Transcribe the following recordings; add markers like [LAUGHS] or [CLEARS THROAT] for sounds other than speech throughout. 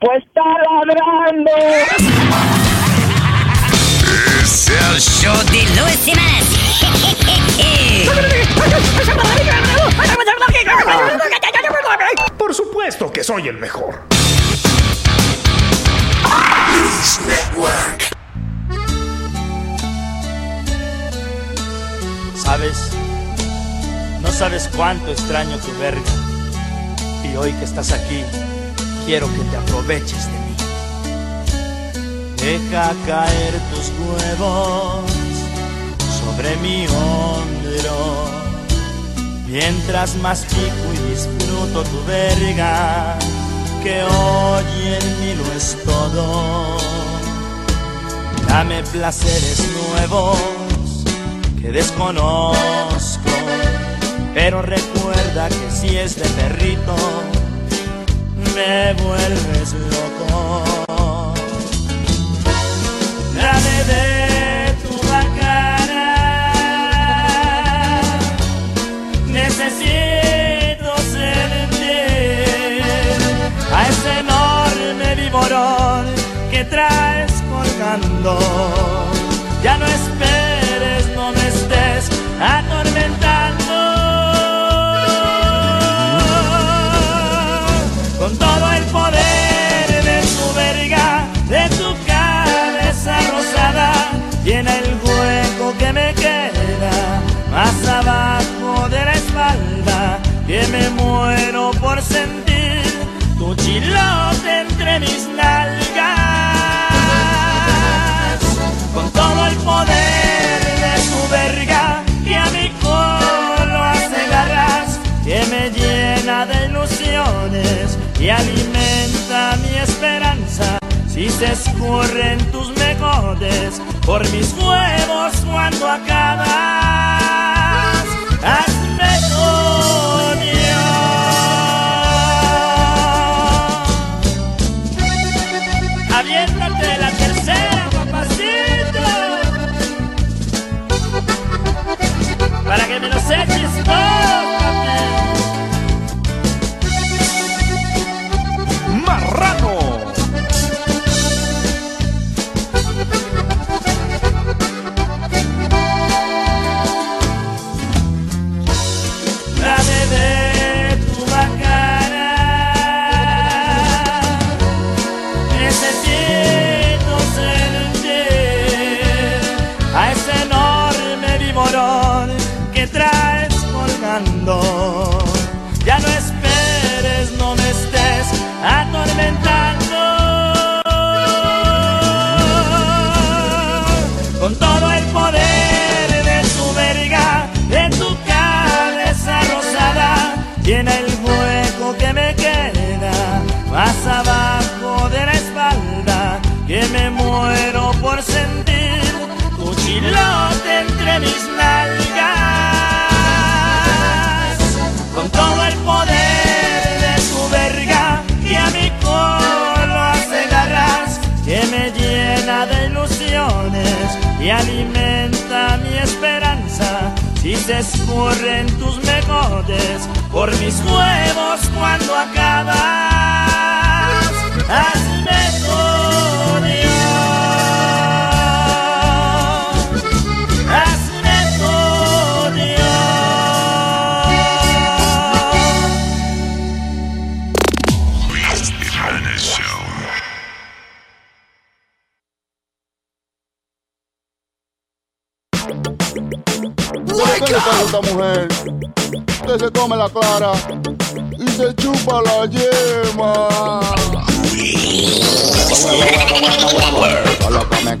Pues está ladrando. Es el show de Luis Semanas. Por supuesto que soy el mejor. ¿Sabes? No sabes cuánto extraño tu verga. Y hoy que estás aquí, quiero que te aproveches de mí. Deja caer tus huevos sobre mi hombro. Mientras mastico y disfruto tu verga, que hoy en mí lo es todo. Dame placeres nuevos que desconozco, pero recuerda que si es de perrito, me vuelves loco. Dame de tu bacana, necesito sentir a ese enorme viborón que traes colgando. Ya no esperes, me muero por sentir tu chilote entre mis nalgas. Con todo el poder de tu verga, que a mi colo hace garras, que me llena de ilusiones y alimenta mi esperanza. Si se escurren tus mejores por mis huevos cuando acabas, Para que me eches todo, chilote entre mis nalgas. Con todo el poder de tu verga, que a mi colo hace garras, que me llena de ilusiones y alimenta mi esperanza. Si se escurren tus mejores por mis huevos cuando acabas, hazme coño. ¿Qué le pasa a esta mujer? Que se come la clara y se chupa la yema.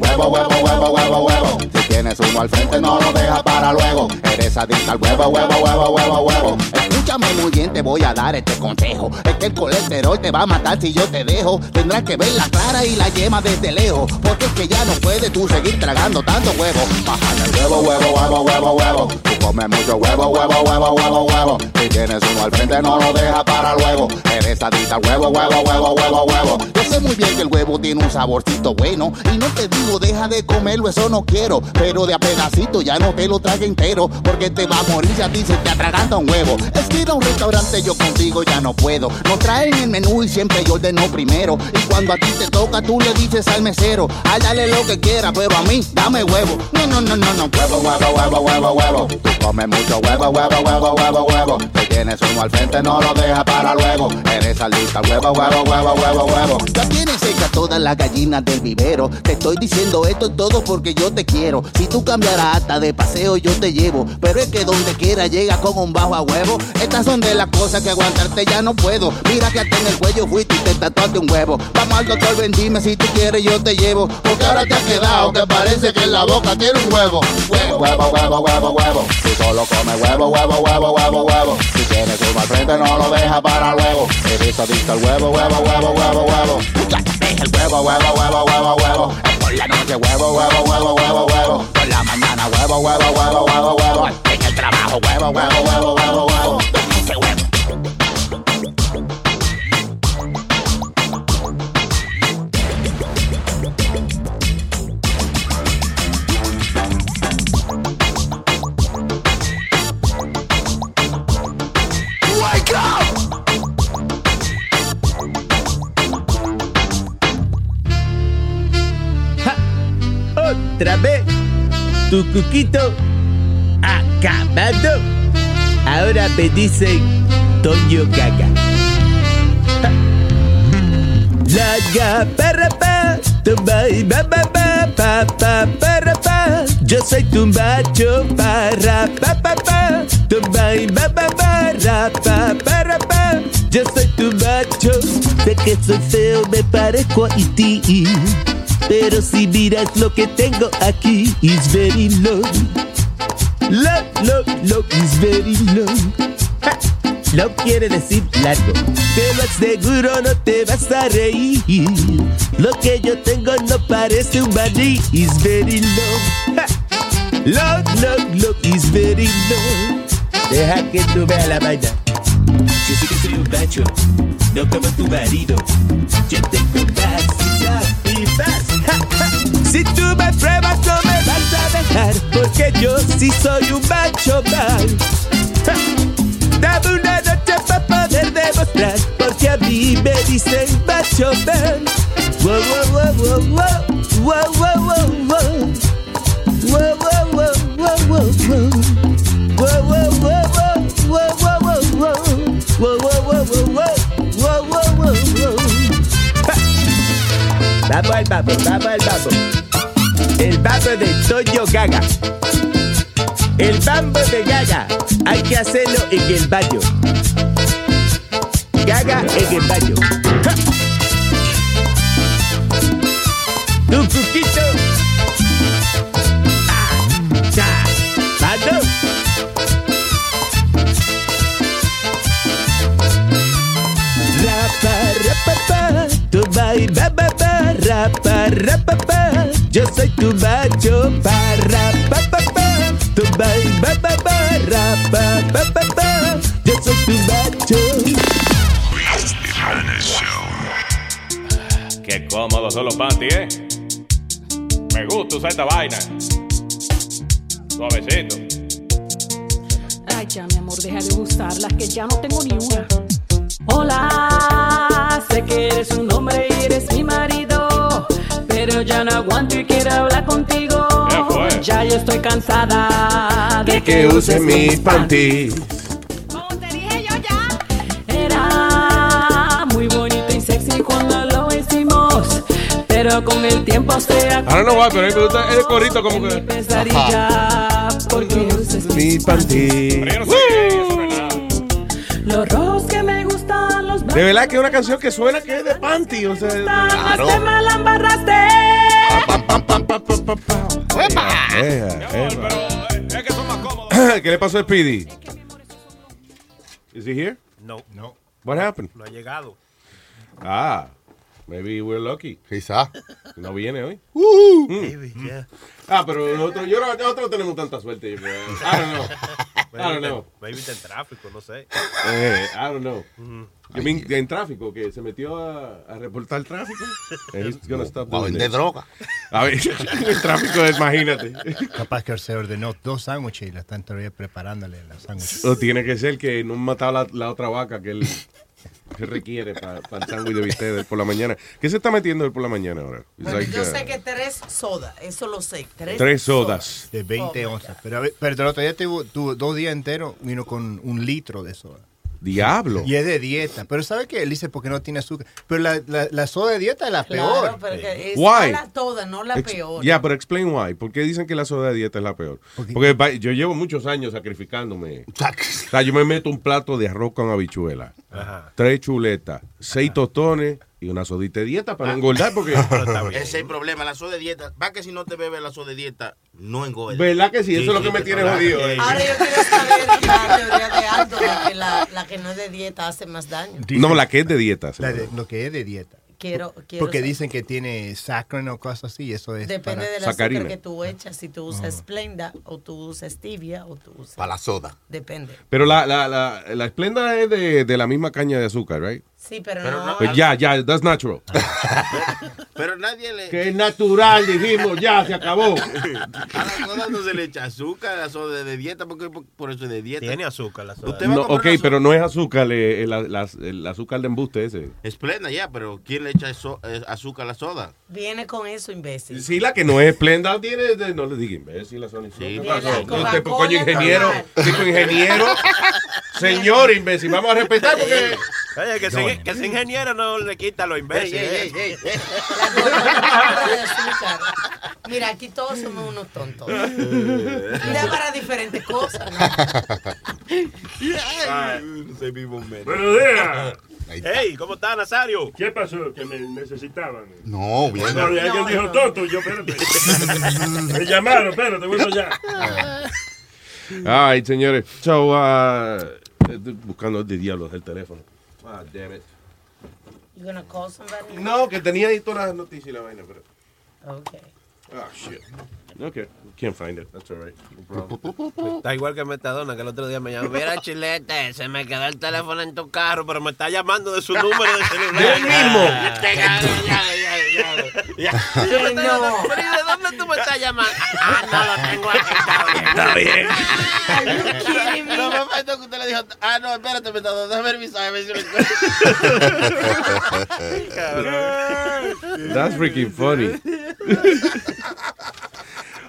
Huevo, huevo, huevo, huevo, huevo. Si tienes uno al frente, no lo deja para luego. Eres adicta al huevo, huevo, huevo, huevo, huevo. Escúchame muy bien, te voy a dar este consejo. Es que el colesterol te va a matar si yo te dejo. Tendrás que ver la clara y la yema desde lejos. Porque es que ya no puedes tú seguir tragando tanto huevo. Bájale el huevo, huevo, huevo, huevo, huevo. Tú comes mucho huevo, huevo, huevo, huevo, huevo. Si tienes uno al frente, no lo deja para luego. Eres adicta al huevo, huevo, huevo, huevo, huevo. Yo sé muy bien que el huevo tiene un saborcito bueno. Y no te digo, deja de comerlo, eso no quiero. Pero de a pedacito ya no te lo trague entero. Porque te va a morir si a ti se te atraganta un huevo. Es que ir un restaurante yo contigo ya no puedo. No traen el menú y siempre yo ordeno primero. Y cuando a ti te toca, tú le dices al mesero, ay, dale lo que quiera, pero a mí, dame huevo. No, no, no, no, no, huevo, huevo, huevo, huevo, huevo. Tú comes mucho huevo, huevo, huevo, huevo, huevo. Si tienes uno al frente, no lo deja para luego. Eres al huevo, huevo, huevo, huevo, huevo. Ya tienes seca todas las gallinas del vivero. Te estoy diciendo esto todo porque yo te quiero. Si tú cambiarás hasta de paseo, yo te llevo. Pero es que donde quiera llega con un bajo a huevo. Estas son de las cosas que aguantarte ya no puedo. Mira que hasta en el cuello fuiste y te tatuaste un huevo. Vamos al doctor, ven, dime si tú quieres, yo te llevo. Porque ahora te has quedado que parece que en la boca tiene un huevo. Huevo, huevo, huevo, huevo, huevo. Tú solo comes huevo, huevo, huevo, huevo, huevo. Si tienes uno al frente, no lo deja para luego. Eres adicto al huevo, huevo, huevo, huevo, huevo. Deja el huevo, huevo, huevo, huevo, huevo. Es por la noche, huevo, huevo, huevo, huevo, huevo. Por la mañana, huevo, huevo, huevo, huevo, huevo. En el trabajo, huevo, huevo, huevo, huevo, huevo. Huevo. Otra vez, tu cuquito acabado. Ahora me dicen Toño Gaga. La ga para pa, tumba y ba ba ba pa pa para pa. Yo soy tu macho para pa pa pa, tumba y ba ba ba pa para pa. Yo soy tu macho, sé que soy feo, me parezco a ti. Pero si miras lo que tengo aquí, is very low. Low, low, low, is very low. Ja. Low quiere decir largo. Te lo aseguro, no te vas a reír. Lo que yo tengo no parece un maní, is very low. Ja. Low, low, low, is very low. Deja que tú veas la vaina. Yo sé que soy un macho, no como tu marido. Yo tengo más Si tu me pruebas no me vas a dejar Porque yo sí soy un macho mal Dame una noche para poder demostrar Porque a mí me dicen macho mal Wow, wow, wow, wow, wow Wow, wow, wow, wow Wow, wow, wow, wow, wow Vamos al babo, vamos al babo. El babo de Toyo Gaga. El bambo de Gaga. Hay que hacerlo en el baño. Gaga en el baño. Ja. Cuquito. Ah, cha. Rapa, rapa, pa. Yo soy tu macho, pa, rapa, pa, pa. Tu ba, ba, ba, rapa, pa, pa, pa. Yo soy tu macho. Qué cómodos son los panties, ¿eh? Me gusta usar esta vaina. Suavecito. Ay, ya, mi amor, deja de gustarlas, que ya no tengo ni una. Hola, sé que eres un hombre y eres mi marido, pero ya no aguanto y quiero hablar contigo. Ya yo estoy cansada de Que use mis panties. Como te dije yo ya. Era muy bonito y sexy cuando lo hicimos, pero con el tiempo se Ahora no va, pero a mí me gusta el corito como que. pesadilla porque uses Mis panties. Pero yo no sé qué es, los rojos que me gustan, los De verdad que es una canción que suena que es de panty. O sea, ea. [LAUGHS] ¿Qué le pasó a Speedy? Is he here? No. No. What happened? No ha llegado. Ah, maybe we're lucky. Quizá. No viene hoy. Uh. Maybe, yeah. Ah, pero nosotros, yo, no- nosotros no tenemos tanta suerte. yo creo. I don't know. I don't know. Maybe está en tráfico, no sé. Eh, I don't know. Yo mean, en tráfico, que se metió a, a reportar tráfico. A vender droga. A ver, [LAUGHS] el tráfico, imagínate. Capaz que se ordenó dos sándwiches y la están todavía preparándole las sándwiches. O tiene que ser que no mataba la, la otra vaca que él que requiere para el sándwich de bistec por la mañana. ¿Qué se está metiendo él por la mañana ahora? Like, yo uh, sé que tres sodas, eso lo sé. Tres, Tres sodas. De 20 Oh, onzas. Pero, pero el otro día tuvo dos días enteros, vino con un litro de soda. Diablo. Y es de dieta. Pero ¿sabe qué? Él dice porque no tiene azúcar. Pero la, la, la soda de dieta es la Claro, peor. pero que es Why? mala toda, no la Ex- peor. Ya, pero explain why. ¿Por qué dicen que la soda de dieta es la peor? Porque yo llevo muchos años sacrificándome. O sea, yo me meto un plato de arroz con habichuela, Ajá. tres chuletas, seis tostones y una sodita de dieta para no engordar porque... [LAUGHS] [LAUGHS] Ese es el problema, la soda de dieta. Va que si no te bebes la soda de dieta, no engorda. ¿Verdad que sí? Eso es lo que me tiene jodido. eh. Ahora yo quiero saber [LAUGHS] la teoría de Aldo de que la, la que no es de dieta hace más daño. No, la que es de dieta. La de- lo que es de dieta. Quiero, quiero Porque saber. dicen que tiene saccharin o cosas así. Eso es Depende para- del azúcar que tú echas, si tú usas Splenda o tú usas Stevia o tú usas... Para la soda. Depende. Pero la, la, la, la Splenda es de, de la misma caña de azúcar, right? Sí, pero, Pero no... no- Pues ya, ya, that's natural. [LAUGHS] Pero nadie le. que es natural, dijimos, ya, se acabó. A la soda no se le echa azúcar, a la soda de dieta, porque por, eso es de dieta. Tiene azúcar la soda. No, ok, soda- pero no es azúcar, el, el- el azúcar de embuste ese. Esplenda ya, pero ¿quién le echa eso- eh, azúcar a la soda? Viene con eso, imbécil. Sí, la que no es Splenda tiene, de- no le diga imbécil, la Sony. Sí, No, usted, coño, ingeniero, tipo ingeniero. Señor imbécil, vamos a respetar porque... Oye, que, se, que ese ingeniero no le quita lo imbécil. ey, ey, ey, ey. [LAUGHS] La Coca-Cola de azúcar. Mira, aquí todos somos unos tontos. Mira para diferentes cosas. ¿no? Buenos días. Hey, ¿cómo está Nazario? ¿Qué pasó? Que me necesitaban. No, bien. No, alguien No, dijo no. tonto. Yo, espérate. me llamaron, espérate, vuelvo ya. Ay, señores. So, uh, buscando de diablos el teléfono. Ah, damn it. You gonna call somebody? No, que tenía ahí todas las noticias y la vaina, pero... Okay. Ah, shit. Okay, can't find it. That's all right. No. Está igual que Metadona, que el otro día me llamó. Mira, chilete, se me quedó el teléfono en tu carro, pero me está llamando de su número de celular. ¿Del mismo? Ya, [LAUGHS] no. ¿Pero y de dónde tú me estás llamando? Ah, no lo tengo aquí. Está bien. Está bien. No me falta que usted le dijo, ah, no, espérate, me déjame mensaje, a ver si me [LAUGHS] That's freaking funny.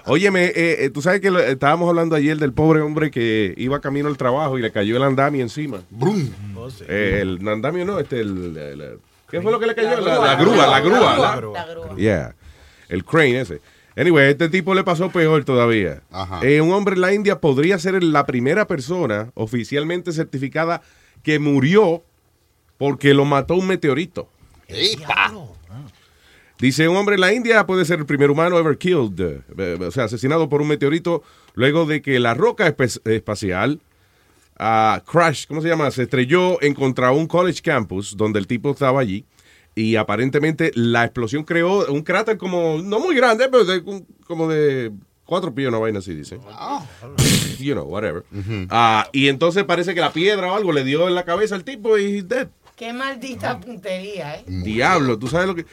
Óyeme, eh, eh, tú sabes que lo- estábamos hablando ayer del pobre hombre que iba camino al trabajo y le cayó el andamio encima. Brum. Oh, sí. Eh, el andamio no, este, el, el- ¿qué fue lo que le cayó? La La, la grúa. grúa, la grúa. La la- grúa. La grúa. Yeah, el crane ese. Anyway, este tipo le pasó peor todavía. Ajá. Eh, un hombre en la India podría ser la primera persona oficialmente certificada que murió porque lo mató un meteorito. ¡Epa! Dice, un hombre en la India puede ser el primer humano ever killed, eh, o sea, asesinado por un meteorito luego de que la roca espacial ah, crash, ¿cómo se llama? Se estrelló en contra un college campus donde el tipo estaba allí y aparentemente la explosión creó un cráter como, no muy grande, pero de- un- como de cuatro pies, una vaina así, dice. You know, whatever. Ah, y entonces parece que la piedra o algo le dio en la cabeza al tipo y he's dead. Qué maldita puntería, ¿eh? Diablo, tú sabes lo que. eh,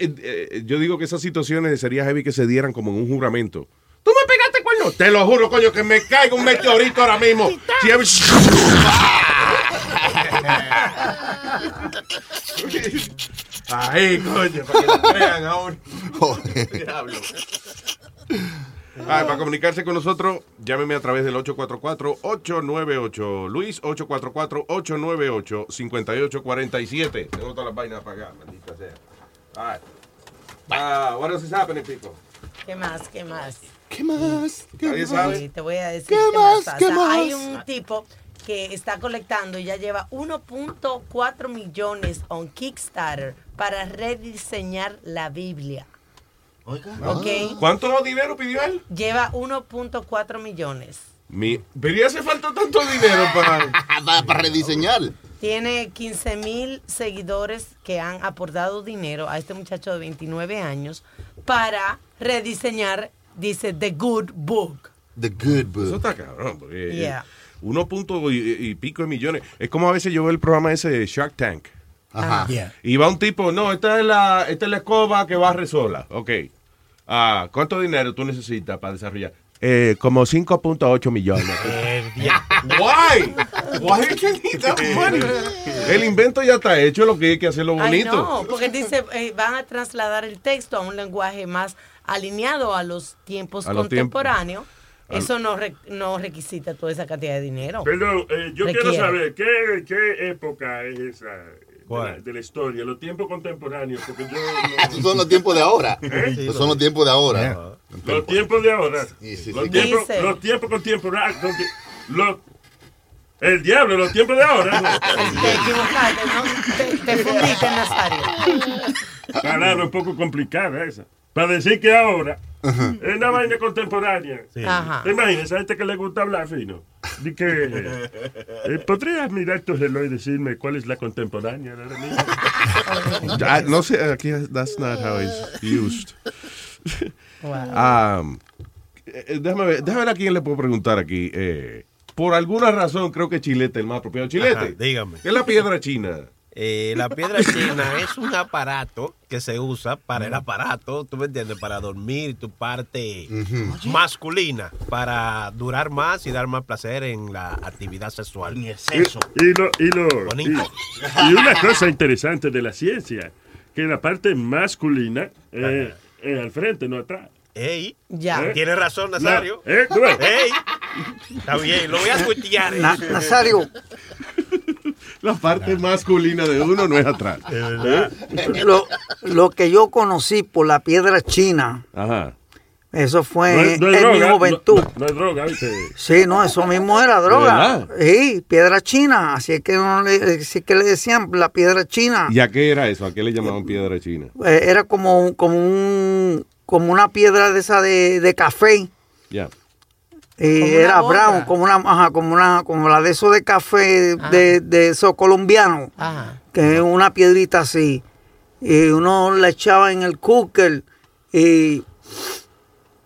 eh, eh, yo digo que esas situaciones sería heavy que se dieran como en un juramento. ¿Tú me pegaste, coño? Te lo juro, coño, que me caiga un meteorito ahora mismo. Si Ahí, coño, para que lo crean ahora. Diablo. Ah, para comunicarse con nosotros, llámeme a través del 844-898. Luis, 844-898-5847. Tengo todas las vainas apagadas, maldita sea. All right. Ah, what else is happening, people? ¿Qué más? ¿Qué más? ¿Qué más? ¿Qué ¿Nadie más? sabe? Sí, te voy a decir ¿Qué qué, más? ¿Qué pasa. más? Hay un tipo que está colectando y ya lleva 1.4 millones on Kickstarter para rediseñar la Biblia. Ok. ¿Cuánto dinero pidió él? Lleva 1.4 millones. Mi, pero ¿y hace falta tanto dinero para... [LAUGHS] para rediseñar. Tiene 15 mil seguidores que han aportado dinero a este muchacho de 29 años para rediseñar, dice, The Good Book. The Good Book. Eso está cabrón. Porque eh, Yeah. uno punto y, y pico de millones. Es como a veces yo veo el programa ese de Shark Tank. Ajá. Yeah. Y va un tipo, no, esta es la, esta es la escoba que barre sola. Ok. Ah, ¿Cuánto dinero tú necesitas para desarrollar? Eh, como 5.8 millones. Why? Why you need that money? El invento ya está hecho, lo que hay que hacerlo bonito. no, porque dice, eh, van a trasladar el texto a un lenguaje más alineado a los tiempos A los tiempos. contemporáneos. Eso no, re- no requisita toda esa cantidad de dinero. Perdón, eh, yo quiero saber, ¿qué, qué época es esa de la, de la historia? Los tiempos contemporáneos, porque yo... [LAUGHS] Esos son los tiempos de ahora. [LAUGHS] ¿Eh? Esos son los tiempos de ahora. Los tiempos de ahora. Sí, sí, los, sí. tiempos, Dice. los tiempos contemporáneos. los el diablo, los tiempos de ahora. [LAUGHS] Te equivocaste, ¿no? Te, te fundiste, Nazario. Palabra un poco complicada esa. Para decir que ahora es una vaina contemporánea. Ajá. ¿Te imaginas? A gente que le gusta hablar fino. Di que, [LAUGHS] eh, ¿Podrías mirar tu reloj y decirme cuál es la contemporánea de mismo? [LAUGHS] Ah, no sé, aquí that's not how it's used. Wow. Um, eh, déjame, ver, déjame ver a quién le puedo preguntar aquí. Eh, por alguna razón creo que Chilete es el más apropiado. Chilete, Ajá, dígame. ¿qué es la piedra china? Eh, la piedra china es un aparato que se usa para el aparato, ¿tú me entiendes? Para dormir tu parte masculina, para durar más y dar más placer en la actividad sexual. Y, y lo, y, lo, y, Bonito. y una cosa interesante de la ciencia, que la parte masculina eh, es al frente, no atrás. Ey, Ya. ¿Eh? tienes razón, Nazario. La- ¿eh? ¿Tú ves? Ey, está bien, lo voy a escuchar. Na- Nazario, La parte masculina de uno no es atrás. lo, lo que yo conocí por la piedra china, Ajá. eso fue No es, no es en droga. mi juventud. No, no es droga, ¿viste? Sí, no, eso mismo era droga. verdad? Sí, piedra china. Así es que, uno le, así es que le decían la piedra china. ¿Y a qué era eso? ¿A qué le llamaban piedra china? Eh, era como, un- como, un, como una piedra de esa de, de café. Ya. Una era brown, como una, ajá, como una, como la de esos de café de, de esos colombianos, Ajá. que es una piedrita así. Y uno la echaba en el cooker y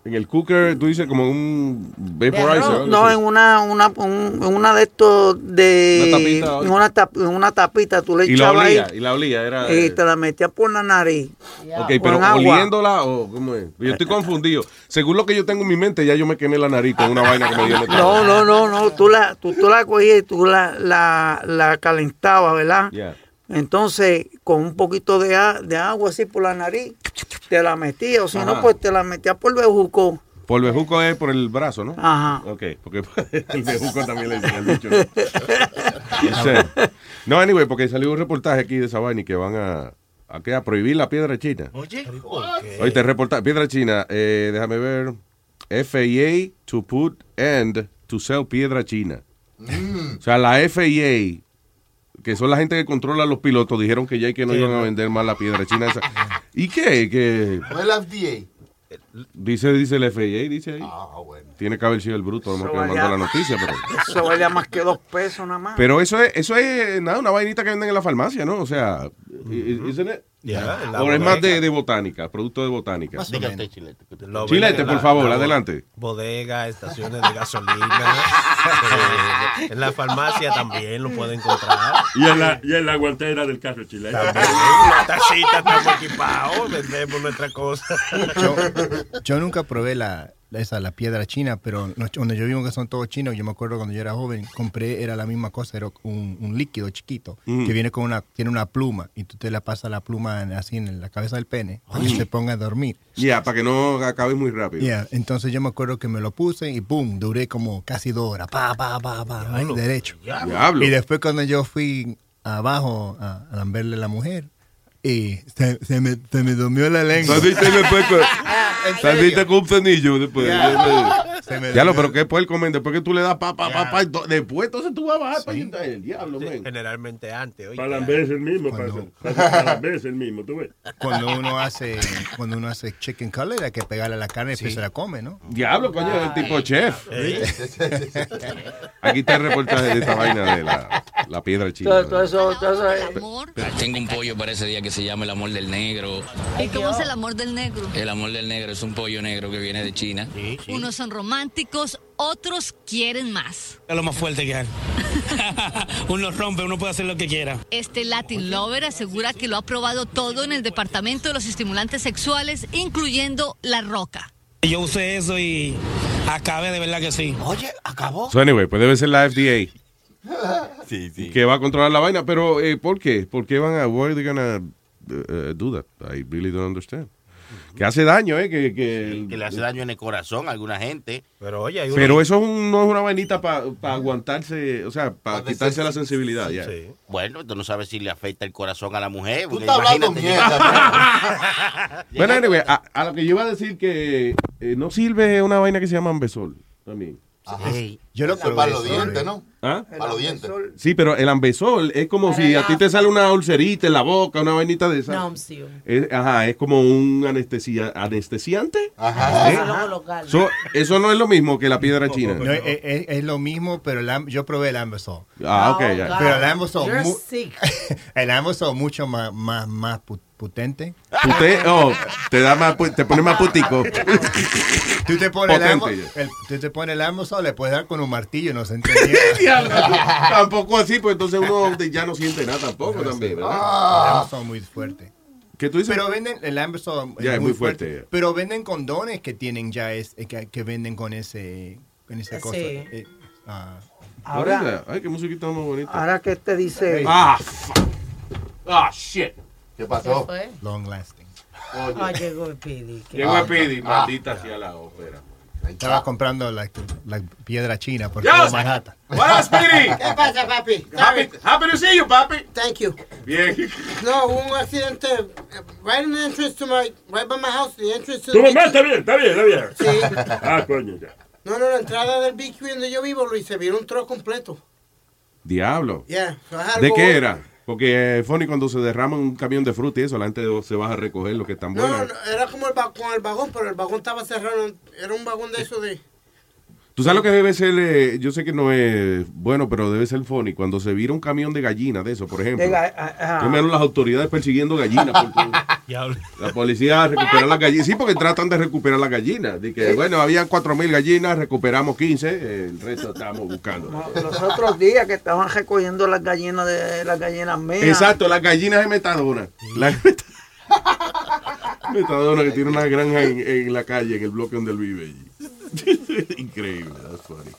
En el cooker, tú dices como un vaporizer. no en una, una, un- en una de estos de Una tapita, en una, tap- en una tapita tú le Y la ahí olía, y la olía, era... y eh, te la metías por la nariz. Ok, pero oliéndola o cómo es? Yo estoy confundido. Según lo que yo tengo en mi mente, ya yo me quemé la nariz con una vaina que me dio en el No, no, no, no, tú la, tú, tú la cogías y tú la, la, la calentabas, ¿verdad? Ya. Entonces, con un poquito de, a- de agua así por la nariz, te la metías, o si no, pues te la metías por el bejuco. Por el bejuco es por el brazo, ¿no? Ajá. Ok, porque [LAUGHS] el bejuco también le dicen el bicho. [LAUGHS] ¿no? Anyway, porque salió un reportaje aquí de esa vaina y que van a, a, qué, a prohibir la piedra china. Oye, Oye, te reporta, piedra china, eh, déjame ver. FAA to put end to sell piedra china. O sea, la FAA, que son la gente que controla los pilotos, dijeron que ya hay que no iban a vender más la piedra china esa. [LAUGHS] ¿Y qué? Que No es la FDA. dice, dice el FAA, dice ahí. Ah, bueno. Tiene que haber sido el bruto, no que me mandó la noticia, pero. [LAUGHS] Eso valía más que dos pesos nada más. Pero eso es, eso es nada, una vainita que venden en la farmacia, ¿no? O sea, isn't it? La o es más de, de botánica, producto de botánica. Más menos. Chilete. Lo Chilete, por la- favor, la adelante. Bodega, estaciones de gasolina. [LAUGHS] eh, en la farmacia también lo pueden encontrar. Y en la, y en la guantera del carro chileno. También, la tacita, estamos equipados, vendemos nuestra cosa. Yo, yo nunca probé la- esa, la piedra china, pero donde yo vivo que son todos chinos, yo me acuerdo cuando yo era joven, compré, era la misma cosa, era un, un líquido chiquito, Mm. que viene con una, tiene una pluma, y tú te la pasas la pluma en- así en la cabeza del pene, para que se ponga a dormir. Ya, para que no acabe muy rápido. Yeah, entonces yo me acuerdo que me lo puse y boom, duré como casi dos horas, pa, pa, pa, pa, ahí derecho. Diablo. Y después cuando yo fui abajo a, a lamberle a la mujer, y se, se me, se me durmió la lengua. Saliste después con, [LAUGHS] saliste con un cenillo después. [LAUGHS] Ya lo, pero ¿qué puede comer? Después que tú le das pa, pa, pa, pa, ento- después entonces tú vas a bajar para el diablo, man. Generalmente antes. Oye, Para es el mismo, para es el mismo, tú ves. Cuando uno hace, cuando uno hace chicken cutlet hay que pegarle a la carne y después se la come, ¿no? Diablo, coño, es el tipo chef. Aquí está el reportaje de esta vaina de la, la piedra china. Todo, todo eso, todo eso es- Tengo un pollo para ese día que se llama el amor del negro. ¿Y cómo es el amor del negro? El amor del negro es un pollo negro que viene de China. Unos son románticos, otros quieren más. Es lo más fuerte que hay. [LAUGHS] uno rompe, uno puede hacer lo que quiera. Este Latin Lover asegura que lo ha probado todo en el departamento de los estimulantes sexuales, incluyendo la roca. Yo usé eso y acabé de verdad que sí. Oye, acabó. So anyway, pues debe ser la FDA [LAUGHS] Sí, sí. que va a controlar la vaina, pero eh, ¿por qué? ¿Por qué van a, why are they gonna uh, do that? I really don't understand. Que hace daño, ¿eh? Que, que, Que le hace daño en el corazón a alguna gente. Pero oye, hay Pero eso es un- no es una vainita para aguantarse, o sea, para quitarse la sensibilidad. Ya. Bueno, tú no sabes si le afecta el corazón a la mujer. porque estás hablando imagínate- [LAUGHS] Bueno, anyway, a, a lo que yo iba a decir que eh, no sirve una vaina que se llama ambesol también. Yo lo probé. para los dientes. ¿no? ¿Ah? Para los dientes. Sí, pero el ambesol es como si a ti te sale una ulcerita en la boca, una vainita de esa. Nomsium. Es- ajá, es como un anestesia, anestesiante. Ajá. ¿Eh? Eso. So, no es lo mismo que la piedra china. No, es, es- es lo mismo, pero el am- yo probé el Ambisol. Ah, ok, ya. Pero el mu- sick. [LAUGHS] el Ambisol mucho más, más, más potente. Usted, oh, te da más, pu- te pone más putico. Tú te pones el, Potente el- tú te pones el Ambisol, le puedes dar con un martillo, no se [LAUGHS] entiende. Diablo, [LAUGHS] tampoco así, pues entonces uno ya no siente nada tampoco también, ¿verdad? El Ambisol muy fuerte. ¿Qué tú dices? Pero venden el Ambisol Ya, es muy fuerte, ya. Pero venden condones que tienen ya es eh, que, que venden con ese con esa Sí. cosa. eh, ah. Ahora, Ay, qué musiquita más bonita. ahora que te dice, Ah, fuck. Ah, shit. ¿Qué ¿Qué pasó? fue? long lasting. Ah, llegó el Pidi. Qué- Llegó Ah, a Pidi, ah. maldita sea la ópera. Estaba comprando la, la piedra china por todo Manhattan. What up, Speedy? [LAUGHS] ¿Qué pasa, papi? Happy, happy to see you, papi. Thank you. Bien. No, hubo un accidente right in the entrance to my, right by my house, the entrance to the está bien, está bien, está bien. Sí. Ah, coño, ya. No, no, la entrada del BQ donde yo vivo, Luis, se vio un tro completo. Diablo. Yeah. so ¿De qué era? Porque, Fonny, cuando se derrama un camión de fruta y eso, la gente se baja a recoger lo que están buenas. no, no, era como el con el vagón, pero el vagón estaba cerrado. Era un vagón de eso de... Tú sabes lo que debe ser, eh, yo sé que no es bueno, pero debe ser funny. Cuando se vira un camión de gallinas de eso, por ejemplo. ga- ah, ah, las autoridades persiguiendo gallinas. porque [LAUGHS] la policía recupera las gallinas. Sí, porque tratan de recuperar las gallinas. De que, bueno, había 4.000 gallinas, recuperamos 15, eh, el resto estamos buscando. no, los otros días que estaban recogiendo las gallinas de las gallinas mías. Exacto, las gallinas de Metadona. La [LAUGHS] Metadona que tiene una granja en, en la calle, en el bloque donde él vive. allí. [LAUGHS] Increíble, that's funny.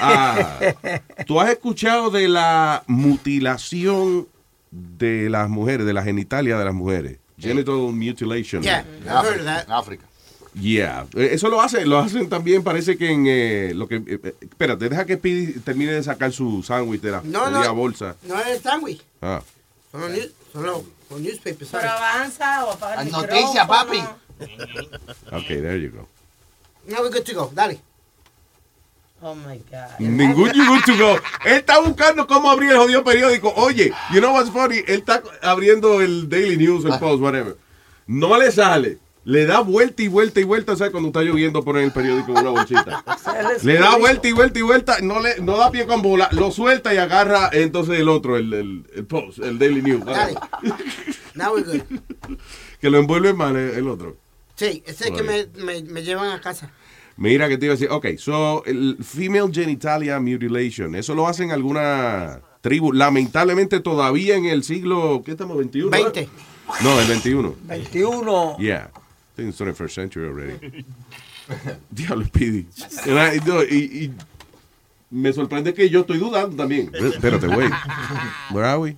Ah, ¿Tú has escuchado de la mutilación de las mujeres, de la genitalia de las mujeres? Genital mutilation. Yeah, En I heard of that. En África. Yeah, Eh, eso lo hacen, lo hacen también, parece que en eh, lo que... eh, eh, espérate, deja que Speedy termine de sacar su sándwich de la No, no. bolsa. No es el sándwich. Ah. Son los, news- son los, los newspapers. Pero avanza o apaga el noticias, micrófono. Ok, there you go. Now we're good to go. Dale. Oh my God. Ningún [LAUGHS] you good to go. Él está buscando cómo abrir el jodido periódico. Oye, you know what's funny? Él está abriendo el Daily News, el Post, whatever. No le sale. Le da vuelta y vuelta y vuelta. ¿Sabes? Cuando está lloviendo, pone el periódico en una bolsita. [LAUGHS] Le da vuelta y vuelta y vuelta. No, le, no da pie con bola. Lo suelta y agarra entonces el otro, el, el, el Post, el Daily News. Dale. Now we're good. [LAUGHS] Que lo envuelve mal el, el otro. Sí, ese es que me, me, me llevan a casa. Mira que te iba a decir, ok, so, el female genitalia mutilation, eso lo hacen alguna tribu, lamentablemente todavía en el siglo, ¿qué estamos, 21? 20. No, el 21. 21. Yeah, I think it's 21st century already. [LAUGHS] Diablo, Speedy. And I- no, Y, y me sorprende que yo estoy dudando también. Espérate, güey. [LAUGHS] Where are we?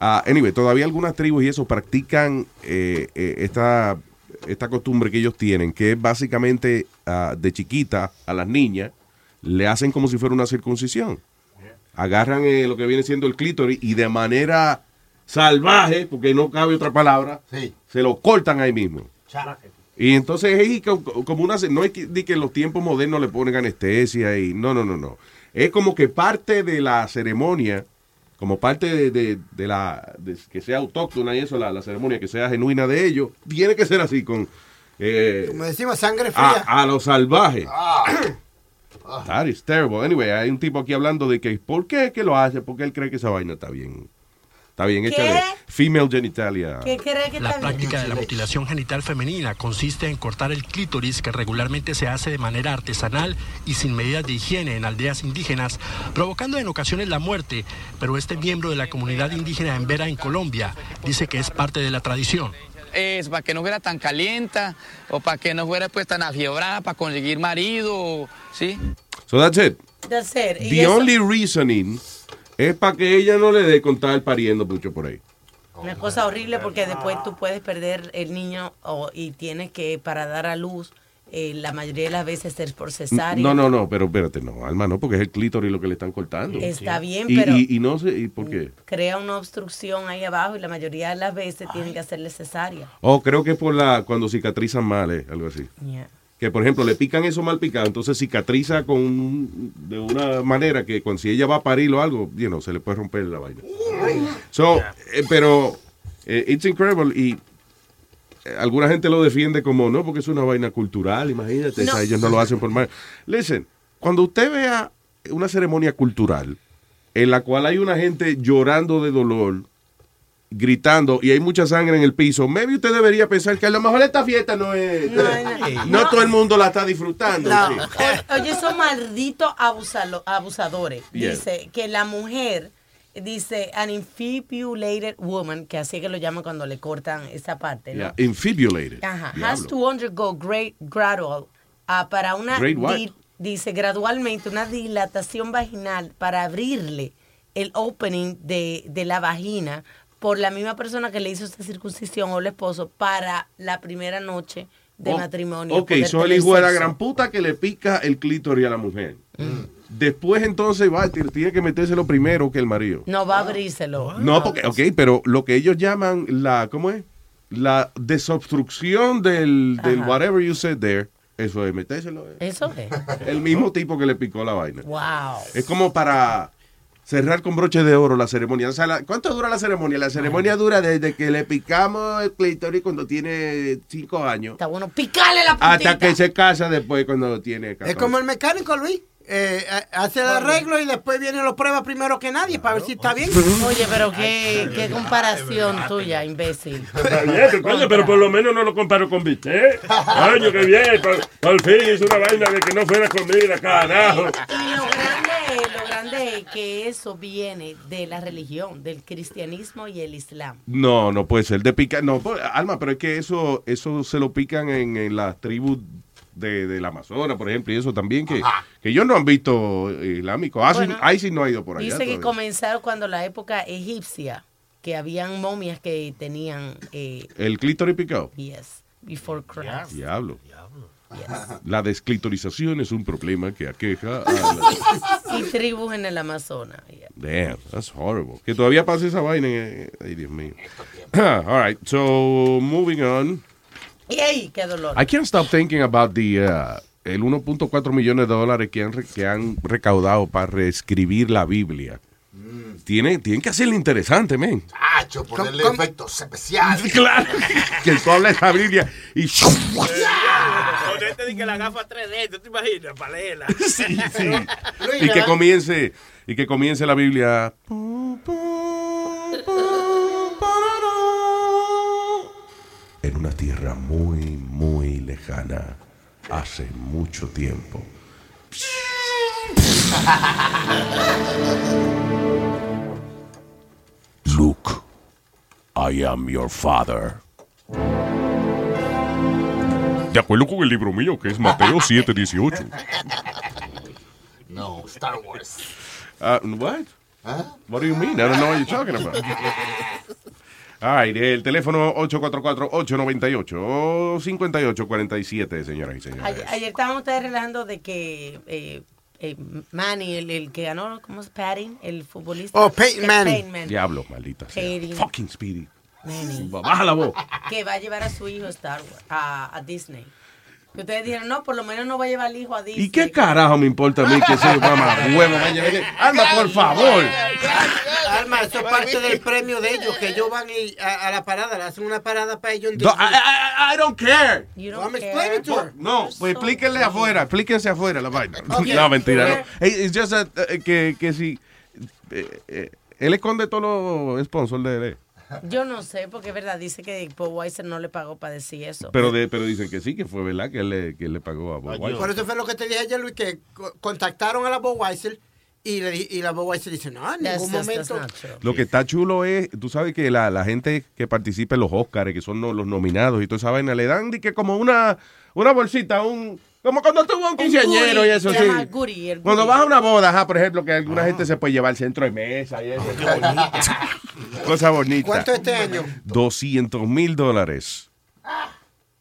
Ah, anyway, todavía algunas tribus y eso practican eh, eh, esta, esta costumbre que ellos tienen, que es básicamente ah, de chiquita a las niñas le hacen como si fuera una circuncisión. Agarran eh, lo que viene siendo el clítoris y de manera salvaje, porque no cabe otra palabra, Sí. se lo cortan ahí mismo. Y entonces es co- como una, no es que, de que en los tiempos modernos le ponen anestesia y no, no, no, no. Es como que parte de la ceremonia, como parte de, de- de la, de que sea autóctona y eso, la, la ceremonia que sea genuina de ellos, tiene que ser así con, eh, Como decimos, sangre fría. a, a lo salvaje. That is terrible. Anyway, hay un tipo aquí hablando de que ¿por qué que lo hace? Porque él cree que esa vaina está bien. Está bien hecha ¿Qué? de female genitalia. ¿Qué cree que La está bien? práctica de la mutilación genital femenina consiste en cortar el clítoris que regularmente se hace de manera artesanal y sin medidas de higiene en aldeas indígenas, provocando en ocasiones la muerte, pero este miembro de la comunidad indígena en Vera, en Colombia, dice que es parte de la tradición. es para que no fuera tan calienta o para que no fuera pues tan afiebrada para conseguir marido, ¿sí? So that's it. That's it. The eso- only reasoning es para que ella no le dé contar pariendo mucho por ahí. Una cosa horrible porque después tú puedes perder el niño o- y tienes que, para dar a luz, eh, la mayoría de las veces es por cesárea. No, no, no, pero espérate, no, Alma, no, porque es el clítoris lo que le están cortando. Está bien, Y- pero- Y, y no sé, ¿y por qué? Crea una obstrucción ahí abajo y la mayoría de las veces tienen que hacerle cesárea. Oh, creo que es por la, cuando cicatrizan mal, eh, algo así. Yeah. Que, por ejemplo, le pican eso mal picado, entonces cicatriza con un- de una manera que cuando si ella va a parir o algo, you know, se le puede romper la vaina. So, eh, pero eh, it's incredible y eh, alguna gente lo defiende como no, porque es una vaina cultural, imagínate, No. o sea, ellos no lo hacen por mal. Listen, cuando usted vea una ceremonia cultural en la cual hay una gente llorando de dolor, gritando y hay mucha sangre en el piso, maybe usted debería pensar que a lo mejor esta fiesta no es... No, no. todo el mundo la está disfrutando. No. sí. Oye, esos malditos abusadores. Yeah. Dice que la mujer, dice, an infibulated woman, que así que lo llaman cuando le cortan esa parte, ¿no? Yeah, infibulated. Ajá. Has to undergo great gradual ah, para una di- dice gradualmente una dilatación vaginal para abrirle el opening de, de la vagina por la misma persona que le hizo esta circuncisión o el esposo para la primera noche de Oh, matrimonio. Ok, soy el hijo de la gran puta que le pica el clítoris a la mujer. Después entonces va, tiene que metérselo primero que el marido. No va a abrírselo. No, porque, ok, pero lo que ellos llaman la, ¿cómo es? La desobstrucción del, del whatever you said there, eso es metérselo. eh. Eso es. El mismo tipo que le picó la vaina. Wow. Es como para cerrar con broche de oro la ceremonia. O sea, la- ¿cuánto dura la ceremonia? La ceremonia dura desde que le picamos el clítoris cuando tiene cinco años Está bueno, picale la puntita. hasta que se casa después cuando tiene 14. Es como el mecánico, Luis. Eh, eh, hace el arreglo y después viene y lo prueba primero que nadie para ver si está bien. Oye, pero qué, qué comparación tuya, imbécil. [LAUGHS] Está bien, coño, pero por lo menos no lo comparo con bistec. Coño, qué bien. Por, por fin hizo una vaina de que no fuera comida, carajo. Y lo grande, que eso viene de la religión, del cristianismo y el islam. No, no puede ser de picar. No, pues, Alma, pero es que eso eso se lo pican en, en las tribus de, del Amazonas, por ejemplo, y eso también, que, que ellos no han visto islámico. Ah, Bueno, ahí sí no ha ido por allá. Dice que comenzaron cuando la época egipcia, que habían momias que tenían, eh, El clítoris picado. yes, before Christ. Diablo. Yes. La desclitorización es un problema que aqueja a la... [LAUGHS] Y tribus en el Amazonas. yeah. Damn, that's horrible. Que todavía pase esa vaina. eh, Ay, Dios mío. [CLEARS THROAT] All right, so moving on. Y ahí, qué dolor. I can't stop thinking about the, uh, el 1.4 millones de dólares que han, que han recaudado para reescribir la Biblia. Tienen, tienen que hacerle interesante, men. Hacho, ponerle efectos especiales. [LAUGHS] Claro. Que tú hablas esa Biblia y... [LAUGHS] De que la gafa 3D, ¿tú te imaginas? Para leerla. [LAUGHS] Sí, sí. y que comience y que comience la Biblia en una tierra muy muy lejana hace mucho tiempo Luke I am your father de acuerdo con el libro mío que es Mateo 7:18 No, Star Wars. Uh, what? What do you mean? I don't know what you're talking about. All right, el teléfono 844-898-5847, señoras y señores. Ayer, ayer estaban ustedes relajando de que eh, eh, Manny, el, el que ganó, ¿cómo es? Patty, el futbolista. Oh, Peyton Manning. Peyton Manning. Diablo, maldita sea. Fucking Speedy. Baja la voz. que va a llevar a su hijo a Star Wars, a, a Disney. Que ustedes dijeron, no, por lo menos no va a llevar al hijo a Disney. ¿Y qué carajo me importa a mí que sea mamá huevo? vaya. Alma, por favor. Alma, eso es parte del premio de ellos, que ellos van y- a, a la parada, le hacen una parada para ellos en No, Disney. I, I- I don't care. You I'm explaining to her. No, pues explíquenle afuera, explíquense afuera la vaina. No, mentira, no. Hey, it's just that, eh, que, que si... eh, eh, él esconde todos los sponsors de él. Yo no sé, porque es verdad, dice que Bob Weiser no le pagó para decir eso. Pero, de, pero dicen que sí, que fue verdad que él le, que él le pagó a Bob Weiser. Por eso fue lo que te dije ayer, Luis, que co- contactaron a la y, le, di- y la Budweiser dice, no, en ningún that's momento. Lo que está chulo es, tú sabes que la, la gente que participa en los Oscars, que son no- los nominados y toda esa vaina, le dan que como una, una bolsita, un como cuando tuvo un quinceañero y eso, sí. el Cuando vas a una boda, ajá, por ejemplo, que alguna gente se puede llevar centro de mesa y eso. [LAUGHS] Cosa bonita. ¿Cuánto este año? 200 mil dólares.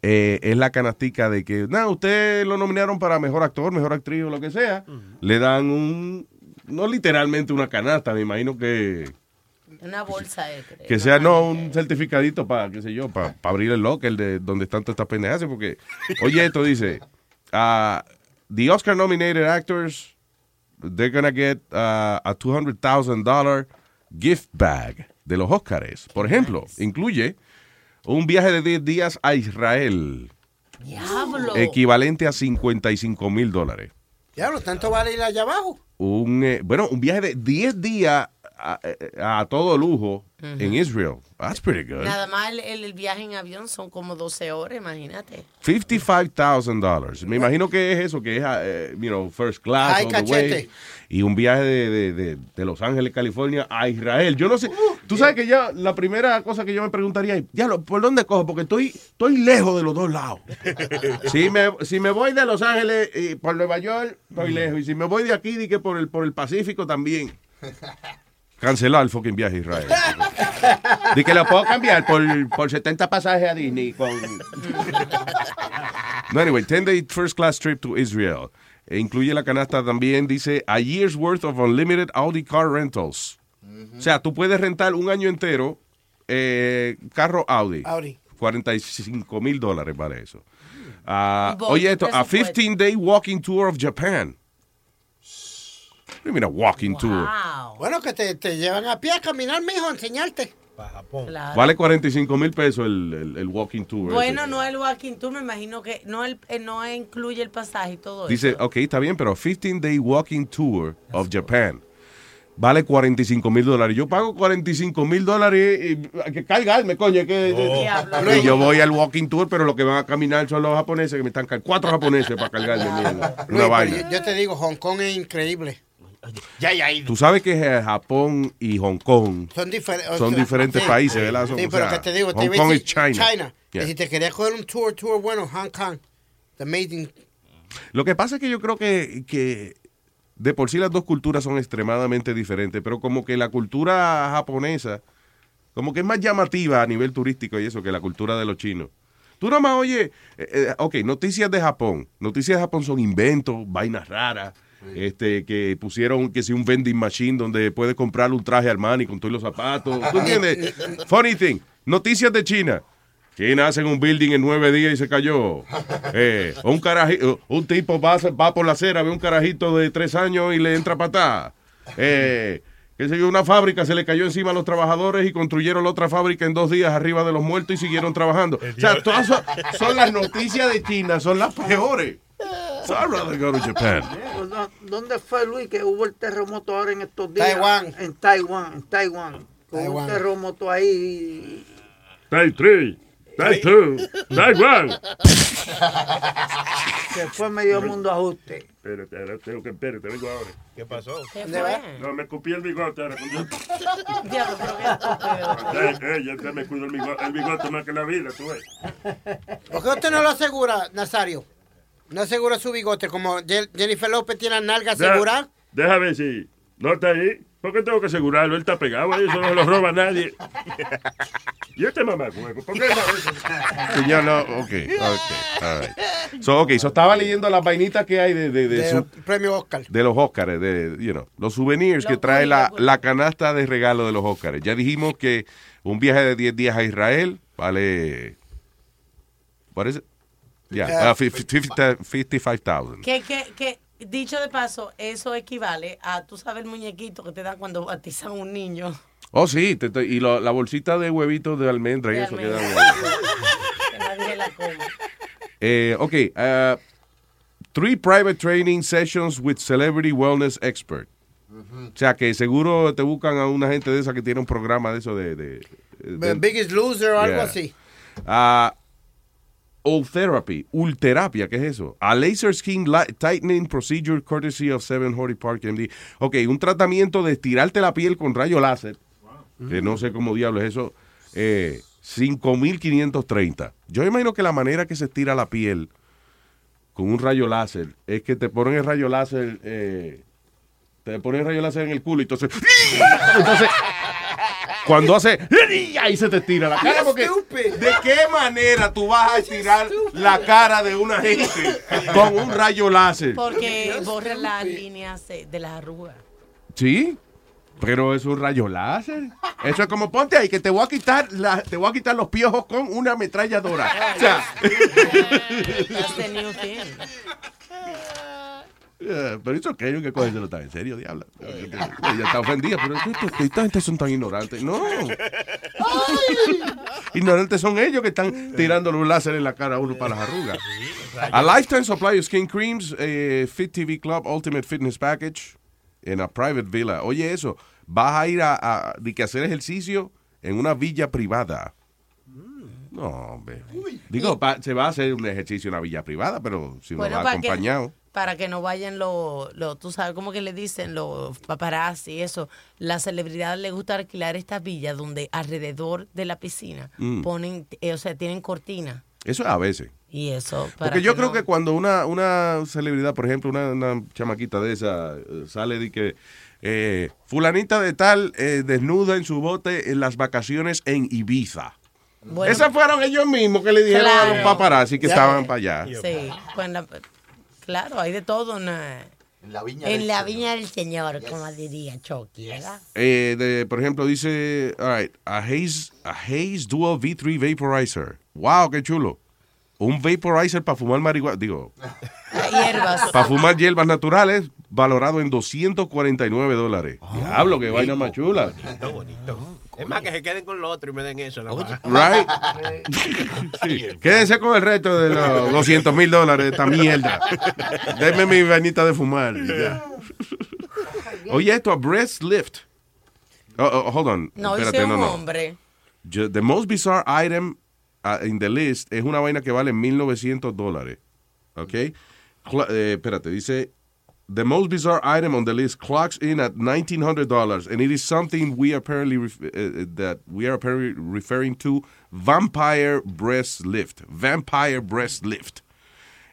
Eh, es la canastica de que, nada, usted lo nominaron para mejor actor, mejor actriz o lo que sea. Le dan un, no literalmente una canasta, me imagino que, Una bolsa de que sea, no, un certificadito para, qué sé yo, para abrir el locker de donde están todas estas pendejas. Porque, oye, esto dice, ah, the Oscar nominated actors, they're gonna get ah, a $200,000 gift bag de los Oscars. Por ejemplo, incluye un viaje de 10 días a Israel, Diablo. equivalente a 55 mil dólares. Diablo, tanto vale ir allá abajo. Un, eh, bueno, un viaje de 10 días a, a- a todo lujo en Israel. That's pretty good. Nada más el, el- viaje en avión son como 12 horas, imagínate. $55,000. Me imagino que es eso, que es, eh, you know, first class Ay, all the way. cachete. Y un viaje de, de- de- de Los Ángeles, California a Israel. Yo no sé. Tú sabes que ya la primera cosa que yo me preguntaría es, ¿por dónde cojo? Porque estoy, estoy lejos de los dos lados. [LAUGHS] si, me, si me voy de Los Ángeles y por Nueva York, estoy lejos. Y si me voy de aquí, di que por el, por el Pacífico también. [LAUGHS] Cancelar el fucking viaje a Israel. [LAUGHS] Di que lo puedo cambiar por, por 70 pasajes a Disney con... No, anyway, 10-day first class trip to Israel. E incluye la canasta también, dice, a year's worth of unlimited Audi car rentals. O sea, tú puedes rentar un año entero eh, carro Audi. Audi. 45 mil dólares vale eso. Ah, oye, esto, a presupuesto. 15-day walking tour of Japan. You mean a walking tour? Bueno, que te, te llevan a pie a caminar, mijo, a enseñarte. Claro. Vale 45 mil pesos el, el- el walking tour. Bueno, ese. no el walking tour, me imagino que no el, eh, no incluye el pasaje y todo Dice, eso. ok, está bien, pero 15-day walking tour of Japan vale 45 mil dólares. Yo pago 45 mil dólares y, y- que cargarme, coño. Que, y yo voy al walking tour, pero los que van a caminar son los japoneses que me están cuatro japoneses para cargarme Una vaina. yo, yo te digo, Hong Kong es increíble. Ya, ya, Tú sabes que Japón y Hong Kong Son, diferentes son diferentes países, ¿verdad? Son- Sí, o pero sea, que te digo, te Hong Kong es China. China. Yeah. Y si te querías coger un tour, tour bueno, Hong Kong. The amazing. Lo que pasa es que yo creo que, que de por sí las dos culturas son extremadamente diferentes, pero como que la cultura japonesa, como que es más llamativa a nivel turístico y eso que la cultura de los chinos. Tú nomás oye, eh, eh, ok, noticias de Japón. Noticias de Japón son inventos, vainas raras. Este, que pusieron que si un vending machine donde puedes comprar un traje Armani con todos los zapatos. ¿Tú entiendes? Funny thing. Noticias de China. China hacen un building en nueve días y se cayó. [LAUGHS] Eh, un carajito, un tipo va, va por la acera, ve un carajito de tres años y le entra patada. Eh, una fábrica se le cayó encima a los trabajadores y construyeron la otra fábrica en dos días arriba de los muertos y siguieron trabajando. O sea, todas son, son las noticias de China, son las peores. So I'd rather go to Japan. [LAUGHS] Pues, ¿dó- ¿Dónde fue Luis que hubo el terremoto ahora en estos días? Taiwán. En Taiwán, en Taiwán. Hubo Taiwán. un terremoto ahí. Tai Tri, Tai Tu, Tai One. [LAUGHS] Se fue medio mundo a ajuste. Espérate, ahora tengo que espérate, vengo ahora. ¿Qué pasó? No, me copié el bigote ahora. Diablo, [LAUGHS] pero eh, ya me cuido el bigote, el bigote más que la vida, tú ves. ¿Por qué usted no lo asegura, Nazario? No asegura su bigote, como Je- Jennifer López tiene la nalga asegurada. Deja ver si no está ahí. ¿Por qué tengo que asegurarlo? Él está pegado ahí, eso no lo roba nadie. ¿Y este mamá, ¿Por qué no? Señor, no, ok, ok, all right. So, ok, so estaba leyendo las vainitas que hay de, de, de De su- premio Oscar. de los Óscares, de, you know, los souvenirs que trae la, la canasta de regalo de los Óscares. Ya dijimos que un viaje de 10 días a Israel vale... It? Yeah, uh, fif- fifty- 55,000. Que, que, que, dicho de paso, eso equivale a, tú sabes, el muñequito que te dan cuando bautizan a un niño. Oh, sí, te- te- y lo- la bolsita de huevitos de almendra y De eso que almendra. dan. [LAUGHS] Que nadie la coma. Eh, ok, uh, three private training sessions with celebrity wellness expert. O sea, que seguro te buscan a una gente de esa que tiene un programa de eso de... de, de- Biggest Loser o algo así. Ah, Ultherapy, Ulterapia, ¿qué es eso? A laser skin tightening procedure courtesy of 740 Park MD. Ok, un tratamiento de estirarte la piel con rayo láser. Que no sé cómo diablo es eso. Eh, 5.530. Yo imagino que la manera que se estira la piel con un rayo láser es que te ponen el rayo láser, eh, te ponen el rayo láser en el culo y entonces, [LAUGHS] entonces cuando hace, ahí se te estira la cara. Porque, ¿De qué manera tú vas a estirar la cara de una gente con un rayo láser? Porque borra las líneas de de las arrugas. Sí, pero es un rayo láser. Eso es como ponte ahí que te voy a quitar la, te voy a quitar los piojos con una ametralladora. O sea, [LAUGHS] Eh, pero eso que que cogérselo tan en serio, diablo. Ella está ofendida, pero esta, gente son tan ignorantes. No. Ignorantes son ellos que están tirándole un láser en la cara a uno para las arrugas. A lifetime supply of skin creams, eh, Fit TV Club Ultimate Fitness Package en a private villa. Oye, eso, vas a ir a, a- que hacer ejercicio en una villa privada. No, hombre. Digo, pa- se va a hacer un ejercicio en una villa privada, pero si uno Bueno, va acompañado. Para que no vayan los, los, tú sabes cómo que le dicen, los paparazzi y eso. Las celebridades les gusta alquilar estas villas donde alrededor de la piscina Mm. ponen, eh, o sea, tienen cortina. Eso es a veces. Y eso. para Porque yo que creo no- que cuando una, una celebridad, por ejemplo, una, una chamaquita de esa, eh, sale de que eh, fulanita de tal eh, desnuda en su bote en las vacaciones en Ibiza. Bueno, Esas fueron ellos mismos que le dijeron a los paparazzi que Ya. estaban para allá. Sí, la- claro, hay de todo en la, En la viña en del la Señor. viña del Señor, como diría Chucky, ¿verdad? Eh, de, por ejemplo, dice, all right, a Haze, a Haze Dual V3 Vaporizer. Wow, qué chulo. Un vaporizer para fumar marihuana, digo, [LAUGHS] Hierbas. para fumar hierbas naturales, valorado en 249 dólares. Diablo, qué vaina más chula. Bonito, bonito. Es más, que se queden con lo otro y me den eso. más. Right? [LAUGHS] Sí. Quédense con el resto de los 200 mil dólares de esta mierda. Denme mi vainita de fumar. y ya. [LAUGHS] Oye, esto, a breast lift. Oh, oh, hold on. No, Espérate, un no, no. hombre. Yo- the most bizarre item uh, in the list es una vaina que vale 1900 dólares. ¿Ok? Eh, espérate, dice. The most bizarre item on the list clocks in at $1,900, and it is something we apparently ref- uh, that we are apparently referring to vampire breast lift. Vampire breast lift.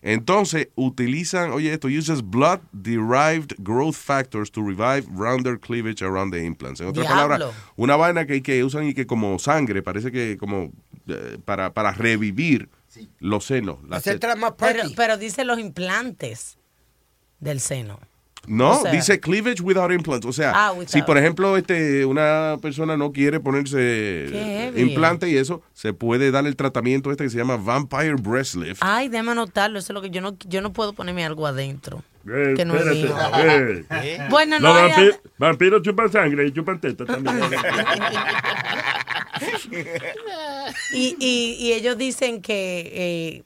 Entonces, utilizan, oye, esto uses blood-derived growth factors to revive rounder cleavage around the implants. En otras Diablo. palabras, una vaina que, que usan y que como sangre, parece que como eh, para, para revivir los senos. las. Pero, pero dice los implantes del seno. No, o sea- dice cleavage without implants. O sea, Ah, without. si por ejemplo este, una persona no quiere ponerse implante y eso, se puede dar el tratamiento este que se llama Vampire Breast Lift. Ay, déjame anotarlo. Eso es lo que yo no, yo no puedo ponerme algo adentro. Eh, que no es espérate, mío. [LAUGHS] eh. Bueno, no Los hay- vampiros chupan sangre y chupan teta también. [LAUGHS] [LAUGHS] Y, y, y ellos dicen que eh,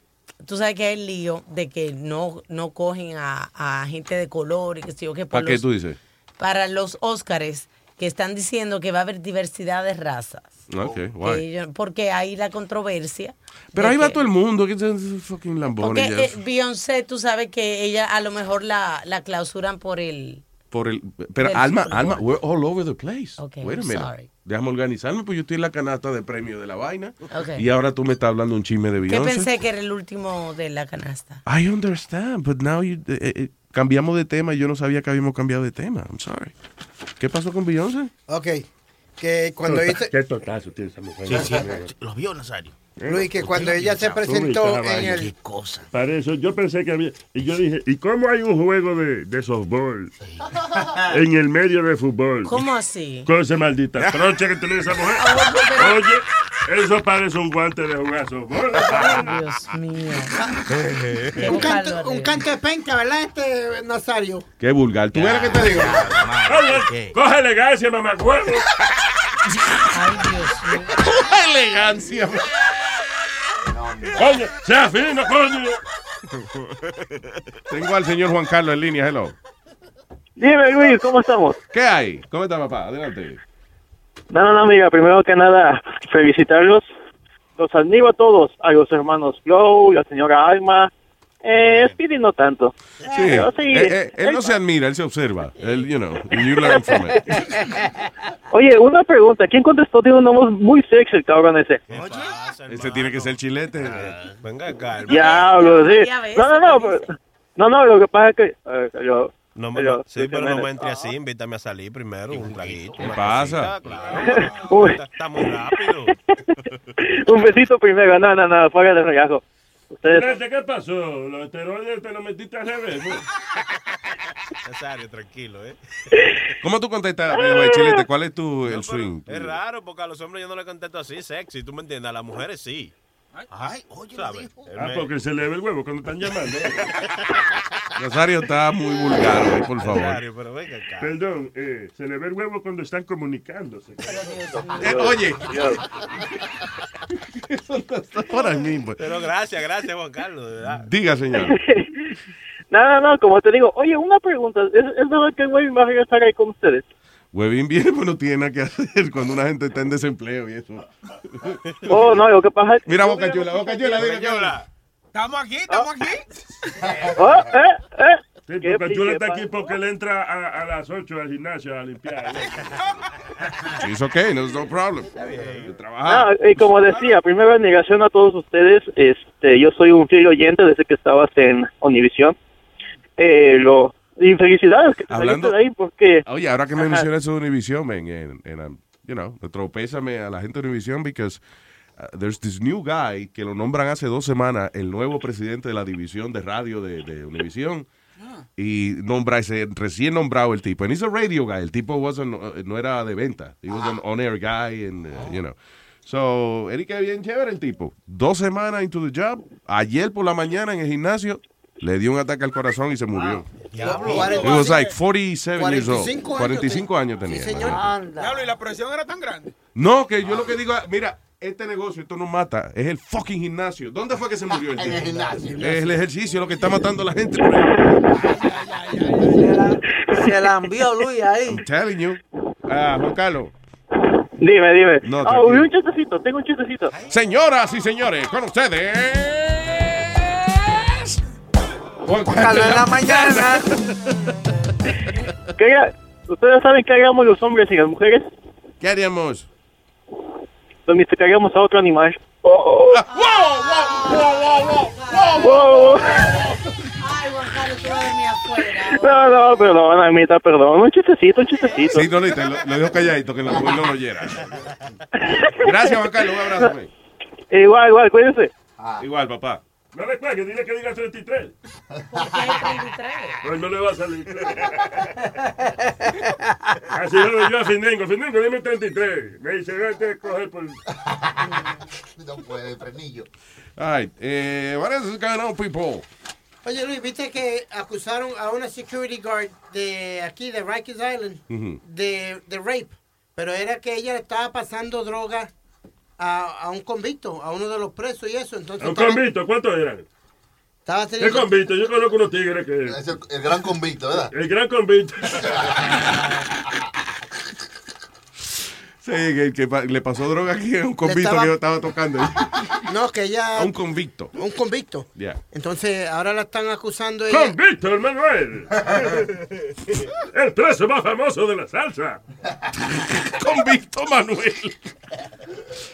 tú sabes que hay el lío de que no, no cogen a, a gente de color y que sé yo por ¿Para qué los- tú dices? para los Óscares que están diciendo que va a haber diversidad de razas. Ok, Que guay. ellos- porque hay la controversia. Pero ahí va todo el mundo, que es fucking lambones. Porque eh, Beyoncé, tú sabes que ella a lo mejor la, la clausuran por el... Por el, pero Alma, Alma, we're all over the place. Ok, Wait a minute. sorry. Déjame organizarme, pues yo estoy en la canasta de premio de la vaina. Y ahora tú me estás hablando un chisme de Que Beyoncé. pensé que era el último de la canasta. I understand, but now you, eh, eh, cambiamos de tema y yo no sabía que habíamos cambiado de tema. I'm sorry. ¿Qué pasó con Beyoncé? Ok. Que cuando hice. Qué totazo tiene esa mujer. Sí, sí. Lo vio, Nazario. Luis, que cuando ella se presentó en el... Para eso, yo pensé que había. Y yo dije, ¿y cómo hay un juego de, de softball en el medio de fútbol? ¿Cómo así? Con esa maldita trocha que tiene esa mujer. Oye, eso parece un guante de jugar softball. Dios mío. Un canto, un canto de penca, ¿verdad, este Nazario? Qué vulgar. ¿Tú ves lo que te digo? Oye, coge elegancia, mamá Ay, Dios mío. elegancia. Coño, sea fino, coño. Tengo al señor Juan Carlos en línea. Hello. Dime, Luis, ¿cómo estamos? ¿Qué hay? ¿Cómo está, papá? Adelante. No, no, no, amiga, primero que nada, felicitarlos. Los admiro a todos, a los hermanos Flow, la señora Alma. Eh, Speedy no tanto. Sí. Pero sí, Eh, eh, él no se admira, él se observa. Él, you know, you learn from it. [LAUGHS] Oye, una pregunta. ¿Quién contestó? Tiene un nombre muy sexy el cabrón ese. Ese tiene que ser chilete. Venga acá. Diablo, sí. No, no, no. pero- No, no, lo que pasa es que... eh, yo, No me, yo- sí, pero no me entre así, invítame a salir primero, un traguito. ¿Qué pasa? claro. Está, está muy rápido. [LAUGHS] un besito primero. No, no, no, fuera de regazo. Ustedes... ¿Qué pasó? Los esteroides te los metiste al revés. [LAUGHS] Nazario, tranquilo, ¿eh? [LAUGHS] ¿Cómo tú contestas, eh, Chilete? ¿Cuál es tu el swing? Es raro porque a los hombres yo no le contesto así sexy, ¿tú me entiendes? A las mujeres sí. Ay, oye, Ah, porque se le ve el huevo cuando están llamando. [LAUGHS] Rosario está muy vulgar, por favor. Nazario, pero venga acá. Perdón, eh, se le ve el huevo cuando están comunicándose. Eh, [LAUGHS] oye. Eso no está por ahí mismo. Pero gracias, gracias, Juan Carlos, de verdad. Diga, señor. No, no, no, como te digo. Oye, una pregunta. ¿Es, es verdad que el güey va a regresar ahí con ustedes? Huevín viene, pues no tiene nada que hacer cuando una gente está en desempleo y eso. [LAUGHS] Oh, no, lo que pasa es... Mira, Boca Chula, Boca Chula, dile que- Estamos aquí, estamos aquí. [LAUGHS] Oh, eh, eh. Sí, ¿Qué porque Chula está aquí porque él entra a, a las 8 al gimnasio a limpiar. [LAUGHS] It's okay, no, no problem. Trabajar. Ah, y como decía, primero en negación a todos ustedes, este, yo soy un fiel oyente desde que estabas en Univision. Eh, lo, y felicidades que te Hablando- de ahí porque... Oye, ahora que me Ajá. mencionas eso de Univision, man, en, en, um, you know, nuestro pésame a la gente de Univision because uh, there's this new guy que lo nombran hace dos semanas el nuevo presidente de la división de radio de, de Univision. Y nombra ese recién nombrado el tipo. And he's a radio guy. El tipo wasn't, uh, no era de venta. He was an on-air guy and, uh, you know. So, Eric es bien chévere el tipo. Dos semanas into the job. Ayer por la mañana en el gimnasio le dio un ataque al corazón y se murió. He was like 47 years old. 45 años 45 años tenía. Diablo, y la presión era tan grande. No, que yo lo que digo, mira, este negocio, esto no mata, es el fucking gimnasio. ¿Dónde fue que se murió el [LAUGHS] En tipo? el gimnasio. Es el ejercicio lo que está matando a la gente. por ahí. Se la envió Luis ahí. I'm telling you. Ah, Juan Carlos. Dime, dime. No, ah, tranquilo. un chistecito, tengo un chistecito. Señoras y señores, con ustedes. Carlos en la mañana. ¿Qué ¿Ustedes saben qué haríamos los hombres y las mujeres? ¿Qué haríamos? Domesticaríamos a otro animal. Ay, Juan Carlos, tú vas a dormir afuera. No, no, perdón, amita, perdón. Un chistecito, un chistecito. Sí, no, lo, lo, lo dejo calladito, que no, no lo oyera. Gracias, Juan Carlos, un abrazo. güey. Igual, igual, cuídense. Igual, papá. No le cuelgue, dile que diga 33. Pues no le va a salir. Así lo yo a Finengo. Finengo, dime 33. Me dice, vete a coger por... [LAUGHS] No puede, frenillo. All right, eh, what is going on, people? Oye, Luis, ¿viste que acusaron a una security guard de aquí, de Rikers Island, Ujú. de, de rape? Pero era que ella estaba pasando droga a, a un convicto, a uno de los presos y eso. Entonces Un estaba- convicto, ¿cuántos eran? Estaba ¿Qué teniendo... convicto? Yo conozco unos tigres que... Es el, el gran convicto, ¿verdad? El gran convicto. [LAUGHS] Sí, que, que le pasó droga aquí a un convicto estaba- que yo estaba tocando. [LAUGHS] No, que ella... A un convicto. Un convicto. Yeah. Entonces, ahora la están acusando ella. ¡Convicto, el Manuel! [LAUGHS] El preso más famoso de la salsa. [LAUGHS] Convicto Manuel.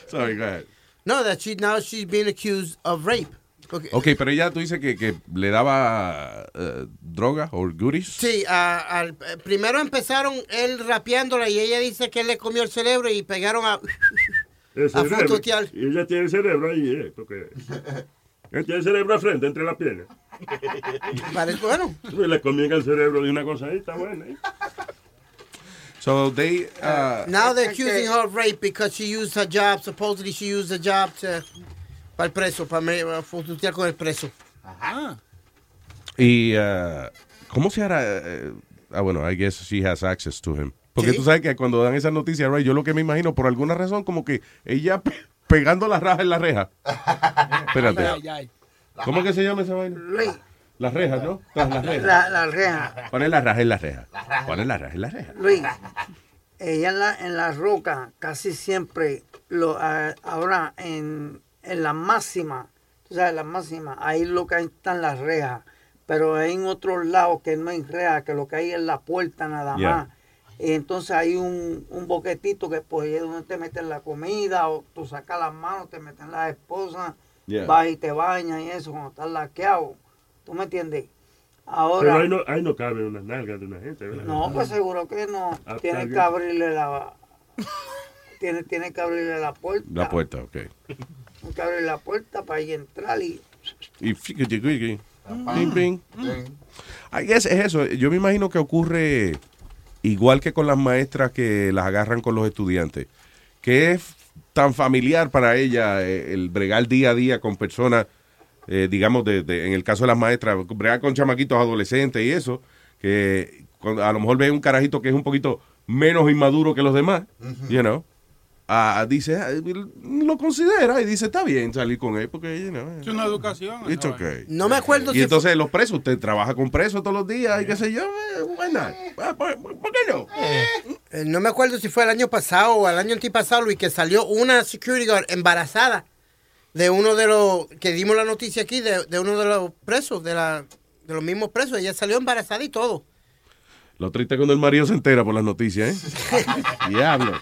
Sorry, go ahead. No, that she, now she's being accused of rape. Okay. Ok, pero ella tú dices que, que le daba eh, droga o goodies. Sí, a- al- eh, primero empezaron él rapeándola y ella dice que él le comió el cerebro y pegaron a... El [LAUGHS] a cerebro. fututear. Y ella tiene el cerebro ahí, ¿eh? Porque... Ella tiene el cerebro al frente, entre las piernas. [LAUGHS] Parece bueno. Le comienza el cerebro de una cosa ahí, está buena. ¿eh? So they, uh, Now they're accusing her of rape because she used her job. Supposedly she used the job to para el preso, para me- para fututear con el preso. y uh, ¿cómo se hará? eh, ah, bueno, I guess she has access to him. Porque Sí. tú sabes que cuando dan esas noticias, right, yo lo que me imagino, por alguna razón, como que ella pe- pegando la raja en la reja. [LAUGHS] Espérate. Ay, ay. ¿Cómo que se llama esa vaina? Luis, Las rejas, ¿no? Tras las rejas. la, la reja. Poner la raja en la reja. Poner la raja en la reja. Luis, ella en la, en la roca casi siempre lo ah, ahora en, en la máxima, tú sabes, la máxima, ahí lo que están las rejas, pero hay en otros lados que no hay rejas, que lo que hay es la puerta nada Yeah. más. Y entonces hay un, un boquetito que pues es donde te meten la comida o tú sacas las manos, te meten las esposas, Yeah. vas y te bañas y eso cuando estás laqueado. ¿Tú me entiendes? Pero Ahora... ahí no, ahí no cabe una nalga de una gente, ¿verdad? No, pues seguro que no. Ah, Tiene que abrirle la. Tiene, tiene que abrirle la puerta. La puerta, ok. [LAUGHS] Tiene que abrir la puerta para ahí entrar y. Y fíjate, fíjate. Ping, ping. I guess es eso. Yo me imagino que ocurre igual que con las maestras que las agarran con los estudiantes, que es tan familiar para ella eh, el bregar día a día con personas, eh, digamos, de, de- en el caso de las maestras, bregar con chamaquitos adolescentes y eso, que cuando a lo mejor ve un carajito que es un poquito menos inmaduro que los demás, you know, ah, dice, ah, lo considera y dice, está bien salir con él porque, you know, Es una educación. It's okay. No me acuerdo Y si entonces los presos, usted trabaja con presos todos los días y qué sé yo, eh, why not? Ah, ¿Por, por qué no? Eh, no me acuerdo si fue el año pasado o el año antipasado, Luis, que salió una security guard embarazada de uno de los que dimos la noticia aquí, de, de uno de los presos, de, la, de los mismos presos. Ella salió embarazada y todo. Lo triste es cuando el marido se entera por las noticias, ¿eh? [LAUGHS] Diablo.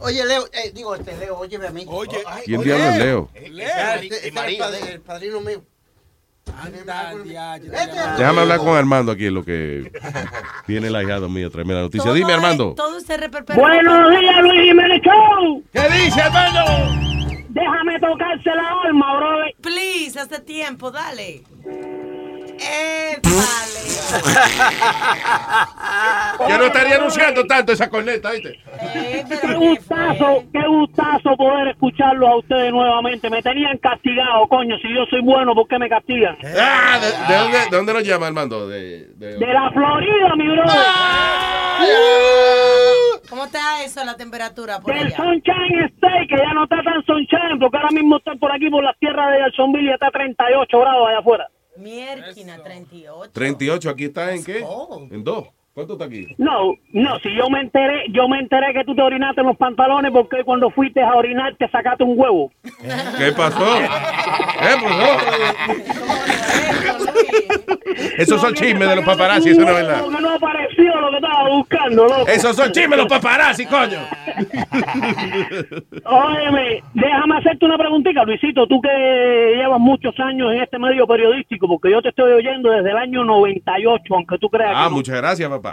Oye, Leo, eh, digo, este Leo, óyeme a mí. Oye, ¿Quién diablo es Leo? Este, este era el, padre- el padrino mío. Déjame hablar con Armando aquí en lo que [LAUGHS] viene el ahijado mío, tráeme la noticia. Dime, Armando. Todo ese reperpero. Buenos días, Luis Jiménez Show. ¿Qué dice, Armando? Déjame tocarte la alma, bro. Please, hace tiempo, dale. Yo no estaría anunciando tanto esa corneta, ¿viste? Qué gustazo, qué gustazo poder escucharlo a ustedes nuevamente. Me tenían castigado, coño. Si yo soy bueno, ¿por qué me castigan? Ah, ¿de, de dónde, de dónde nos llama, Armando? De, de- De la Florida, mi brother. ¿Cómo está eso, la temperatura por Del allá? Sunshine State, que ya no está tan sunshine, porque ahora mismo está por aquí, por las tierras de Jacksonville, y está a 38 grados allá afuera. Mierquina, 38. 38, aquí está en qué? En dos. ¿Cuánto está aquí? No, no, si yo me enteré, yo me enteré que tú te orinaste en los pantalones porque cuando fuiste a orinar te sacaste un huevo. ¿Qué pasó? ¿Qué pasó? Esos son chismes de los paparazzi, eso no es verdad. Porque no apareció lo que estaba buscando, loco. Esos son chismes de los paparazzi, coño. [LAUGHS] Óyeme, déjame hacerte una preguntita, Luisito, tú que llevas muchos años en este medio periodístico, porque yo te estoy oyendo desde el año 98, aunque tú creas Ah, que no. muchas gracias, papá.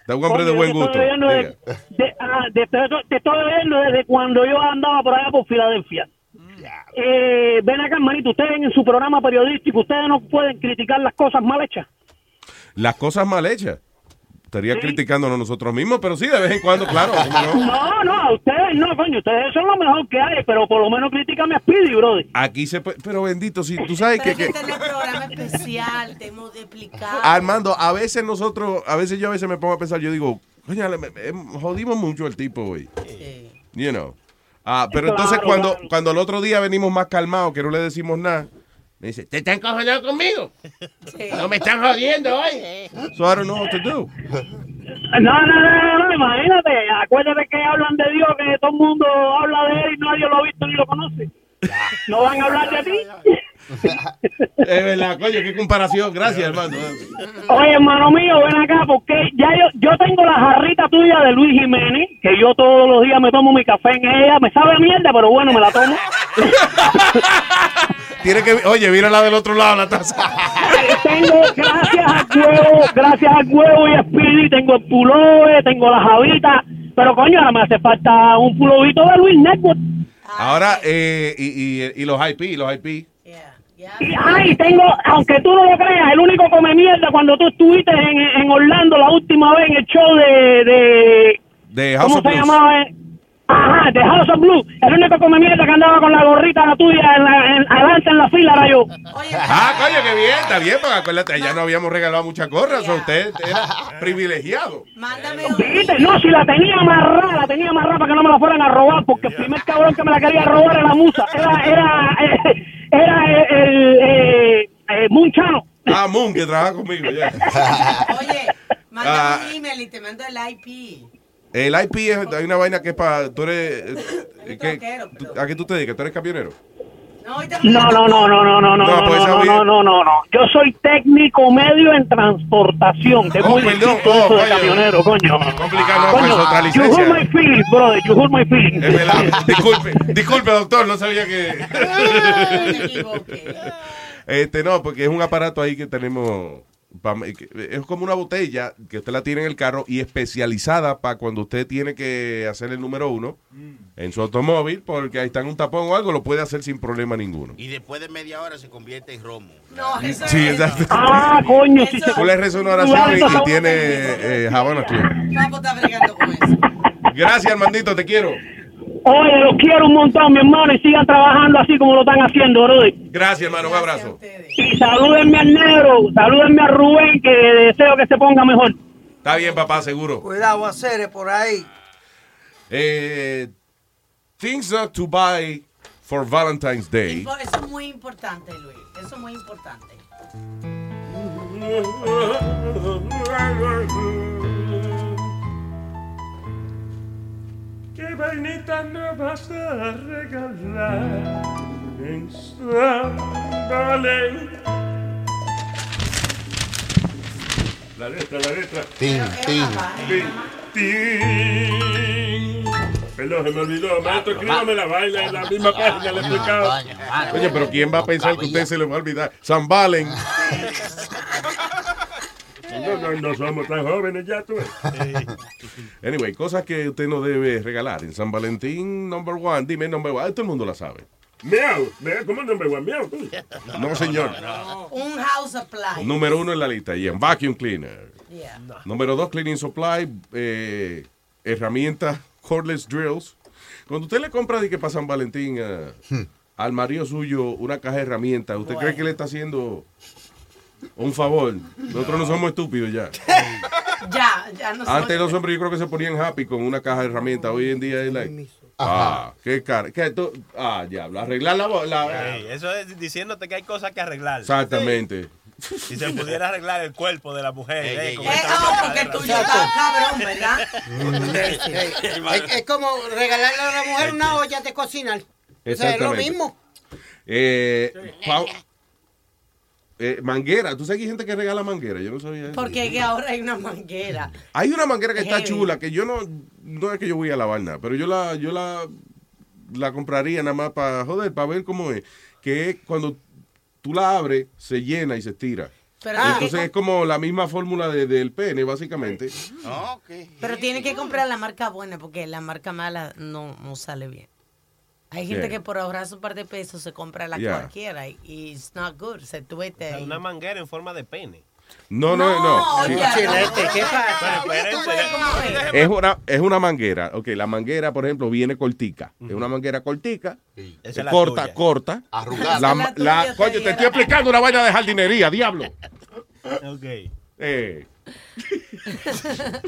Está un hombre de buen gusto. de- de- ah, de- te, estoy oyendo desde cuando yo andaba por allá por Filadelfia. Eh, ven acá, hermanito, ustedes en su programa periodístico, ustedes no pueden criticar las cosas mal hechas. Las cosas mal hechas. Estaría criticándonos nosotros mismos, pero sí, de vez en cuando, claro. ¿cómo no? [LAUGHS] No, no, a ustedes no, coño, ustedes son lo mejor que hay, pero por lo menos críticame a Speedy, brother. Aquí se puede, pero bendito, si tú sabes que, Pero que- este es el programa especial, te hemos explicado. Armando, a veces nosotros, a veces yo a veces me pongo a pensar, yo digo, coño, le- me- me- jodimos mucho al tipo hoy. You know. Ah, pero Claro, entonces cuando, claro. cuando el otro día venimos más calmados, que no le decimos nada, me dice, ¿te están cojonando conmigo? No me están jodiendo hoy. So I don't know what to do. [LAUGHS] No, no, no, no, imagínate, acuérdate que hablan de Dios, que todo el mundo habla de él y nadie lo ha visto ni lo conoce. No van a hablar de ti. [LAUGHS] Es verdad, coño, qué comparación. Gracias, hermano. Oye, hermano mío, ven acá, porque ya yo, yo tengo la jarrita tuya de Luis Jiménez, que yo todos los días me tomo mi café en ella. Me sabe a mierda, pero bueno, me la tomo. [LAUGHS] Tiene que, oye, mira la del otro lado, la taza. tengo, gracias al huevo, gracias al huevo y a Speedy, tengo el pullover, tengo la javita. Pero coño, ahora me hace falta un pulovito de Luis Network. Ahora, eh, y, y, y los IP, los IP. Y, ay, tengo, aunque tú no lo creas, el único come mierda cuando tú estuviste en, en Orlando la última vez en el show de, de De House ¿cómo of se Blues. llamaba? Ajá, de House of Blue. El único come mierda que andaba con la gorrita la tuya en la, en- adelante en la fila era yo. Ah, coño, qué bien, está bien, porque acuérdate, ya no habíamos regalado muchas gorras, o sea, usted era [LAUGHS] privilegiado. ¿Viste? No, si la tenía amarrada, la tenía amarrada para que no me la fueran a robar, porque el primer cabrón que me la quería robar era la musa. Era, era, eh, era eh, el, eh, eh, Munchano. Ah, Moon, que trabaja conmigo, ya. Oye, manda Ah. un email y te mando el IP. El IP es, hay una vaina que es para, tú eres, eh, ¿qué- troquero, tú- ¿a qué tú te dedicas? ¿Tú eres camionero? No, no, no, no, no, no, no, No, no, pues, no, no, no, no, no, no. Yo soy técnico medio en transportación. Es Oh, muy perdón, distinto oh, eso de camionero, coño. Complicado, no, Coño, pues, otra You licencia. hurt my feelings, brother. You hurt my feelings. Es verdad. Disculpe, disculpe, doctor, no sabía que. Este, no, porque es un aparato ahí que tenemos. Es como una botella que usted la tiene en el carro y especializada para cuando usted tiene que hacer el número uno en su automóvil, porque ahí está en un tapón o algo, lo puede hacer sin problema ninguno. Y después de media hora se convierte en romo. No, eso Sí, exacto. Ah, coño, sí se Tú le rezas una oración y, y tiene eh, está bregando con eso. Gracias, Armandito, te quiero. Oye, los quiero un montón, mi hermano, y sigan trabajando así como lo están haciendo, brother. Gracias, hermano, un abrazo. Y salúdenme al negro, salúdenme a Rubén, que deseo que se ponga mejor. Está bien, papá, seguro. Cuidado, hacer por ahí. Eh, things not to buy for Valentine's Day. Eso es muy importante, Luis. Eso es muy importante. [LAUGHS] ¿Qué vainita no vas a regalar en San Valentín? La letra, la letra. Tin, tin. Tin, tin. Perdón, se me olvidó. Maestro, escríbame la vaina en la misma página, le he explicado. Oye, pero ¿quién va a pensar que a usted se le va a olvidar? San Valen. [LAUGHS] No, no, no somos tan jóvenes ya, tú. Anyway, cosas que usted no debe regalar. En San Valentín, number one. Dime number one. Todo el mundo la sabe. Miau. ¿Cómo no me voy miau? tú? No, señor. Un house supply. Número uno en la lista. Y en vacuum cleaner. Yeah. Número dos, cleaning supply. eh, herramientas, cordless drills. Cuando usted le compra de que para San Valentín eh, al marido suyo una caja de herramientas, ¿usted cree que le está haciendo un favor? Nosotros no somos estúpidos ya. [LAUGHS] Ya, ya no Antes los hombres yo creo que se ponían happy con una caja de herramientas. Hoy en día es like, ah, qué cara. ¿Qué tú? Ah, diablo, arreglar la, la- eso es diciéndote que hay cosas que arreglar. Exactamente. Si se pudiera arreglar el cuerpo de la mujer. eh, con Eh, esta oh, otra porque el cadera. tuyo está cabrón, ¿verdad? Es, es como regalarle a la mujer una olla de cocinar. O sea, es lo mismo. Eh, Pau- eh, manguera. ¿Tú sabes que hay gente que regala manguera? Yo no sabía eso. Porque es que ahora hay una manguera. Hay una manguera que está Heavy. chula, que yo no, no es que yo voy a lavar nada, pero yo la, yo la, la compraría nada más para joder, para ver cómo es. Que es cuando tú la abres, se llena y se estira. Pero Entonces tiene es como la misma fórmula de- del pene, básicamente. que- Pero tiene que comprar la marca buena porque la marca mala no, no sale bien. Hay gente Yeah. que por ahorrar su par de pesos se compra la Yeah. cualquiera y, it's not good. Se tuete ahí. Una manguera en forma de pene. No, no, no. Sí. oiga, Chilete, ¿qué pasa? Es una, es una manguera. Ok, la manguera, por ejemplo, viene cortica. Es una manguera cortica. Esa eh, es la corta, corta. Arrugada. La, Esa la- la coño, te estoy explicando una vaina de jardinería, diablo. Ok. Eh. [LAUGHS]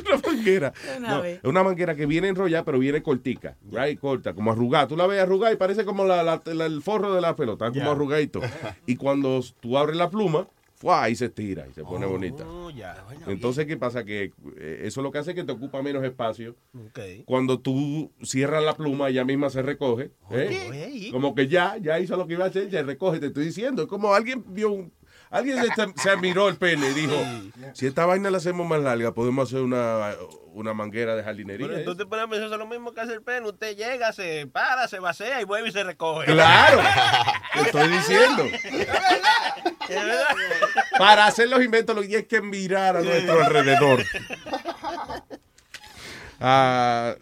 una manguera. Una No, vez. es una manguera que viene enrollada, pero viene cortica. Right? Corta, como arrugada. Tú la ves arrugada y parece como la- la- la- el forro de la pelota, como arrugadito. Y cuando tú abres la pluma, ¡fua! ahí se estira y se pone bonita. Oh, ya. Entonces, ¿qué pasa? Que eh, eso lo que hace es que te ocupa menos espacio. Ok. Cuando tú cierras la pluma, ella misma se recoge. ¿eh? Como que ya, ya hizo lo que iba a hacer, ya recoge, te estoy diciendo. Es como alguien vio un. Alguien se, se admiró el pene y dijo: Si esta vaina la hacemos más larga, podemos hacer una, una manguera de jardinería. Pero ¿eh? tú te pones a pensar, eso es lo mismo que hace el pene. Usted llega, se para, se vacía y vuelve y se recoge. Claro, [LAUGHS] te estoy diciendo. Es verdad. Para hacer los inventos, lo que hay que mirar a nuestro alrededor. Ah,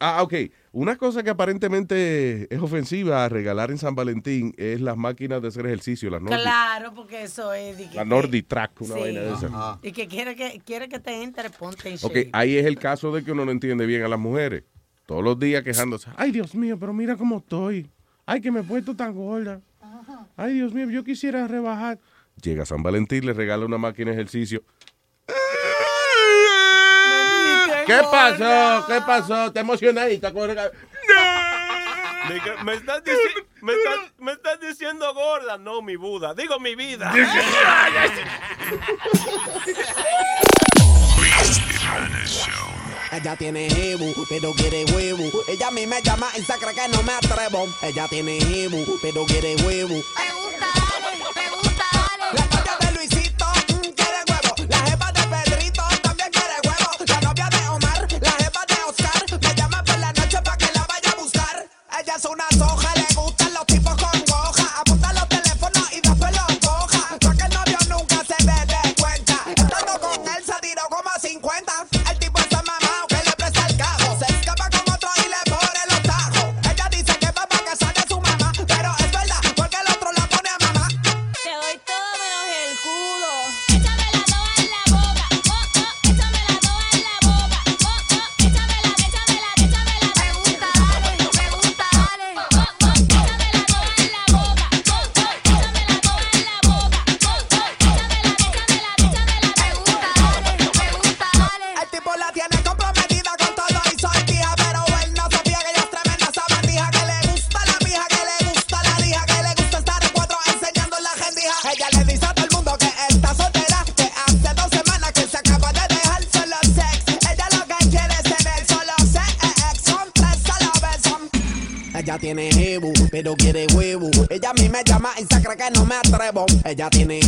ah, ok. Una cosa que aparentemente es ofensiva a regalar en San Valentín es las máquinas de hacer ejercicio, las Nordic, Claro, porque eso es. que- la Nordic Track, una Sí. vaina de esa. Y que quiere que quiere que te entre, ponte en Ok, shape. ahí es el caso de que uno no entiende bien a las mujeres. Todos los días quejándose. Ay, Dios mío, pero mira cómo estoy. Ay, que me he puesto tan gorda. Ay, Dios mío, yo quisiera rebajar. Llega San Valentín, le regala una máquina de ejercicio. ¿Qué pasó? ¿Qué pasó? ¿Te emocionadita? con ¿Me estás, me, estás, me estás diciendo gorda? No, mi Buda. Digo mi vida. Ella tiene jebu, pero quiere huevo. Ella a mí me llama y se cree que no me atrevo. Ella tiene jebu, pero quiere huevo. La Ella tiene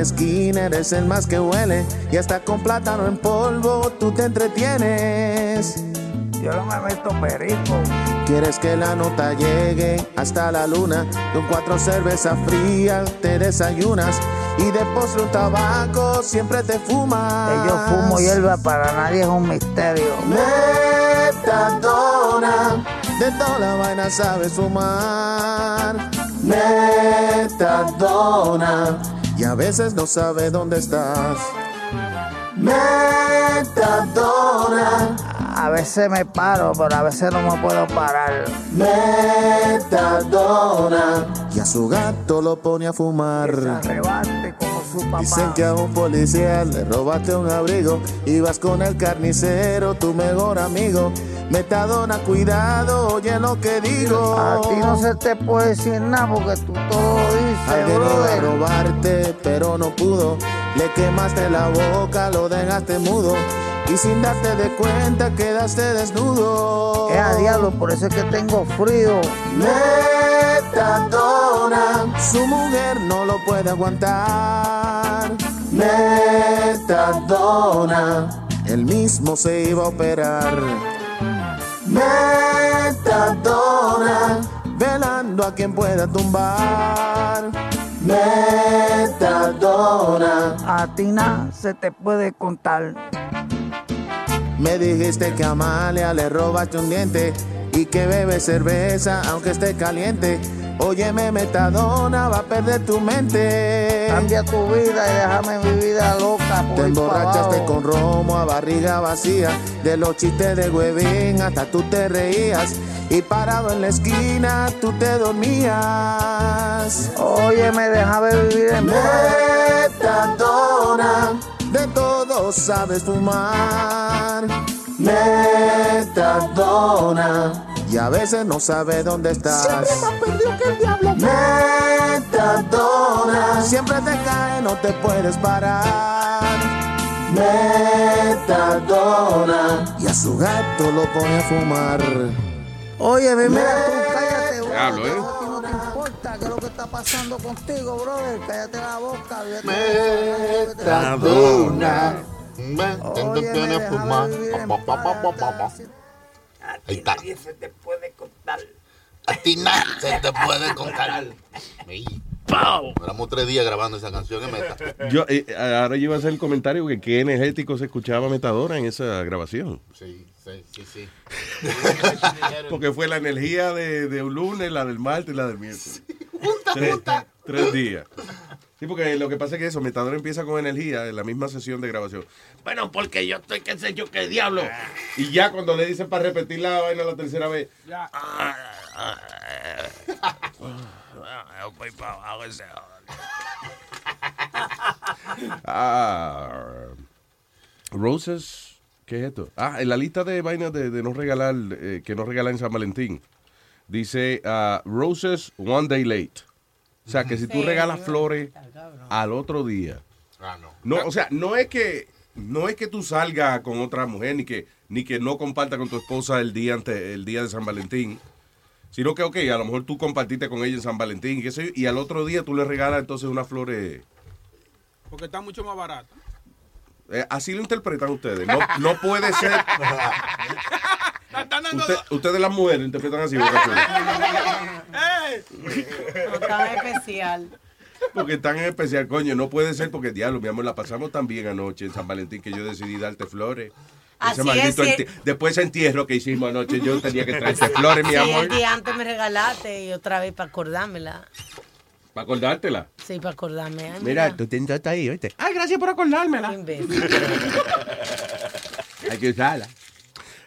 esquina eres el más que huele. Y hasta con plátano en polvo tú te entretienes. Yo no me meto perico. Quieres que la nota llegue hasta la luna. Con cuatro cervezas frías te desayunas. Y de postre un tabaco siempre te fumas. Que yo fumo hierba para nadie es un misterio. Metadona, de toda la vaina sabes fumar. Metadona, veces no sabes dónde estás. Metadona, A veces me paro, pero a veces no me puedo parar. metadona, y a su gato lo pone a fumar. Como su papá. Dicen que a un policía le robaste un abrigo. Ibas con el carnicero, tu mejor amigo. Metadona, cuidado, oye lo que digo. A ti no se te puede decir nada porque tú todo. Alguien iba a robarte, pero no pudo. Le quemaste la boca, lo dejaste mudo. Y sin darte de cuenta quedaste desnudo. Es a diablo, por eso es que tengo frío. Metadona, su mujer no lo puede aguantar. Metadona, él mismo se iba a operar. Metadona, velando a quien pueda tumbar. Metadona, A ti nada se te puede contar. me dijiste que a Amalia le robaste un diente y que bebe cerveza aunque esté caliente. Óyeme, metadona, va a perder tu mente. Cambia tu vida y déjame mi vida loca. por Te emborrachaste con romo a barriga vacía. De los chistes de huevín hasta tú te reías. Y parado en la esquina tú te dormías. Óyeme, déjame vivir en Metadona, de todo sabes fumar. Metadona, y a veces no sabes dónde estás. Siempre más perdido que el diablo. Metadona, siempre te cae, no te puedes parar. Metadona, y a su gato lo pone a fumar. Óyeme, mira tú, cállate, bro. Diablo, ¿eh? No te importa qué es lo que está pasando contigo, brother. Cállate la boca. eso, Metadona. Óyeme, déjame vivir en paz. Ahí está. se te puede contar. A ti nada se te [LAUGHS] puede contar. ¡Pau! Duramos tres días grabando esa canción en meta. Yo, eh, ahora yo iba a hacer el comentario que qué energético se escuchaba Metadona en esa grabación. Sí, sí, sí, sí. Porque fue la energía de, de un lunes, la del martes y la del miércoles. tres, tres días. Sí, porque lo que pasa es que eso, Metadona empieza con energía en la misma sesión de grabación. Bueno, porque yo estoy, qué sé yo, qué diablo. Y ya cuando le dicen para repetir la vaina la tercera vez, Ya. voy para abajo ese Ah, Roses, ¿qué es esto? Ah, en la lista de vainas de, de no regalar, eh, que no regalan en San Valentín, dice ah, Roses one day late. O sea, que si tú regalas flores al otro día. Ah, no. No, o sea, no es que no es que tú salgas con otra mujer ni que ni que no compartas con tu esposa el día ante, el día de San Valentín, sino que ok, a lo mejor tú compartiste con ella en San Valentín y sé y al otro día tú le regalas entonces unas flores. Porque está mucho más barato. Eh, así lo interpretan ustedes. No, no puede ser. [LAUGHS] Usted- ustedes las mujeres interpretan así. No [LAUGHS] tan especial. Porque tan en especial, coño, no puede ser porque diablo, mi amor, la pasamos tan bien anoche en San Valentín que yo decidí darte flores. Así Ese maldito es, sí. Después ese entierro que hicimos anoche, yo tenía que traerte flores, mi Sí, amor. el día antes me regalaste y otra vez para acordármela. Para acordártela. Sí, para acordarme. Ay, Mira, tú tienes ahí, ¿oíste? Ay, gracias por acordármela. [LAUGHS] Hay que usarla.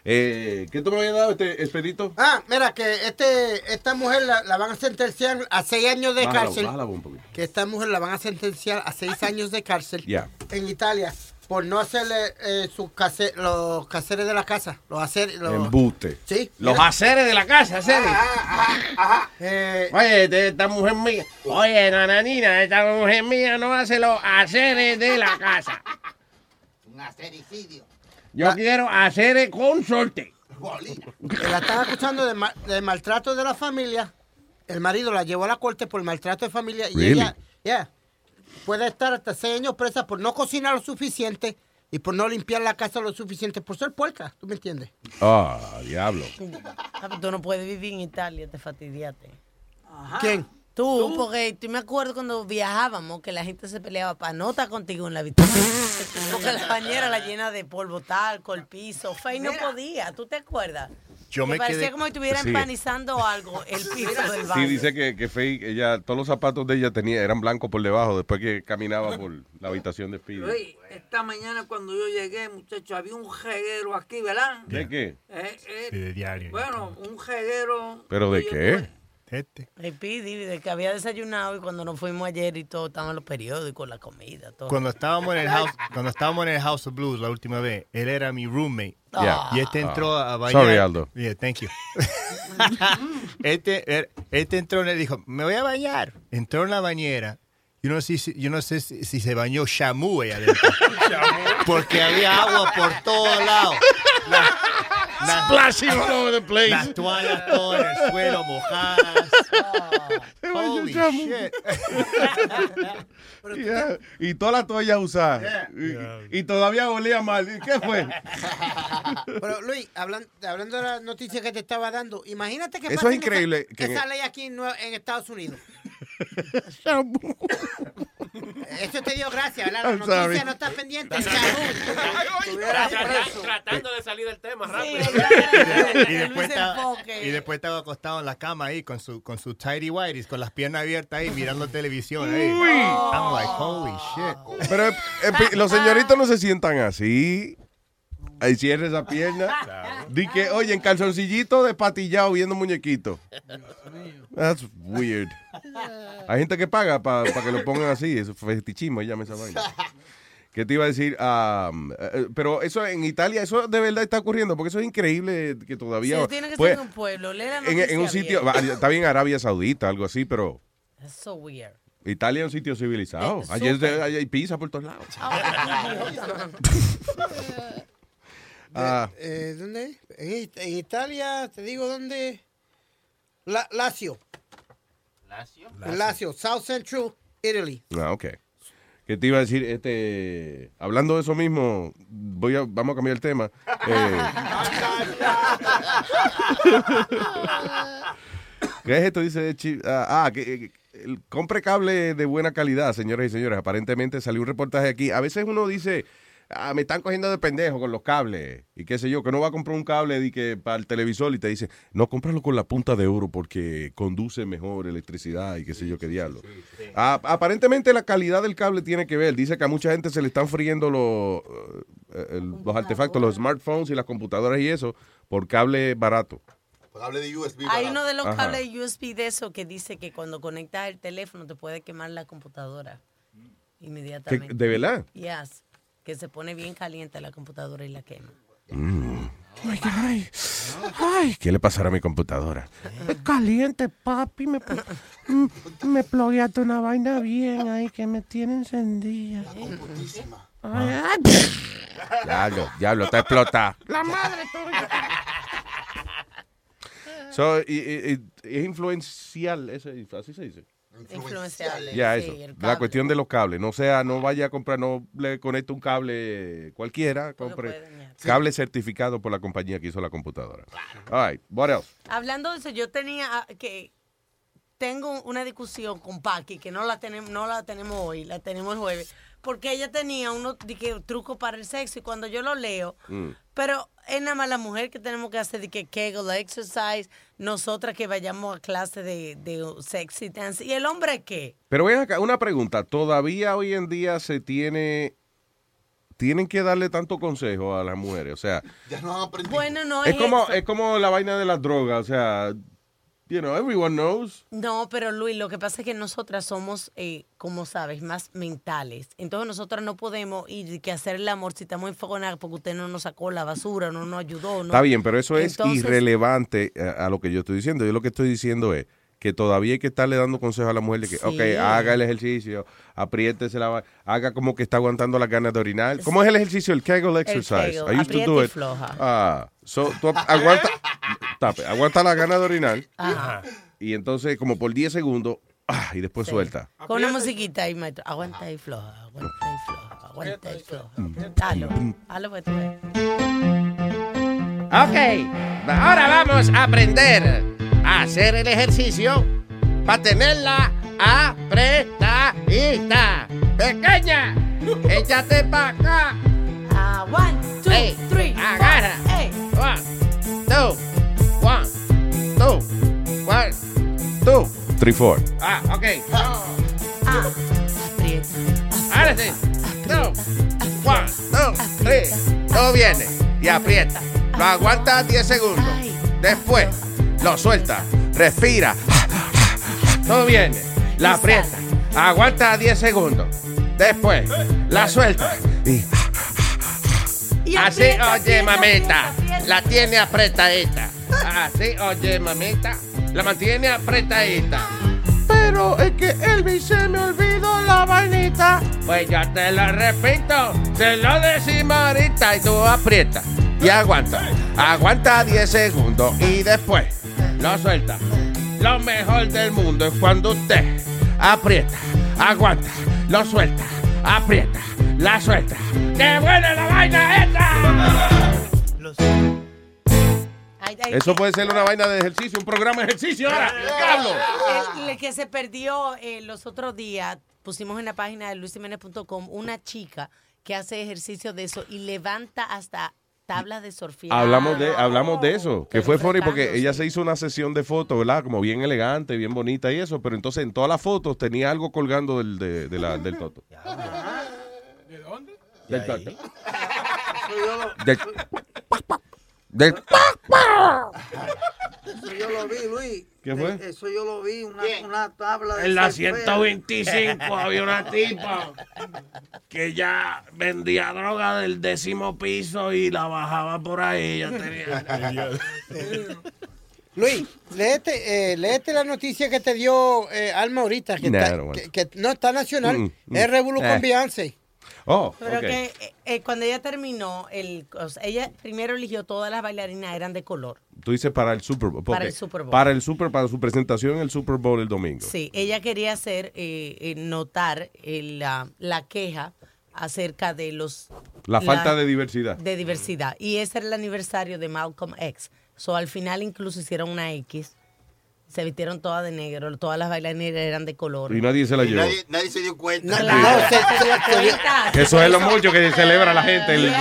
Eh, ¿Qué tú me habías dado, este expedito? Ah, mira, que este, esta mujer la, la van a sentenciar a seis años de Bájala, cárcel. bájala un poquito. Que esta mujer la van a sentenciar a seis años de cárcel Ya. en Italia por no hacerle eh, sus case- los caseres de la casa. Los hacer, los, Embuste. Sí. Los haceres de la casa, haceres. Eh, Oye, de esta mujer mía. Oye, nananina, esta mujer mía no hace los haceres de la casa. Un acericidio. Yo quiero hacer con sorte. la están acusando de, ma- de maltrato de la familia. El marido la llevó a la corte por maltrato de familia y Really? ella yeah, puede estar hasta seis años presa por no cocinar lo suficiente y por no limpiar la casa lo suficiente, por ser puerca, ¿tú me entiendes? Ah, diablo. Ah, pero Tú no puedes vivir en Italia, te fastidiaste. ¿Quién? Tú, porque tú me acuerdo cuando viajábamos que la gente se peleaba para no estar contigo en la habitación. [LAUGHS] porque la bañera la llena de polvo talco, el piso. Fey no podía, ¿tú te acuerdas? Yo Que me parecía quedé- como si estuviera Sí. empanizando algo el piso del baño. Sí, dice que, que Faye, ella, todos los zapatos de ella tenía, eran blancos por debajo después que caminaba por la habitación de Speedy. Oye, esta mañana cuando yo llegué, muchacho, había un jeguero aquí, ¿verdad? ¿De qué? Eh, eh, Sí, de diario. Bueno, un jeguero. ¿Pero de qué? Este. El Pidi, de que había desayunado y cuando nos fuimos ayer y todo, estaban los periódicos, la comida, todo. Cuando estábamos en el house, cuando estábamos en el House of Blues la última vez, él era mi roommate. Yeah. Y este entró Ah. a bañar. Sorry, Aldo. Yeah, thank you. [LAUGHS] [LAUGHS] este, er- este entró y le dijo, me voy a bañar. Entró en la bañera. Yo no sé si, yo no sé si, si se bañó Shamu ahí adentro. [LAUGHS] Porque había agua por todos lados. La- la- Splashing all over the place. Las toallas todas en el suelo mojadas. [LAUGHS] Holy shit. Yeah. Y toda la toalla usada. Y, y todavía olía mal. ¿Y ¿Qué fue? [LAUGHS] Pero Luis, hablan- hablando de la noticia que te estaba dando, imagínate que Eso es increíble, esa- que- esa ley aquí en, en Estados Unidos. [LAUGHS] Eso te dio gracia, ¿verdad? La I'm noticia sorry. no está pendiente. Tra- tra- Tratando de salir del tema rápido. y, después estaba, y después estaba acostado en la cama ahí con su con su tidy whities, con las piernas abiertas ahí mirando televisión ahí. Uy. I'm like, holy shit. Pero eh, eh, los señoritos no se sientan así. Ahí cierra esa pierna. [LAUGHS] Di que, oye, en calzoncillito de patillado viendo muñequito. That's weird. Hay gente que paga para que lo pongan así. Es fetichismo, llama esa vaina. ¿Qué te iba a decir? Um, pero eso en Italia, eso de verdad está ocurriendo, porque eso es increíble que todavía... Sí, tiene que pues, ser en un pueblo. Lee la en, noticia en un sitio, bien. está bien Arabia Saudita, algo así, pero That's so weird. Italia es un sitio civilizado. Allí hay pizza por todos lados. De- [LAUGHS] Ah. eh, ¿Dónde? En, en Italia, te digo dónde. La, Lazio. ¿Lazio? Lazio, South Central Italy. Ah, ok. ¿Qué te iba a decir? Este, hablando de eso mismo, voy a, vamos a cambiar el tema. [LAUGHS] Eh, [LAUGHS] ¿Qué es esto? Dice ah, ah, que eh, el- compre cable de buena calidad, señores y señores. Aparentemente salió un reportaje aquí. A veces uno dice, ah, me están cogiendo de pendejo con los cables y qué sé yo, que no va a comprar un cable de que para el televisor y te dice, no, cómpralo con la punta de oro porque conduce mejor electricidad y qué sé yo qué diablo. Ah, aparentemente la calidad del cable tiene que ver. Dice que a mucha gente se le están friendo los, eh, el- los artefactos, los smartphones y las computadoras y eso por cable barato. Cable de USB. Hay uno de los Ajá. cables USB de eso que dice que cuando conectas el teléfono te puede quemar la computadora ¿Qué- inmediatamente. ¿De verdad? Yes, que se pone bien caliente la computadora y la quema. Mm. Ay, ay, ay, ¿qué le pasará a mi computadora? Es caliente, papi. Me, mm, me plogueaste una vaina bien ahí que me tiene encendida. Ay, ay. Diablo, diablo, está explotado. La madre tuya. So, y- y- y- es influencial, ese- así se dice. Influenciable. Ya, sí, eso. el La cuestión de los cables. No sea, no vaya a comprar, no le conecte un cable cualquiera. Compre cable certificado por la compañía que hizo la computadora. All right, what else? Hablando de eso, yo tenía ah, que tengo una discusión con Paqui que no la tenemos, no la tenemos hoy, la tenemos el jueves, porque ella tenía unos de que, trucos para el sexo y cuando yo lo leo, Mm. pero es nada más la mujer que tenemos que hacer de que Kegel exercise, nosotras que vayamos a clase de, de sexy dance y el hombre qué? Pero ven acá, una pregunta. ¿Todavía hoy en día se tiene... Tienen que darle tanto consejo a las mujeres, o sea, Ya no han aprendido. Bueno, no es es, como eso. es como la vaina de las drogas, o sea, you know, everyone knows. No, pero Luis, lo que pasa es que nosotras somos, eh, como sabes, más mentales. Entonces nosotras no podemos ir que hacer el amor si estamos enfocados porque usted no nos sacó la basura, no nos ayudó. ¿no? Está bien, pero eso es Entonces, irrelevante a, a lo que yo estoy diciendo. Yo lo que estoy diciendo es que todavía hay que estarle dando consejos a la mujer de que, Sí. ok, haga el ejercicio, apriétese la va- haga como que está aguantando las ganas de orinar. ¿Cómo es el ejercicio? El Kegel exercise. Kegel, I used to aprieta do y it. floja. Ah, so, tú ap- aguanta, tape, aguanta la gana de orinar Ajá. y entonces como por 10 segundos ah, y después suelta. Con una musiquita ahí, maestro. Aguanta y floja, aguanta y floja, aguanta y floja. Dalo, dalo pues tú ves. Ok, ahora vamos a aprender a hacer el ejercicio para tenerla apretadita. Pequeña, échate para acá. Ah, one, two, Ey, three, agarra. four. One, two, one, two, one, two. 3, 4. Ah, ok. Ah, aprieta. Ahora sí. Two, one, two, three. Todo viene y aprieta. Lo aguanta 10 segundos. Después lo suelta. Respira. Tú vienes, la aprieta, aguanta 10 segundos. Después, la suelta. Y Y Así, oye, mamita, la tiene apretadita. Así, oye, mamita, la mantiene apretadita. Pero es que Elvis se me olvidó la vainita. Pues ya te lo repito, se lo decimos ahorita y tú aprieta y aguanta. Aguanta 10 segundos y después lo suelta. Lo mejor del mundo es cuando usted aprieta, aguanta, lo suelta, aprieta, la suelta. ¡Qué buena la vaina esta! Eso puede ser una vaina de ejercicio, un programa de ejercicio ahora. El, el que se perdió eh, los otros días, pusimos en la página de luisimenez.com una chica que hace ejercicio de eso y levanta hasta tablas de surfear. Hablamos de, hablamos de eso, que fue funny porque ella se hizo una sesión de fotos, ¿verdad? Como bien elegante, bien bonita y eso, pero entonces en todas las fotos tenía algo colgando del, de, de la- del toto. ¿De dónde? Del toto. Del, del- eso yo lo vi, Luis. ¿Qué fue? Eh, Eso yo lo vi, una, una tabla de En la surfeo. 125 [LAUGHS] había una tipa que ya vendía droga del décimo piso y la bajaba por ahí. Tenía... [LAUGHS] Luis, léete, eh, léete la noticia que te dio eh, Alma ahorita, que, Nah, está- want que- que no está nacional, Mm, mm. es Revolu Eh. con Beyoncé. Oh, Pero que eh, eh, cuando ella terminó, el, o sea, ella primero eligió todas las bailarinas, eran de color. Tú dices para el Super Bowl. Para el Super Bowl. Para el Super, para su presentación en el Super Bowl el domingo. Sí, ella quería hacer, eh, eh, notar el, la, la queja acerca de los... La falta de diversidad. De diversidad. Y ese era el aniversario de Malcolm X. So, al final incluso hicieron una X. Se vistieron todas de negro, todas las bailarinas eran de color. Y nadie se la llevó. nadie, nadie se dio cuenta. Claro, se- se dio [LAUGHS] cuenta. Que eso es lo mucho que celebra la gente. El,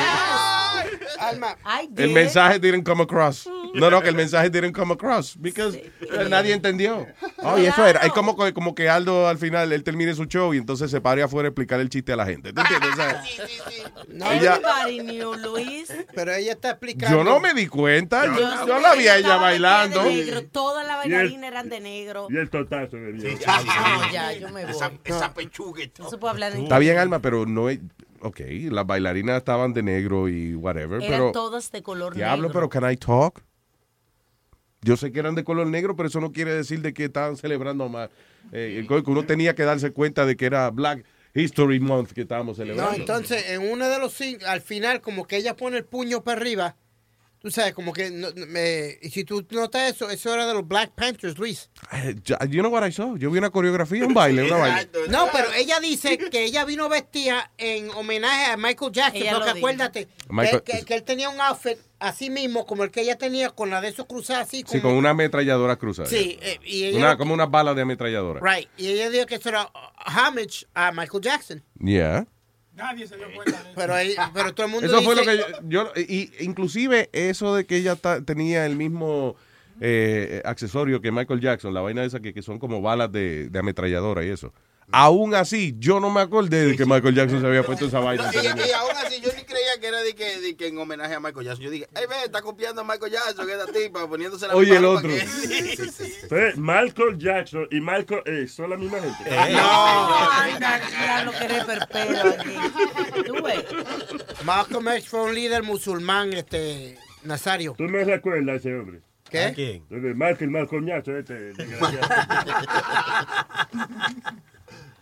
Alma, I el mensaje didn't come across. No, no, que el mensaje didn't come across. Because eh, nadie entendió. Oh, y eso era. Es como, que- como que Aldo al final, él termine su show y entonces se pare afuera a explicar el chiste a la gente. ¿Tú entiendes? O sea, ella- Everybody knew, Luis. Pero ella está explicando. yo no me di cuenta. Yo, Yo- yo la vi a ella bailando. de negro, Todas las bailarinas eran de negro. Y el totazo de Dios. No, ya, yo me voy. Esa, esa pechuga. No se puede hablar en Está bien, Alma, pero no es. Ok, las bailarinas estaban de negro y whatever. Eran pero, todas de color Diablo, negro. pero can I talk? Yo sé que eran de color negro, pero eso no quiere decir de que estaban celebrando más. Eh, que uno tenía que darse cuenta de que era Black History Month que estábamos No, celebrando. entonces en uno de los signos, al final, como que ella pone el puño para arriba. Tú sabes, como que. no- me- y si tú notas eso, eso era de los Black Panthers, Luis. Eh, you know what I saw? Yo vi una coreografía, un baile, una baile. No, pero ella dice que ella vino vestida en homenaje a Michael Jackson. Ella Porque acuérdate Michael- que, que- que él tenía un outfit así mismo, como el que ella tenía, con la de esos cruzadas así. Como, Sí, con una ametralladora cruzada. Sí, eh, y ella. Una, como una bala de ametralladora. Right. Y ella dijo que eso era uh, homage a Michael Jackson. Yeah. Nadie se dio cuenta de eso. Pero, ahí- pero todo el mundo Eso fue lo que yo, yo- y, inclusive eso de que ella ta- tenía el mismo eh, accesorio que Michael Jackson, la vaina esa que, que son como balas de, de ametralladora y eso. Aún así, yo no me acordé de que Michael Jackson se había puesto esa vaina. Y, y aún así, yo ni creía que era de que, de que en homenaje a Michael Jackson. Yo dije, ay, ve, está copiando a Michael Jackson, que esta tipa, poniéndose la Oye, el otro. que- Sí, sí, sí. Entonces, Michael Jackson y Michael X son la misma gente. Ay, ya lo que aquí. Tú ves. Malcolm X fue un líder musulmán, este, Nazario. ¿Tú me recuerdas a ese hombre? ¿Qué? ¿A quién? Michael Malcolmazo, este desgraciado. [LAUGHS]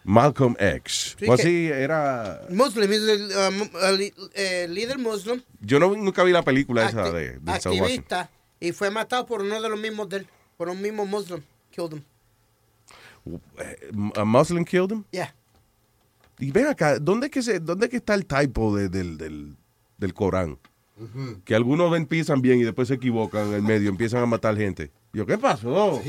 Malcolm X. Sí, O que- así era. Muslim, es el uh, uh, li- eh, líder muslim, Yo no, nunca vi la película esa de, de activista, y fue matado por uno de los mismos de él, por un mismo muslim. Killed him. A Muslim killed him. Yeah. Y ven acá, ¿dónde es que, se, dónde es que está el typo de- del, del, del Corán? Que algunos empiezan bien y después se equivocan en el medio, empiezan a matar gente. Yo, ¿qué pasó?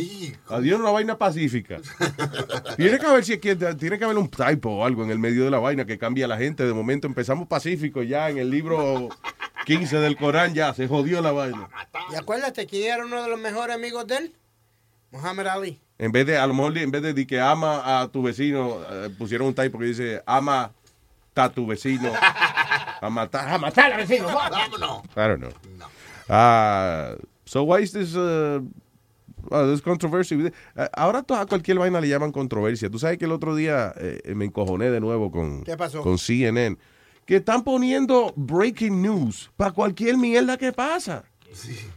Adiós, una vaina pacífica. [LAUGHS] tiene que haber si tiene que haber un typo o algo en el medio de la vaina que cambia a la gente. De momento empezamos pacífico ya en el libro [LAUGHS] 15 del Corán ya se jodió la vaina. Y acuérdate que era uno de los mejores amigos de él, Muhammad Ali. En vez de, a lo mejor en vez de, di que ama a tu vecino, eh, pusieron un typo que dice ama a tu vecino. [LAUGHS] A matar, a matar al vecino. Vámonos. I don't know. Ah, so why is this uh, Controversy. with it. Eh, Ahora a cualquier vaina le llaman controversia. Tú sabes que el otro día eh, me encojoné de nuevo con, ¿Qué pasó? con CNN. Que están poniendo breaking news para cualquier mierda que pasa.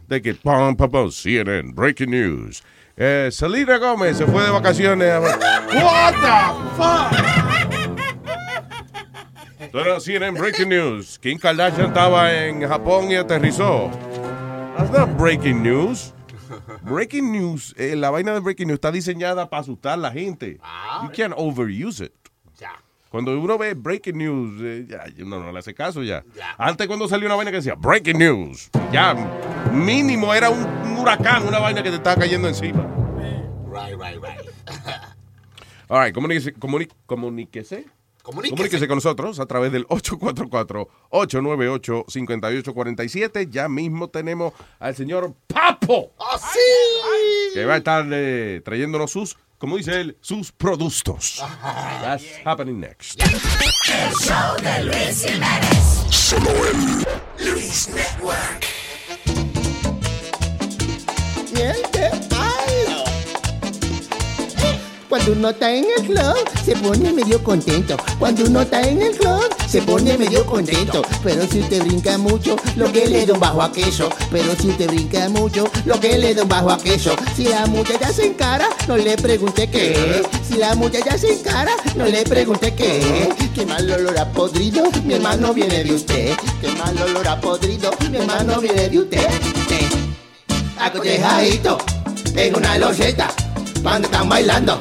De que, pam, pam, pam, CNN, breaking news. Eh, Selena Gómez se fue de vacaciones. a- What the fuck? Pero CNN, breaking news. Kim Kardashian estaba en Japón y aterrizó. That's not breaking news. Breaking news, eh, la vaina de breaking news está diseñada para asustar a la gente. You can't overuse it. Cuando uno ve breaking news, eh, ya, uno no le hace caso ya. Antes cuando salió una vaina que decía breaking news, ya mínimo era un, un huracán, una vaina que te estaba cayendo encima. Right, right, right. [LAUGHS] All right, comuníquese, comuníquese. Comuníquese. Comuníquese con nosotros a través del 844-898-5847. Ya mismo tenemos al señor Papo. ¡Ah, sí! Que va a estar eh, trayéndonos sus, como dice él, sus productos. That's happening next. El show de Luis Jiménez. Solo en Luis Network. De palo. Cuando uno está en el club, se pone medio contento. Cuando uno está en el club, se pone medio contento. Pero si usted brinca mucho, lo que le da un bajo a queso. Pero si usted brinca mucho, lo que le da un bajo a queso. Si la muchacha se encara, no le pregunte qué. Si la muchacha se encara, no le pregunte qué. Qué mal olor a podrido, mi hermano viene de usted. Qué mal olor a podrido, mi hermano viene de usted. Acotejadito en una loseta cuando están bailando.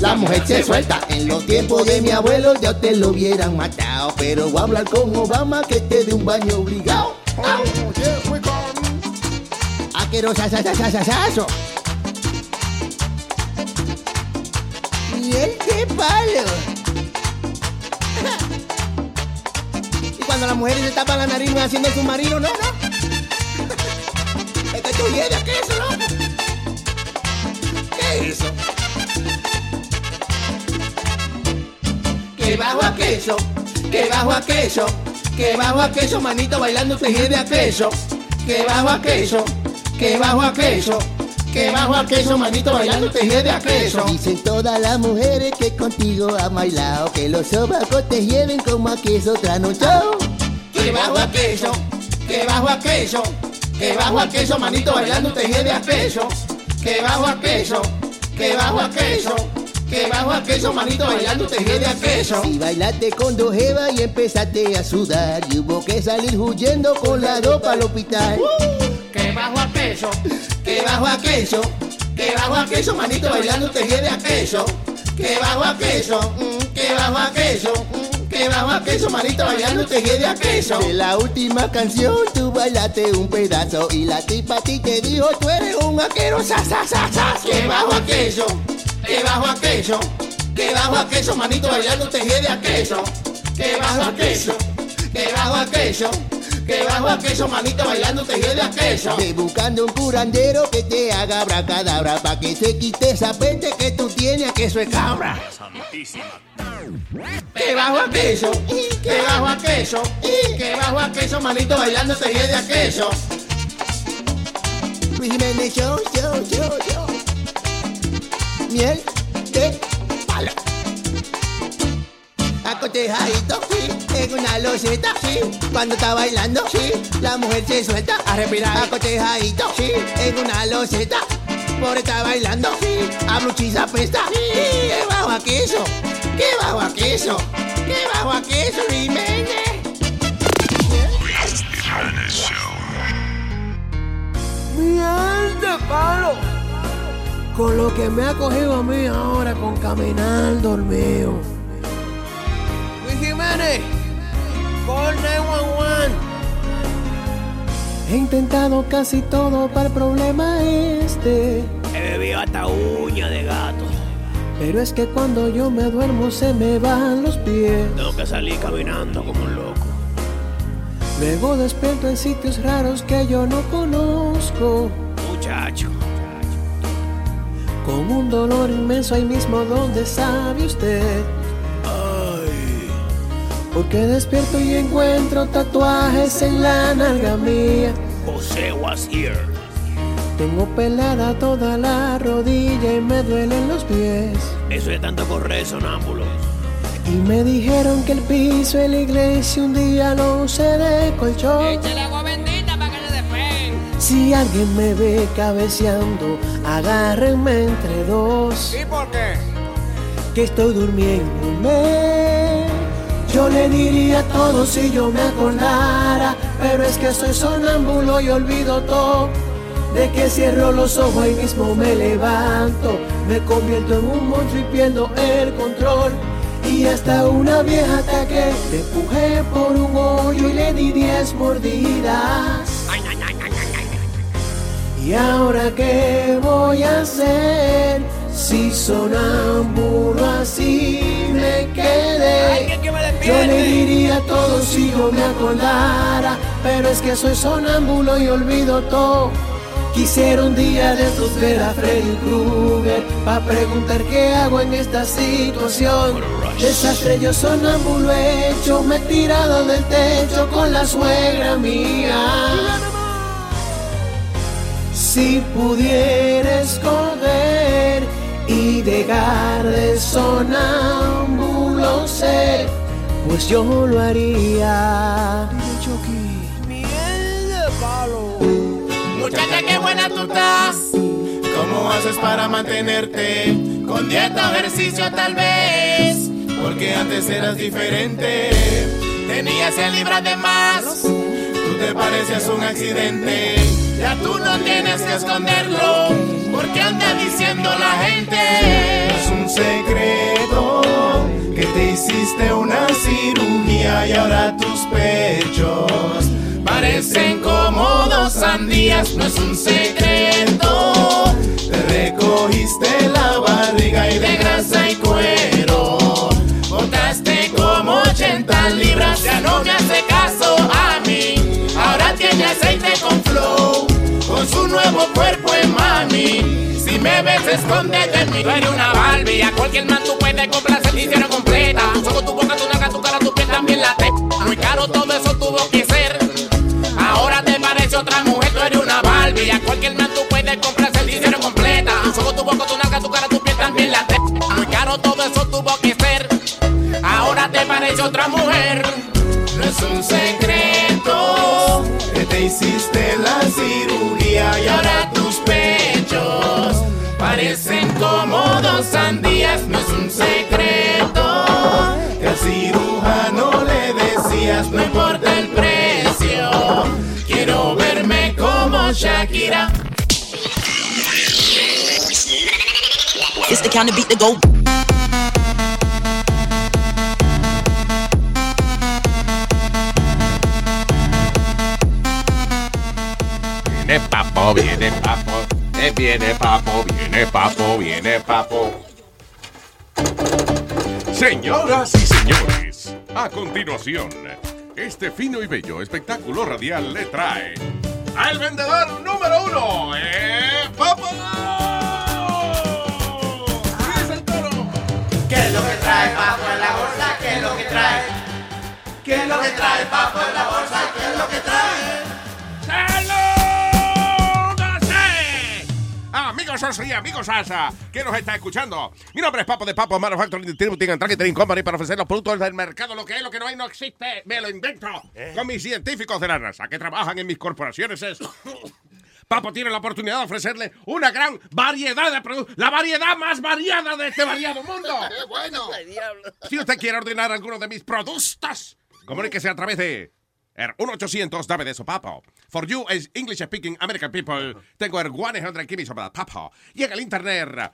La mujer se suelta. En los tiempos de mi abuelo ya te lo hubieran matado. Pero voy a hablar con Obama que te dé un baño obligado. Aquerosa, sa, sa, sa, sa, saso. Miel de palo. [LAUGHS] Y cuando las mujeres se tapan la nariz haciendo el submarino, no, no. [LAUGHS] Esto es tu hiedra, ¿qué es eso, no? ¿Qué es eso? Que bajo a queso, que bajo a queso, que bajo a queso, manito bailando te hiede a queso. Que bajo a queso, que bajo a queso, que bajo a queso, manito bailando te hiede a queso. Dicen todas las mujeres que contigo han bailado, que los sobacos te hieden como a queso trasnochado. Que bajo a queso, que bajo a queso, que bajo a queso, manito bailando te hiede a queso. Que bajo a queso, que bajo a queso, que bajo a queso, manito bailando te hiede a queso. Si bailaste con dos jevas y empezaste a sudar, y hubo que salir huyendo con la ropa al hospital. Que bajo a queso, que bajo a queso, que bajo a queso, manito bailando te hiede a queso. Que bajo a queso, mm, que bajo a queso, mm, que bajo a queso, manito bailando te hiede a queso. De la última canción tú bailaste un pedazo y la tipa a ti te dijo tú eres un aquero, sa, sa, sa, sa. Que bajo a queso, que bajo a queso, que bajo a queso, manito bailando te hiede a queso. Que bajo a queso, que bajo a queso. Que bajo a queso, manito bailando te hiede a queso. Ve buscando un curandero que te haga bracadabra pa' que se quite esa peste que tú tienes, que eso es cabra. Que bajo a queso, que bajo a queso, que bajo a queso, manito bailando te hiede a queso. Luis Jiménez show, show, show. Miel de palo. Acotejadito, sí, en una loseta, sí. Cuando está bailando, sí, la mujer se suelta a respirar. Acotejadito, sí, en una loseta. Por estar bailando, sí, a bruchiza pesta. Sí, que bajo a queso, que bajo a queso, que bajo a queso, Jiménez. Miel de palo. Con lo que me ha cogido a mí ahora con caminar dormido. Luis Jiménez, call 911. He intentado casi todo para el problema este. He bebido hasta uña de gato. Pero es que cuando yo me duermo se me bajan los pies. Tengo que salir caminando como un loco. Luego despierto en sitios raros que yo no conozco. Muchacho. Con un dolor inmenso ahí mismo donde sabe usted. Ay. Porque despierto y encuentro tatuajes en la nalga mía. José was here. Tengo pelada toda la rodilla y me duelen los pies. Eso es tanto correr, sonámbulo. Y me dijeron que el piso de la iglesia un día lo usé de colchón. Échale agua bendita Si alguien me ve cabeceando, agárrenme entre dos. ¿Y por qué? Que estoy durmiéndome. Yo le diría todo si yo me acordara, pero es que soy sonámbulo y olvido todo. De que cierro los ojos y mismo me levanto, me convierto en un monstruo y pierdo el control. Y hasta una vieja ataque, te empujé por un hoyo y le di diez mordidas. ¿Y ahora qué voy a hacer? Si sonámbulo así me quedé. Yo le diría todo si yo me acordara, pero es que soy sonámbulo y olvido todo. Quisiera un día de estos ver a Freddy Krueger Pa' preguntar qué hago en esta situación Desastre yo sonámbulo hecho Me he tirado del techo con la suegra mía Si pudiera escoger y dejar de sonámbulo ser Pues yo lo haría. Muchacha, qué buena tú estás. ¿Cómo haces para mantenerte? Con dieta o ejercicio tal vez. Porque antes eras diferente. Tenías 100 libras de más. Tú te parecías un accidente. Ya tú no tienes que esconderlo. Porque anda diciendo la gente. Es un secreto que te hiciste una cirugía y ahora tus pechos parecen como dos sandías. No es un secreto. Te recogiste la barriga y de grasa y cuero. Botaste como 80 libras. Ya no me hace caso a mí. Ahora tiene aceite con flow. Con su nuevo cuerpo en mami. Si me ves, esconde de mí. Tú eres una Barbie. A cualquier man tú puedes complacer la hicieron completa. Tus ojos, tu boca, tu naca, tu cara, tu piel también la te. Muy caro todo eso tuvo que ser. Ahora te parece otra mujer, tú eres una Barbie. A cualquier man tú puedes complacer la hicieron completa. Tus ojos, tu boca, tu naca, tu cara, tu piel también la te. Muy caro todo eso tuvo que ser. Ahora te parece otra mujer. No es un secreto que te hiciste la cirugía parecen como dos sandías. No es un secreto que al cirujano le decías no importa el precio. Quiero verme como Shakira. It's the kind of beat that go. Viene papo, viene papo, viene papo, viene papo, viene papo. Señoras y señores, a continuación, este fino y bello espectáculo radial le trae al vendedor número uno, eh, Papo. ¿Qué es lo que trae papo en la bolsa? ¿Qué es lo que trae? ¿Qué es lo que trae papo en la bolsa? ¿Qué es lo que trae? Oso y amigos Asa, que nos está escuchando. Mi nombre es Papo de Papo Manufacturing Distributing and Targeting Company para ofrecer los productos del mercado. Lo que es, lo que no hay, no existe. Me lo invento. Con mis científicos de la NASA que trabajan en mis corporaciones es... [COUGHS] Papo tiene la oportunidad de ofrecerle una gran variedad de productos. La variedad más variada de este variado mundo. [LAUGHS] ¡Qué bueno! Si usted quiere ordenar alguno de mis productos, comuníquese a través de 1-800 dame de eso, papo. For you as English speaking American people, tengo el 100 give me some of papo. En el internet,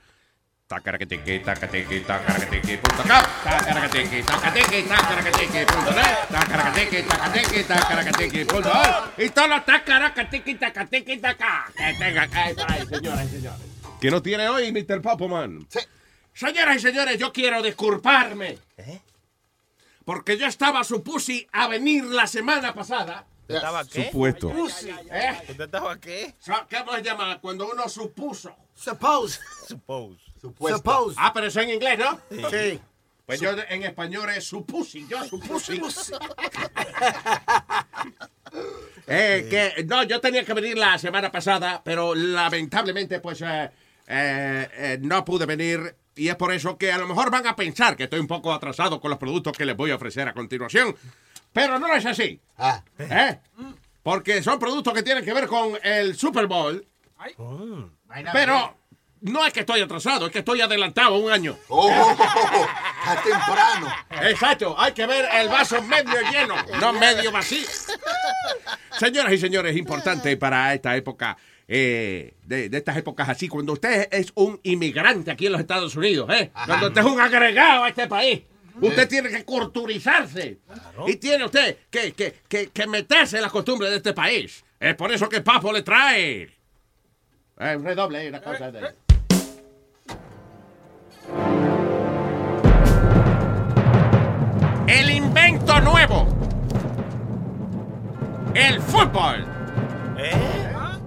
tacaraqueteque, tacateque, tacaraqueteque, punto com, tacaraqueteque, tacateque, tacaraqueteque, punto net, tacaraqueteque, tacateque, tacaraqueteque, punto y todos los tacaraqueteque, tacateque, taca, que tenga que por ahí, señoras y señores. ¿Qué no tiene hoy, Mr. Papoman? Sí. Señoras y señores, yo quiero disculparme. Porque yo estaba su pussy a venir la semana pasada. ¿Estaba qué? Supuesto. ¿Eh? ¿Usted estaba qué? So- ¿Cómo se llama? Cuando uno supuso. Suppose. Suppose. Suppose. Ah, pero eso en inglés, ¿no? Sí. Pues yo en español es supusi. Yo supusi. [LAUGHS] Eh, que, no, yo tenía que venir la semana pasada, pero lamentablemente, pues, eh, eh, eh, no pude venir. Y es por eso que a lo mejor van a pensar que estoy un poco atrasado con los productos que les voy a ofrecer a continuación. Pero no es así. ¿Eh? Porque son productos que tienen que ver con el Super Bowl. Pero no es que estoy atrasado, es que estoy adelantado un año. está temprano. Exacto, hay que ver el vaso medio lleno, no medio vacío. Señoras y señores, importante para esta época, eh, de, de estas épocas así, cuando usted es un inmigrante aquí en los Estados Unidos, ¿eh? cuando usted es un agregado a este país, usted tiene que culturizarse y tiene usted que, que, que, que meterse en las costumbres de este país. Es por eso que Papo le trae. Eh, un redoble, una cosa de... El invento nuevo. El fútbol. ¿Eh?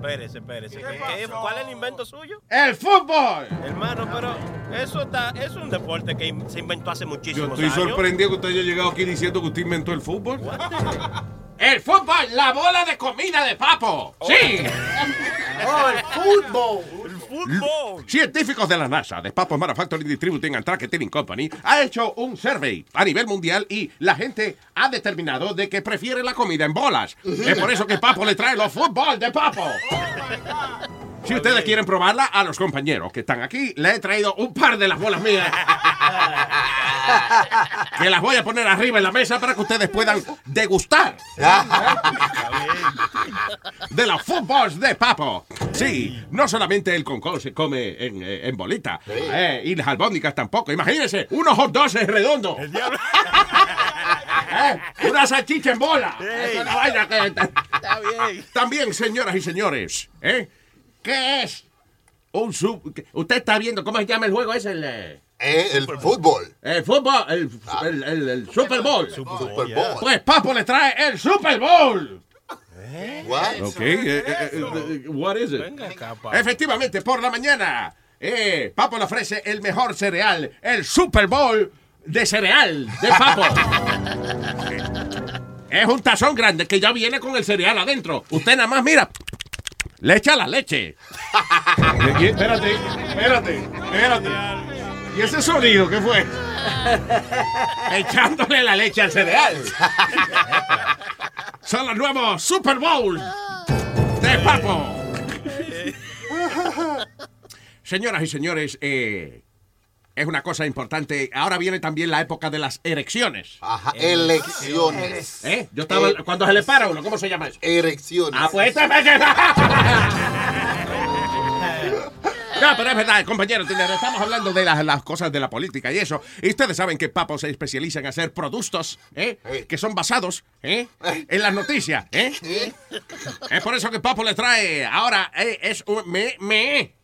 Espérese, espérese. ¿Qué- qué- ¿Cuál es el invento suyo? El fútbol. Hermano, pero eso está, es un deporte que se inventó hace Yo muchísimos estoy años. sorprendido que usted haya llegado aquí diciendo que usted inventó el fútbol. [LAUGHS] El fútbol, la bola de comida de papo. Sí. [LAUGHS] Oh, el fútbol. Científicos de la NASA, de Papo Manufacturing Distributing and Tracking Company, ha hecho un survey a nivel mundial y la gente ha determinado de que prefiere la comida en bolas. Es por eso que Papo le trae los fútbol de Papo. Si ustedes quieren probarla, a los compañeros que están aquí, le he traído un par de las bolas mías. [LAUGHS] Que las voy a poner arriba en la mesa para que ustedes puedan degustar. [LAUGHS] De los fútbols de Papo. Sí, no solamente el concón se come en, eh, en bolita. eh, y las albóndigas tampoco. Imagínense, unos hot dogs redondos. El diablo. [LAUGHS] una salchicha en bola. Es una vaina que- Está bien. También, señoras y señores, ¿eh? ¿Qué es un sub... Usted está viendo, ¿cómo se llama el juego ese? El, eh, el fútbol. El fútbol, el, el- el- el Super Bowl. Super Bowl. Pues Papo le trae el Super Bowl. Ok, eh, eh, eh, what is it? Efectivamente, por la mañana, eh, Papo le ofrece el mejor cereal, el Super Bowl de cereal de Papo. [LAUGHS] es un tazón grande que ya viene con el cereal adentro. Usted nada más mira, le echa la leche. [LAUGHS] Espérate, espérate, espérate. ¿Y ese sonido qué fue? Echándole la leche al cereal. [LAUGHS] Son los nuevos Super Bowl de Papo. Señoras y señores, eh, es una cosa importante. Ahora viene también la época de las erecciones. Ajá, elecciones. ¿Eh? Yo estaba. Eh, cuando se le para uno, ¿cómo se llama eso? Erecciones. Ah, pues No, pero es verdad, compañero, estamos hablando de las, las cosas de la política y eso. Y ustedes saben que Papo se especializa en hacer productos ¿eh? que son basados ¿eh? en las noticias. ¿eh? Es por eso que Papo le trae ahora eh, es un, me, me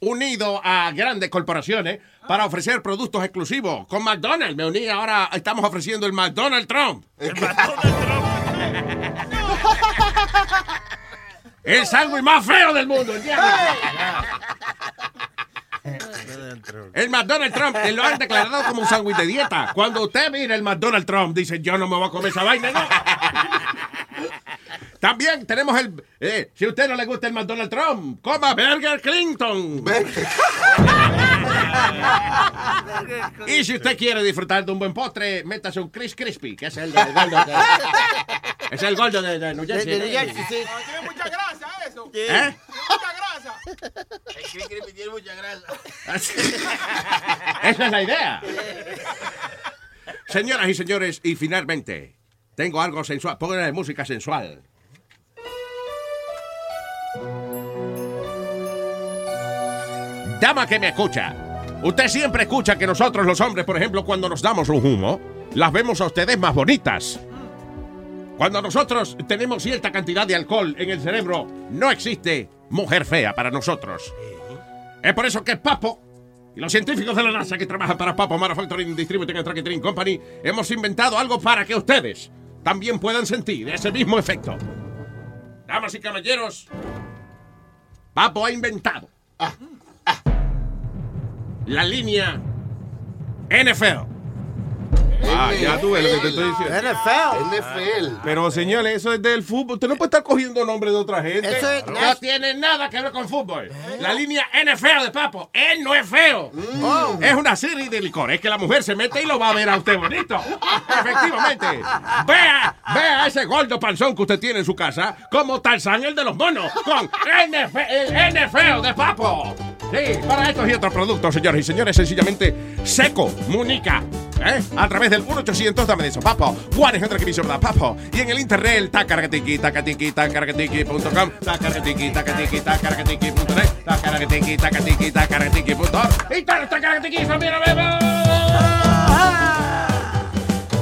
unido a grandes corporaciones para ofrecer productos exclusivos. Con McDonald's me uní, ahora estamos ofreciendo el McDonald's Trump. El [LAUGHS] sándwich más feo del mundo, El McDonald's Trump eh, lo han declarado como un sándwich de dieta. Cuando usted mira el McDonald's Trump, dice, yo no me voy a comer esa vaina, ¿no? También tenemos el... eh, si a usted no le gusta el McDonald's Trump, coma Burger Clinton. y si usted quiere disfrutar de un buen postre, métase un Chris Crispy, que es el de, Goldo de- es el Goldo de, de New Jersey. De- de New Jersey, sí. Tiene mucha ¿Eh? Tiene mucha grasa. El tiene mucha grasa. Esa es la idea. Señoras y señores, y finalmente, tengo algo sensual. Pónganle música sensual. Dama que me escucha. Usted siempre escucha que nosotros los hombres, por ejemplo, cuando nos damos un humo, las vemos a ustedes más bonitas. Cuando nosotros tenemos cierta cantidad de alcohol en el cerebro, no existe mujer fea para nosotros. Es por eso que Papo y los científicos de la NASA que trabajan para Papo Manufacturing Distributing and Tracking Company hemos inventado algo para que ustedes también puedan sentir ese mismo efecto. Damas y caballeros, Papo ha inventado la línea NFL. Ah, ya tú ves lo que te estoy diciendo. NFL. NFL. Pero señores, eso es del fútbol. Usted no puede estar cogiendo nombres de otra gente. Eso es- No tiene nada que ver con fútbol. La línea N es feo de papo. Él no es feo. Es una serie de licor. Es que la mujer se mete y lo va a ver a usted bonito. Efectivamente. Vea, vea ese gordo panzón que usted tiene en su casa como Tarzán el de los monos. Con N, fe- el N feo de papo. Sí, para estos y otros productos, señores y señores, sencillamente seco, munica. ¿Eh? A través del 1-800 dame de eso, papo. 100 que dice verdad, papo. Y en el internet, tacargatiki, tacatiki, tacargatiki.com, tacargatiki, tacatiki, tacargatiki.net, tacargatiki, tacatiki, tacargatiki.org. Y los tacargatiki, familia, bebé.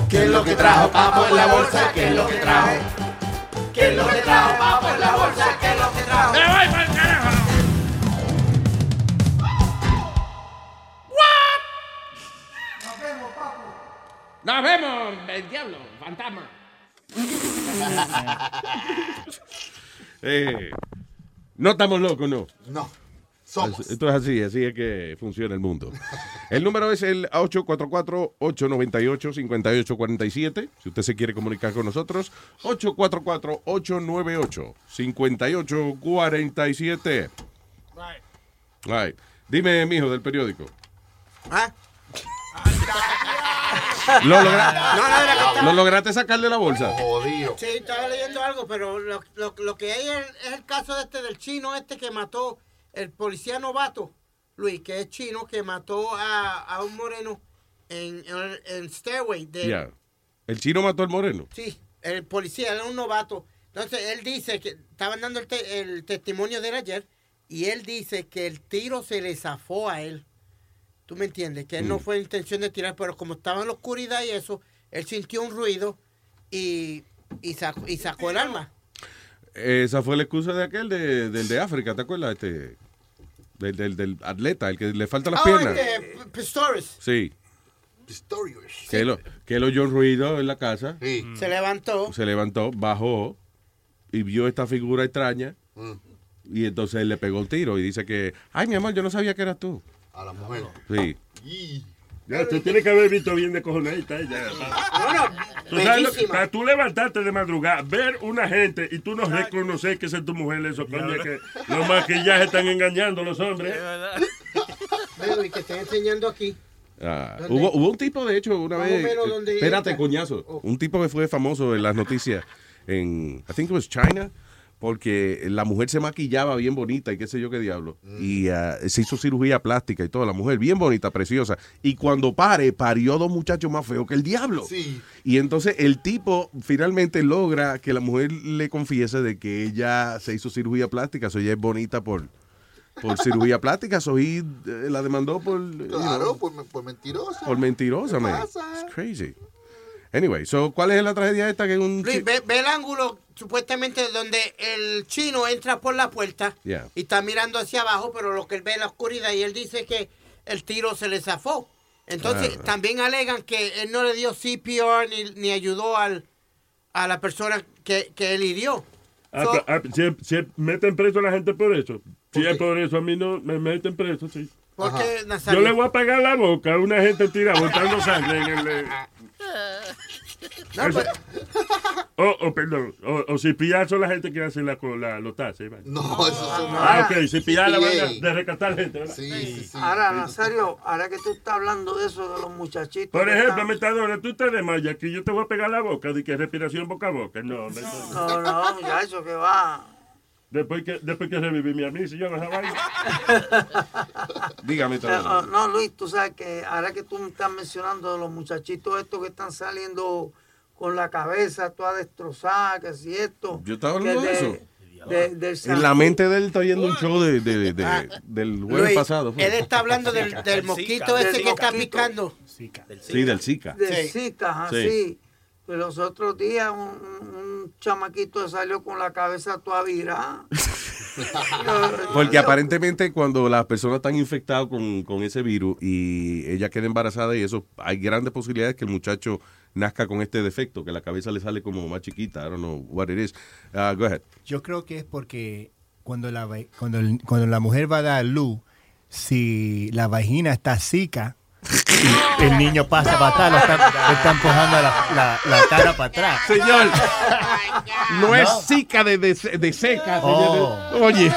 ¿Qué es lo que trajo papo en la bolsa? ¿Qué es lo que trajo? ¿Qué es lo que trajo papo en la bolsa? ¿Qué es lo que trajo? Nos vemos, el diablo, fantasma. [LAUGHS] Eh, no estamos locos, no. No. Somos. Esto es así, así es que funciona el mundo. [LAUGHS] El número es el 844-898-5847. Si usted se quiere comunicar con nosotros, 844-898-5847. Right. Dime, mijo, del periódico. ¿Ah? ¿Lo, logra- No, no, era que estaba- ¿Lo lograste sacar de la bolsa? Jodido. Sí, estaba leyendo algo, pero lo, lo- lo que hay es, es el caso de este del chino este que mató el policía novato, Luis, que es chino, que mató a, a un moreno en, en, en Stairway. De, Ya. El chino mató al moreno. Sí, el policía era un novato. Entonces él dice que estaban dando el, te- el testimonio de él ayer y él dice que el tiro se le zafó a él. ¿Tú me entiendes? Que él no Mm. fue intención de tirar, pero como estaba en la oscuridad y eso, él sintió un ruido y, y, sacó, y sacó el arma. Esa fue la excusa de aquel de, del de África, ¿te acuerdas? Este, del, del, del atleta, el que le faltan las Oh, piernas. este, P- Pistorius. Sí, Pistorius. que, lo, que él oyó un ruido en la casa, Sí. Se levantó. se levantó, bajó y vio esta figura extraña Mm. y entonces él le pegó un tiro y dice que, ay mi amor, yo no sabía que eras tú. A la mujer. Sí. Ya, usted tiene que haber visto bien de cojonadita ella. Tú sabes lo que, para tú levantarte de madrugada, ver una gente y tú no reconocer que es tu mujer, eso que los maquillajes están engañando a los hombres. Veo, y que estoy enseñando aquí. Ah, hubo, hubo un tipo, de hecho, una vez. espérate, coñazo. Oh. Un tipo que fue famoso en las noticias en. I think it was China. Porque la mujer se maquillaba bien bonita y qué sé yo qué diablo. Y ah, se hizo cirugía plástica y toda. La mujer bien bonita, preciosa. Y cuando pare, parió dos muchachos más feos que el diablo. Sí. Y entonces el tipo finalmente logra que la mujer le confiese de que ella se hizo cirugía plástica. So ella es bonita por, por cirugía [LAUGHS] plástica. So he, eh, la demandó por. you know, Claro, por, por mentirosa. por mentirosa, ¿Qué man. pasa? It's crazy. Anyway, so, ¿cuál es la tragedia esta? Que un Luis, ve, ve el ángulo supuestamente donde el chino entra por la puerta Yeah. y está mirando hacia abajo, pero lo que él ve es la oscuridad y él dice que el tiro se le zafó. Entonces Ah. también alegan que él no le dio CPR ni, ni ayudó al, a la persona que, que él hirió. Ah, So- ah, si, si meten preso a la gente por eso. Si es por eso, a mí no me meten preso, sí. ¿Por qué, Yo le voy a pagar la boca a una gente tira botando sangre en el... eh, No, eso- pero- o, [LAUGHS] o, perdón, o, o si pillar son la gente que hace la, la, los taxes. ¿vale? No, eso son. Ah, ok, si pillar la vaina de rescatar gente, ¿verdad? Sí, sí, sí. Ahora, Nazario, ahora que tú estás hablando de eso, de los muchachitos. Por que ejemplo, están- Metadona, tú te desmayas aquí, yo te voy a pegar la boca, de que respiración boca a boca. No, Metadona. No, no, muchacho, que va. Después que, después que reviví a mí, si yo [LAUGHS] no vaina. Dígame, Eh, oh, no, Luis, tú sabes que ahora que tú me estás mencionando de los muchachitos estos que están saliendo con la cabeza toda destrozada, que si esto. Yo estaba hablando de eso. de- del En la mente de él está yendo un show de, de- de- del jueves Luis, pasado. fue. él está hablando del, del mosquito Del ese que está picando. Sí, del Zika. de Sí. Zika, Sí. así. Los otros días un, un- chamaquito salió con la cabeza toda virada. [LAUGHS] Porque aparentemente cuando las personas están infectadas con, con ese virus y ella queda embarazada y eso, hay grandes posibilidades que el muchacho nazca con este defecto, que la cabeza le sale como más chiquita. I don't know what it is. Uh, go ahead. Yo creo que es porque cuando la, cuando, el- cuando la mujer va a dar luz, si la vagina está seca, [LAUGHS] El niño pasa para atrás, lo está, le está empujando la, la- la cara para atrás. Señor, no es zika de, de, de seca, señor. Oh. Oye.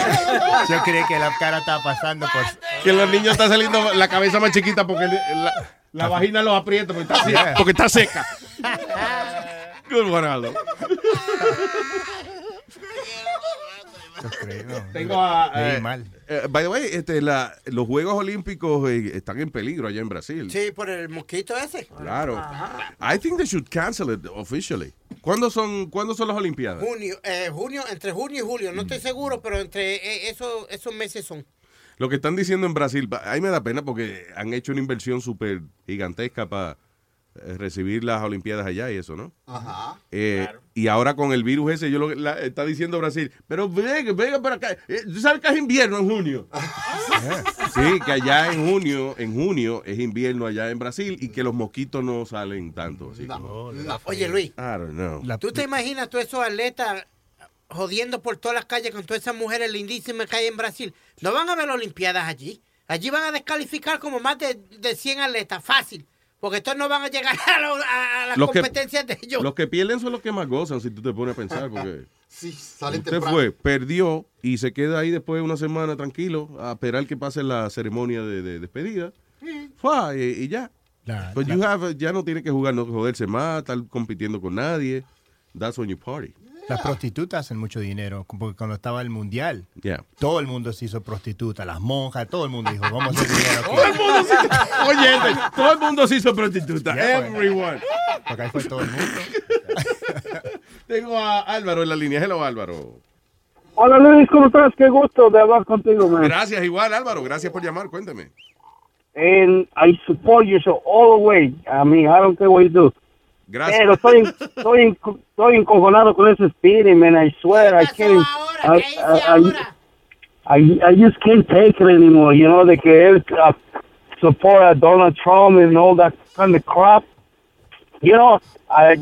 [LAUGHS] Yo creí que la cara estaba pasando por... Que los niños están saliendo la cabeza más chiquita porque la, la vagina los aprieta porque está, Yeah. porque está seca. [LAUGHS] Good one, Aldo. [LAUGHS] Tengo a. Eh, mal. eh, by the way, este, la- los Juegos Olímpicos eh, están en peligro allá en Brasil. Sí, por el mosquito ese. Claro. I think they should cancel it officially. ¿Cuándo son, ¿cuándo son las Olimpiadas? Junio, eh, junio, entre junio y julio, no estoy seguro, pero entre eh, esos, esos meses son. Lo que están diciendo en Brasil, a mí me da pena porque han hecho una inversión súper gigantesca para recibir las Olimpiadas allá y eso, ¿no? Ajá. Eh, Y ahora con el virus ese, yo lo que la- está diciendo Brasil, pero venga, venga para acá. Eh, ¿Tú sabes que es invierno en junio? [LAUGHS] sí, que allá en junio, en junio es invierno allá en Brasil y que los mosquitos no salen tanto. Así como- Oye, Luis, I don't know. ¿tú te imaginas todos esos atletas jodiendo por todas las calles con todas esas mujeres lindísimas que hay en Brasil? ¿No van a ver Olimpiadas allí? Allí van a descalificar como más de, de 100 atletas, fácil. Porque estos no van a llegar a, lo- a- a las Los que- competencias de ellos. Los que pierden son los que más gozan, si tú te pones a pensar, porque [LAUGHS] Sí, salen usted temprano. fue, perdió y se queda ahí después de una semana tranquilo a esperar que pase la ceremonia de, de despedida. Fue, y, y ya. But you have- ya no tiene que jugar, no joderse más, estar compitiendo con nadie. That's when you party. Las prostitutas hacen mucho dinero, porque cuando estaba el mundial, Yeah. todo el mundo se hizo prostituta, las monjas, todo el mundo dijo, vamos a hacer [LAUGHS] dinero aquí. Todo el mundo se, oye, todo el mundo se hizo prostituta. Yeah, pues. Everyone. Porque ahí fue todo el mundo. [LAUGHS] Tengo a Álvaro en la línea. Hello, Álvaro. Hola Luis, ¿cómo estás? Qué gusto de hablar contigo, man. Gracias, igual, Álvaro. Gracias por llamar. Cuéntame. And I support you so all the way. I mean, I don't care what you do. Gracias. Pero estoy, estoy, estoy encojonado con ese spirit, man. I swear, I can't. I, I, I, I just can't take it anymore. You know, de que él uh, support a Donald Trump and all that kind of crap. You know, I,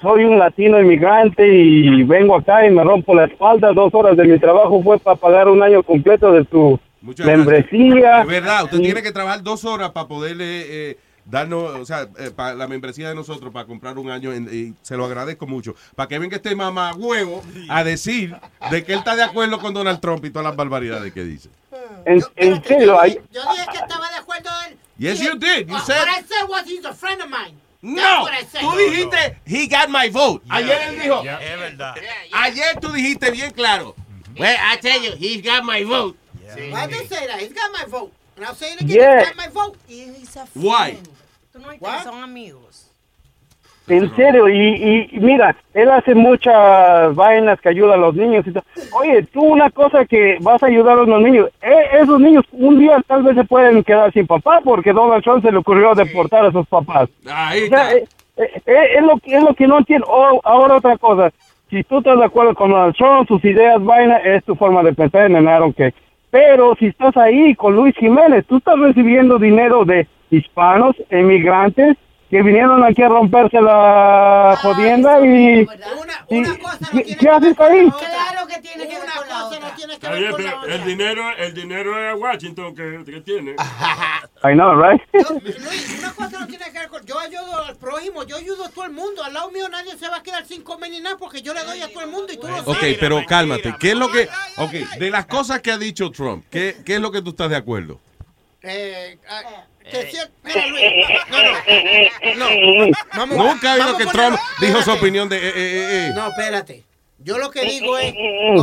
soy un latino inmigrante y vengo acá y me rompo la espalda. Dos horas de mi trabajo fue para pagar un año completo de tu Muchas membresía. De verdad, usted Y- tiene que trabajar dos horas para poderle eh, darnos, o sea, eh, para la membresía de nosotros, para comprar un año, en- y se lo agradezco mucho. Para que venga este mamá huevo a decir de que él está de acuerdo con Donald Trump y todas las barbaridades que dice. En, en serio, hay, Yo dije que estaba de acuerdo él. Yes, you did. You What said- I said was he's a friend of mine. No, That's what I said. tú dijiste, he got my vote. Ayer él dijo, Es verdad. ayer tú dijiste bien claro. Well, I tell you, he's got my vote. I did say that. He's got my vote. And I'll say it again. Yeah. He's got my vote. Why? Tú no entiendes, son amigos. En serio, y, y mira, él hace muchas vainas que ayuda a los niños. Y todo. Oye, tú una cosa que vas a ayudar a los niños, eh, esos niños un día tal vez se pueden quedar sin papá porque Donald Trump se le ocurrió deportar a sus papás. Ahí O sea, eh, eh, eh, es, lo, que- es lo que no entiendo. Oh, ahora otra cosa, si tú estás de acuerdo con Donald Trump, sus ideas, vaina, es tu forma de pensar en el que Pero si estás ahí con Luis Jiménez, tú estás recibiendo dinero de hispanos, emigrantes, que vinieron aquí a romperse la jodienda y... y- ¿qué, qué haces ahí? Claro que tiene que ver con la otra. No tiene que ver con la otra. el dinero, el dinero es Washington que, que tiene. [LAUGHS] I know, right? Luis, una cosa no tiene que ver con... Yo ayudo al prójimo, yo ayudo a todo el mundo. Al lado mío nadie se va a quedar sin comer ni nada porque yo le doy a todo el mundo y tú lo Ok, sabes. pero cálmate. ¿Qué es lo que, ok, de las cosas que ha dicho Trump, ¿qué, qué es lo que tú estás de acuerdo? Eh, ah, que si- mira, Luis, no, no, no. Vamos- Nunca he oído que Trump dijo su opinión de, eh, eh, eh. No, espérate. Yo lo que digo es,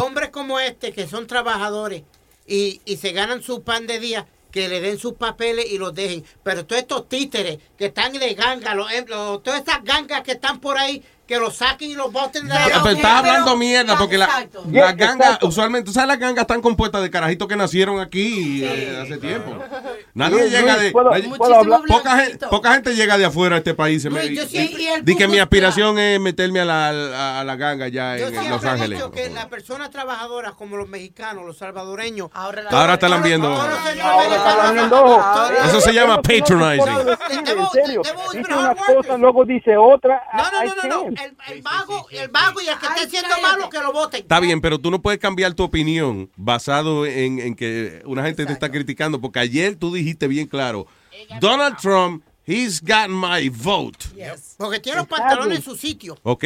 hombres como este, que son trabajadores y, y se ganan su pan de día, que le den sus papeles y los dejen. Pero todos estos títeres que están de ganga, los, em- los- todas estas gangas que están por ahí, que los saquen y los boten de la pero estás hablando mierda porque la- gangas, exacto. usualmente, tú sabes, las gangas están compuestas de carajitos que nacieron aquí eh, hace tiempo. Nadie Luis, llega Luis, de. ¿puedo- nadie- puedo poca, gente, poca gente llega de afuera a este país. se me- Luis, yo di- siempre- y el di que mi aspiración es meterme a la, a, a la ganga ya Yo en, Los Ángeles. dicho que las personas trabajadoras como los mexicanos, los salvadoreños, ahora, Ahora están. Todo- Eso se llama patronizing. En serio, dice una cosa, luego dice otra. No, no, no, no. El, el vago, el vago y el que esté haciendo malo que lo voten. Está bien, pero tú no puedes cambiar tu opinión basado en, en que una gente te está criticando, porque ayer tú dijiste bien claro, Donald Trump, he's got my vote. Porque tiene los pantalones en su sitio. Ok.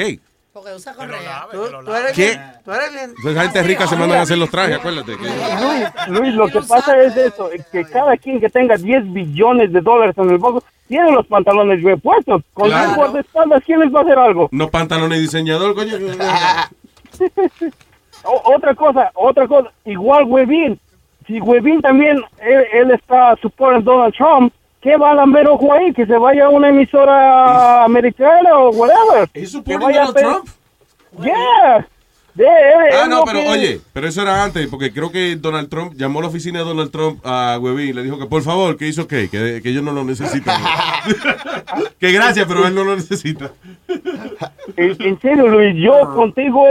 Porque usa correa. Tú, tú eres ¿Qué? bien. Tú eres gente rica se mandan a hacer los trajes, acuérdate. que- Luis, Luis, lo que pasa es eso, que cada quien que tenga 10 billones de dólares en el bolso tiene los pantalones bien puestos. Con Claro. un guardaespaldas, ¿quién les va a hacer algo? Unos pantalones diseñador, coño. [LAUGHS] O- otra cosa, otra cosa, igual Webin, si Webin también, él, él está supporting Donald Trump, ¿qué va a lamber ojo ahí? Que se vaya a una emisora americana o whatever. Vaya a Donald Trump? Yeah. Ah, no, pero que- oye, pero eso era antes, porque creo que Donald Trump llamó a la oficina de Donald Trump a Webin y le dijo que por favor, que hizo qué, que, que ellos no lo necesitan. [LAUGHS] que gracias, pero él no lo necesita. En, en serio, Luis, yo contigo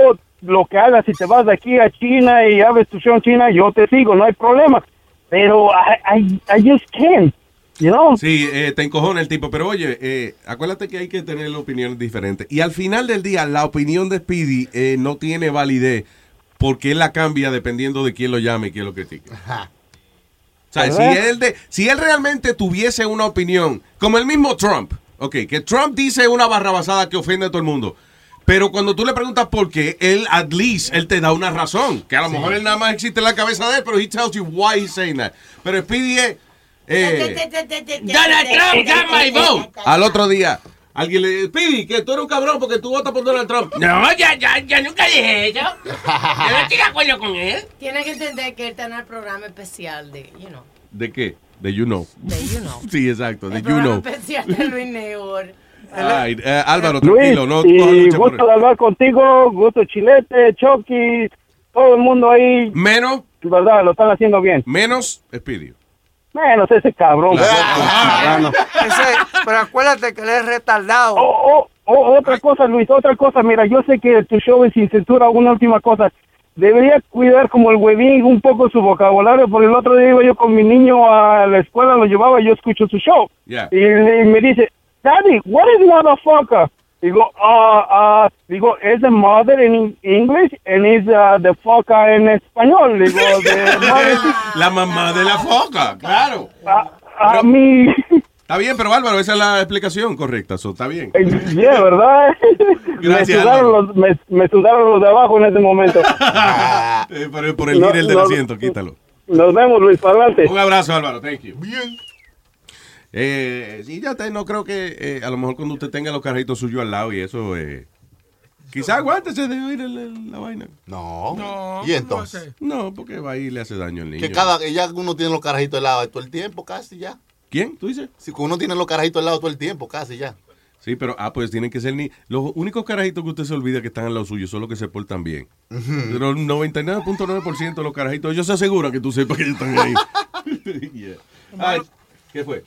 lo que hagas, si te vas de aquí a China y abres tu show en China, yo te sigo, no hay problema. Pero I, I, I just can't, you know? Sí, eh, te encojona el tipo, pero oye, eh, acuérdate que hay que tener opiniones diferentes. Y al final del día, la opinión de Speedy eh, no tiene validez porque él la cambia dependiendo de quién lo llame y quién lo critique. [LAUGHS] O sea, si él, de, si él realmente tuviese una opinión, como el mismo Trump, ok, que Trump dice una barrabasada que ofende a todo el mundo, pero cuando tú le preguntas por qué, él, at least, él te da una razón, que a lo Sí. mejor él nada más existe en la cabeza de él, pero he tells you why he's saying that. Pero Speedy es... eh, Donald Trump got my vote. al otro día, alguien le Speedy, que tú eres un cabrón porque tú votas por Donald Trump. No, ya, ya, ya nunca dije eso. [LAUGHS] Yo no estoy de acuerdo con él. Tiene que entender que él está en el programa especial de, you know, ¿De qué? De You Know. de You Know. [LAUGHS] Sí, exacto, de el You programa Know. especial de Luis Network. Ay, eh, Álvaro, Luis, tranquilo, no y gusto de hablar contigo, gusto Chilete, Chucky, todo el mundo ahí. Menos. ¿Verdad? Lo están haciendo bien. Menos Speedy. Menos ese cabrón. Ese- pero acuérdate que él es retardado. Oh, oh, otra cosa, Luis, otra cosa. Mira, yo sé que tu show es sin censura. Una última cosa. Debería cuidar como el huevín un poco su vocabulario, porque el otro día iba yo con mi niño a la escuela, lo llevaba y yo escucho su show. Yeah. Y, y me dice, Daddy, what is motherfucker? Digo, ah, ah, digo, es the mother in English and is uh, the foca en español. Digo, [LAUGHS] de La mamá de la foca, claro. a mí, Está bien, pero Álvaro, esa es la explicación correcta, so, está bien. yeah, ¿verdad? [LAUGHS] Gracias, me, sudaron los, me, me sudaron los de abajo en ese momento. [LAUGHS] Eh, por, por el No, del no. asiento, quítalo. Nos vemos, Luis, para adelante. Un abrazo, Álvaro, thank you. Bien. Eh, sí, ya te, no creo que eh, a lo mejor cuando usted tenga los carritos suyos al lado y eso, eh, quizá aguántese de oír el- el- la vaina. No. ¿Y entonces? No, porque va y le hace daño al niño. Que cada, ya uno tiene los carajitos al lado todo el tiempo, casi ya. ¿Quién? ¿Tú dices? Si uno tiene los carajitos al lado todo el tiempo, casi ya. Sí, pero, ah, pues tienen que ser ni... Los únicos carajitos que usted se olvida que están al lado suyo son los que se portan bien. Pero el 99.9% de los carajitos, ellos se aseguran que tú sepas que ellos están ahí. [LAUGHS] [LAUGHS] Yeah. Ay, ¿Qué fue?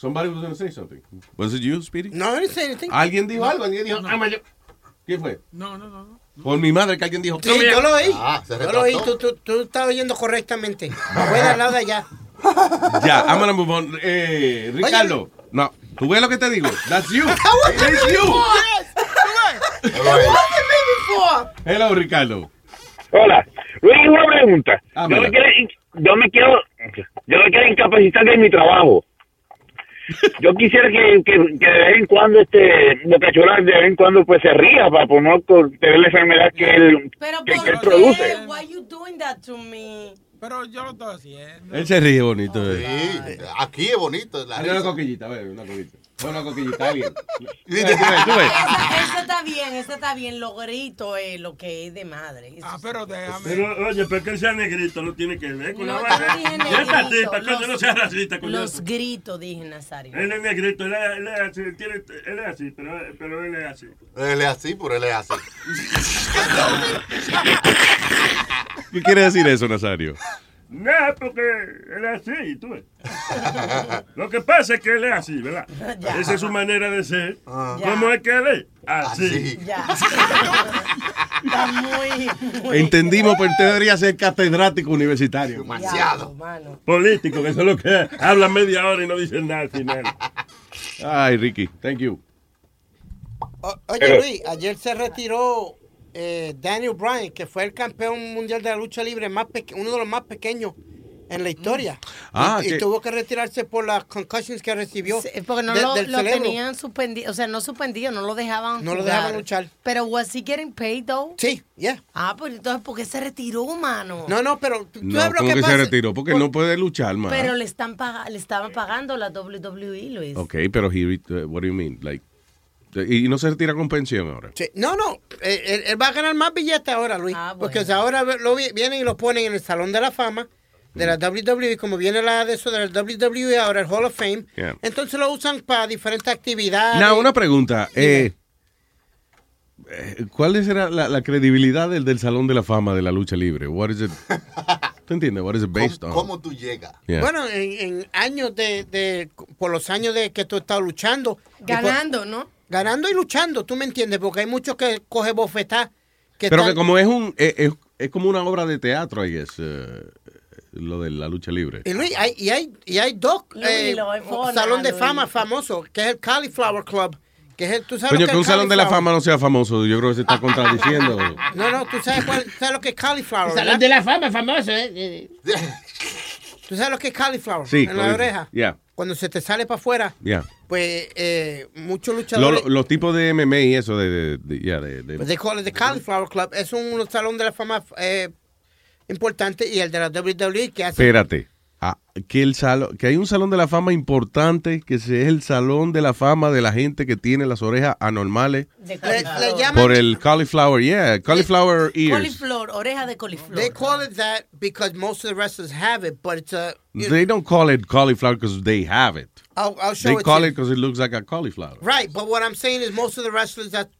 Somebody was going to say something. Was it you, Speedy? No, I didn't say anything. ¿Alguien dijo algo? ¿Alguien dijo, "Ah, yo-" ¿Quién fue? No, no, no. no. Por mi madre que alguien dijo, Sí, yo lo oí. Ah, se yo lo oí. Tú, tú, tú estás oyendo correctamente. De al lado de allá. [LAUGHS] Ya, I'm gonna move on. Eh, Ricardo. No, ¿tú ves lo que te digo? That's you. [LAUGHS] It's you. Hello, Ricardo. Hola. Luis, una pregunta. Ah, yo, me quiero, yo me quiero yo me quiero incapacitar de mi trabajo. [LAUGHS] Yo quisiera que, que, que de vez en cuando este Boca Chula de vez en cuando pues se ría para por no co- tener la enfermedad que él, que, que él produce. Why you doing that to me? Pero yo lo estoy haciendo. Él se ríe bonito. eh. Sí, aquí es bonito. La una coquillita, a ver, una coquillita. [LAUGHS] Tú ves, tú ves. Esa, esa está bien, esa está bien. Lo grito es lo que es de madre. Ah, pero déjame. Pero, oye, pero que él sea negrito no tiene que ver con No, la yo no vaina. dije Ya está, negrito, tipa, coño, los- no sea racista, coño. Los gritos, dije Nazario. Él es negrito, él es, él es así, tiene, él es así, pero, pero él es así. Él es así, pero él es así. [LAUGHS] ¿Qué quiere decir eso, Nazario? No, porque él es así, tú ves. Lo que pasa es que él es así, ¿verdad? [LAUGHS] Ya. Esa es su manera de ser. Ya. ¿Cómo es que él es? Así. Ya. [LAUGHS] Está muy, muy. Entendimos, pero usted debería ser catedrático universitario. Mano. Político, que eso es lo que es. Hablan media hora y no dicen nada al final. Ay, Ricky, thank you. O- oye, Luis, ayer se retiró eh, Daniel Bryan, que fue el campeón mundial de la lucha libre, más peque- uno de los más pequeños en la historia. Ah, y, y que- tuvo que retirarse por las concussions que recibió. Porque no de- lo, del lo tenían suspendido, o sea, no suspendido, no lo dejaban No lo jugar. dejaban luchar. Pero was he getting paid though? Sí, yeah. Ah, pues entonces, ¿por qué se retiró, mano? No, no, pero tú No, sabes lo ¿cómo que que se pasa? retiró? Porque no puede luchar más. Pero le están le estaban pagando la WWE, Luis. Ok, pero he, uh, what do you mean? Like, y no se retira con pensión ahora. Sí, No, no, eh, él, él va a ganar más billetes ahora, Luis. Ah, Porque ahora lo vi- vienen y lo ponen en el Salón de la Fama de la WWE, como viene la de eso de la WWE ahora, el Hall of Fame, Yeah. entonces lo usan para diferentes actividades. Now, una pregunta. Eh, eh, ¿Cuál será la, la credibilidad del, del Salón de la Fama de la lucha libre? What is it? [LAUGHS] ¿Tú entiendes? What is it based on? ¿Cómo tú llegas? Yeah. Bueno, en, en años de, de- por los años de que tú has estado luchando. por- Ganando, ¿no? Ganando y luchando, tú me entiendes, porque hay muchos que coge bofetá. Que Pero están- que como es un es, es- es como una obra de teatro, I guess, eh, lo de la lucha libre. Y Luis, hay, y hay, y hay dos eh, salón de Luis. fama famosos, que es el Cauliflower Club, que es el, tú sabes Coño, que es un salón de la fama no sea famoso, yo creo que se está [LAUGHS] contradiciendo. No, no, tú sabes, cuál, sabes lo que es cauliflower, Salón ¿verdad? de la fama famoso, ¿eh? [LAUGHS] Tú sabes lo que es cauliflower Sí, en la oreja. Yeah, Cuando se te sale para afuera, yeah. Pues eh, muchos luchadores... lo- los tipos de MMA y eso de, de, de- yeah, de- de- Pues they call it the Cauliflower Club. Es un salón de la fama eh, importante y el de la WWE que hace... Espérate. Ah, que, el salón, que hay un salón de la fama importante, que es el salón de la fama de la gente que tiene las orejas anormales Le, le llaman... por el cauliflower, yeah, cauliflower ears. Coliflor, oreja de coliflor. They call it that because most of the wrestlers have it, but it's a... They don't call it cauliflower because they have it. I'll, I'll show They it call to it because it looks like a cauliflower. Right, but what I'm saying is most of the wrestlers that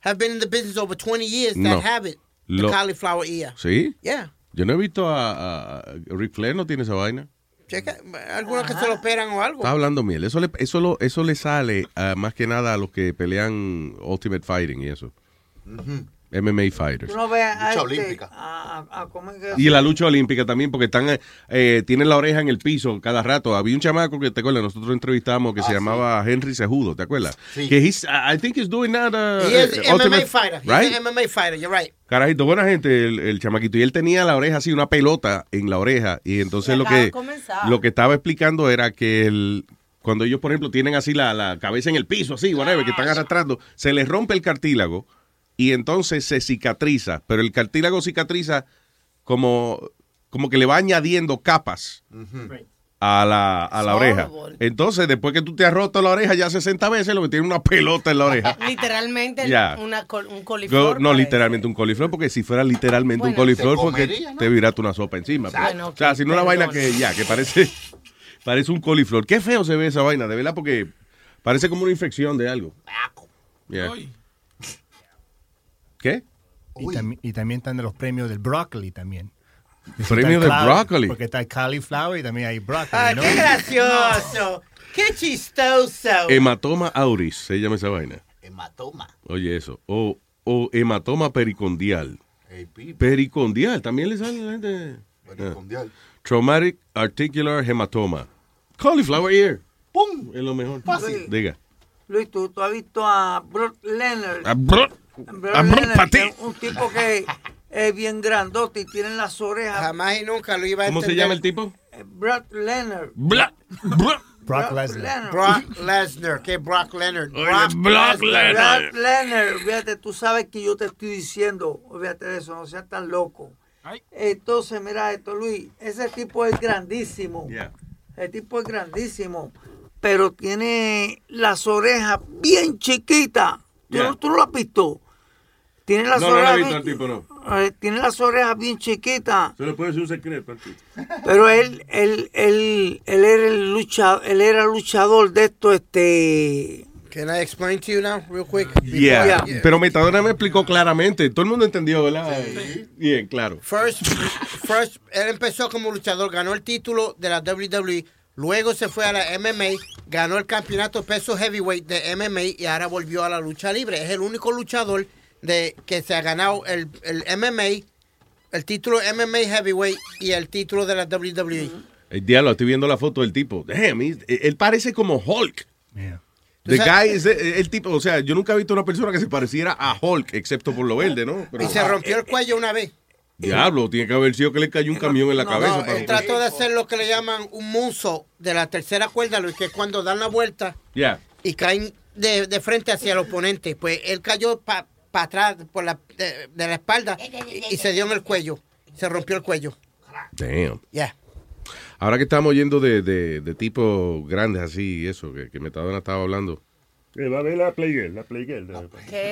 have been in the business over 20 years that No. have it, the Lo- cauliflower ear. ¿Sí? Yeah. Yo no he visto a, a, Ric Flair, no tiene esa vaina. Checa, algunos que se lo operan o algo. Está hablando miel. Eso le, eso lo, eso le sale ah, más que nada a los que pelean Ultimate Fighting y eso. MMA fighters. No a, Lucha este, olímpica. a, a- a- ¿cómo es que Y la lucha olímpica también, porque están eh, eh, tienen la oreja en el piso cada rato. Había un chamaco que te acuerdas, nosotros entrevistamos que se llamaba Henry Sejudo, ¿te acuerdas? Sí. Que he's, I think he's doing that. uh, He is MMA Ultimate- fighter. He's right? an MMA fighter, you're right. Carajito, buena gente, el, el chamaquito. Y él tenía la oreja así, una pelota en la oreja. Y entonces lo que, lo que estaba explicando era que el, cuando ellos, por ejemplo, tienen así la, la cabeza en el piso, así, whatever, que están arrastrando, se les rompe el cartílago y entonces se cicatriza. Pero el cartílago cicatriza como, como que le va añadiendo capas a la, a la oreja. Entonces, después que tú te has roto la oreja ya 60 veces, lo que tiene una pelota en la oreja. [LAUGHS] Literalmente una col- un coliflor. no, parece. literalmente un coliflor, porque si fuera literalmente un coliflor, porque te viraste una sopa encima. pues. Bueno, o sea, si no una vaina que ya, que parece, [LAUGHS] parece un coliflor. Qué feo se ve esa vaina, de verdad, porque parece como una infección de algo. Yeah. ¿Qué? Y, también- y también están de los premios del brócoli también. Premio el brócoli. Porque está el cauliflower y también hay brócoli, Ay, ¿no? qué gracioso. Qué chistoso. Hematoma auris, se llama esa vaina. Hematoma. Oye, eso. O, o hematoma pericondial. Pericondial, también le sale a la gente. Pericondial. Ah. Traumatic articular hematoma. Cauliflower ear. ¡Pum! Es lo mejor. Fácil. Diga. Luis, ¿tú, tú has visto a Brock. Ah, bro- Brock que un tipo que es bien grandote y tiene las orejas. Jamás y nunca lo iba a ¿Cómo se entender. llama el tipo? Eh, Brock Lesnar. Bla- bla- Brock Lesnar. Brock Lesnar. ¿Qué Brock Lesnar? Oye, Brock Lesnar. Brock Lesnar, fíjate, tú sabes que yo te estoy diciendo, fíjate de eso, no seas tan loco. Entonces, mira esto, Luis, ese tipo es grandísimo. Yeah. El tipo es grandísimo, pero tiene las orejas bien chiquitas. ¿Tú, Yeah. no, tú no lo has visto? Tiene las No, no lo orejas he visto al bien- tipo, no. tiene las orejas bien chiquitas. Se le puede decir un secreto al tipo. Pero él, él, él, él era el luchador, él era luchador de esto, este. Can I explain to you now, real quick? Yeah. Yeah. Pero Metadona me explicó claramente. Todo el mundo entendió, ¿verdad? Bien, claro. First, first, él empezó como luchador, ganó el título de la WWE, luego se fue a la MMA, ganó el campeonato peso heavyweight de MMA y ahora volvió a la lucha libre. Es el único luchador de que se ha ganado el, el MMA, el título MMA heavyweight y el título de la WWE. El diablo, estoy viendo la foto del tipo. Damn, he- él parece como Hulk. The Tú sabes- guy es el, el tipo, o sea, yo nunca he visto una persona que se pareciera a Hulk, excepto por lo verde, ¿no? Pero, Y se rompió el cuello una vez. diablo, tiene que haber sido que le cayó un camión en la No, cabeza. no, para- él trató de hacer lo que le llaman un muso de la tercera cuerda, lo que es cuando dan la vuelta Ya. y caen de, de frente hacia el oponente. Pues él cayó para atrás por la, de, de la espalda y, y se dio en el cuello. Se rompió el cuello. Damn. Ya. Ahora que estamos yendo de, de, de tipos grandes así y eso, que, que Metadona estaba hablando. Eh, va a ver la Playgirl, la Playgirl.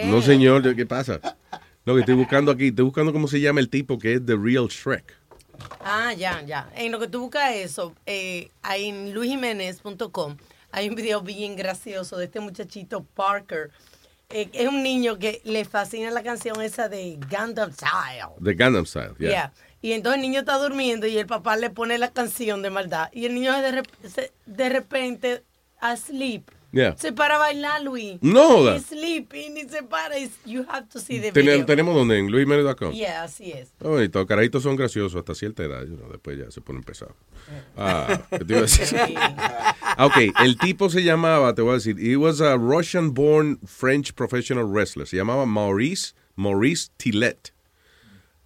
No, señor, ¿qué pasa? No, que estoy buscando aquí, estoy buscando cómo se llama el tipo que es The Real Shrek. Ah, ya, ya. En lo que tú buscas eso, eh, ahí en luisjiménez.com hay un video bien gracioso de este muchachito Parker. Eh, es un niño que le fascina la canción esa de Gundam Style. The Gundam Style, yeah. Yeah. Y entonces el niño está durmiendo y el papá le pone la canción de maldad. Y el niño de, rep- se- de repente, asleep. Yeah. Se para a bailar, Luis. No joda. He's sleeping y se para. You have to see the video. tenemos donde, en luismero.com. Yeah, así es. Oh, todos carajitos son graciosos hasta cierta edad, you know, después ya se ponen pesados. Ah, ¿qué te iba a decir? Ah, ok, el tipo se llamaba, te voy a decir, he was a Russian-born French professional wrestler. Se llamaba Maurice, Maurice Tillet.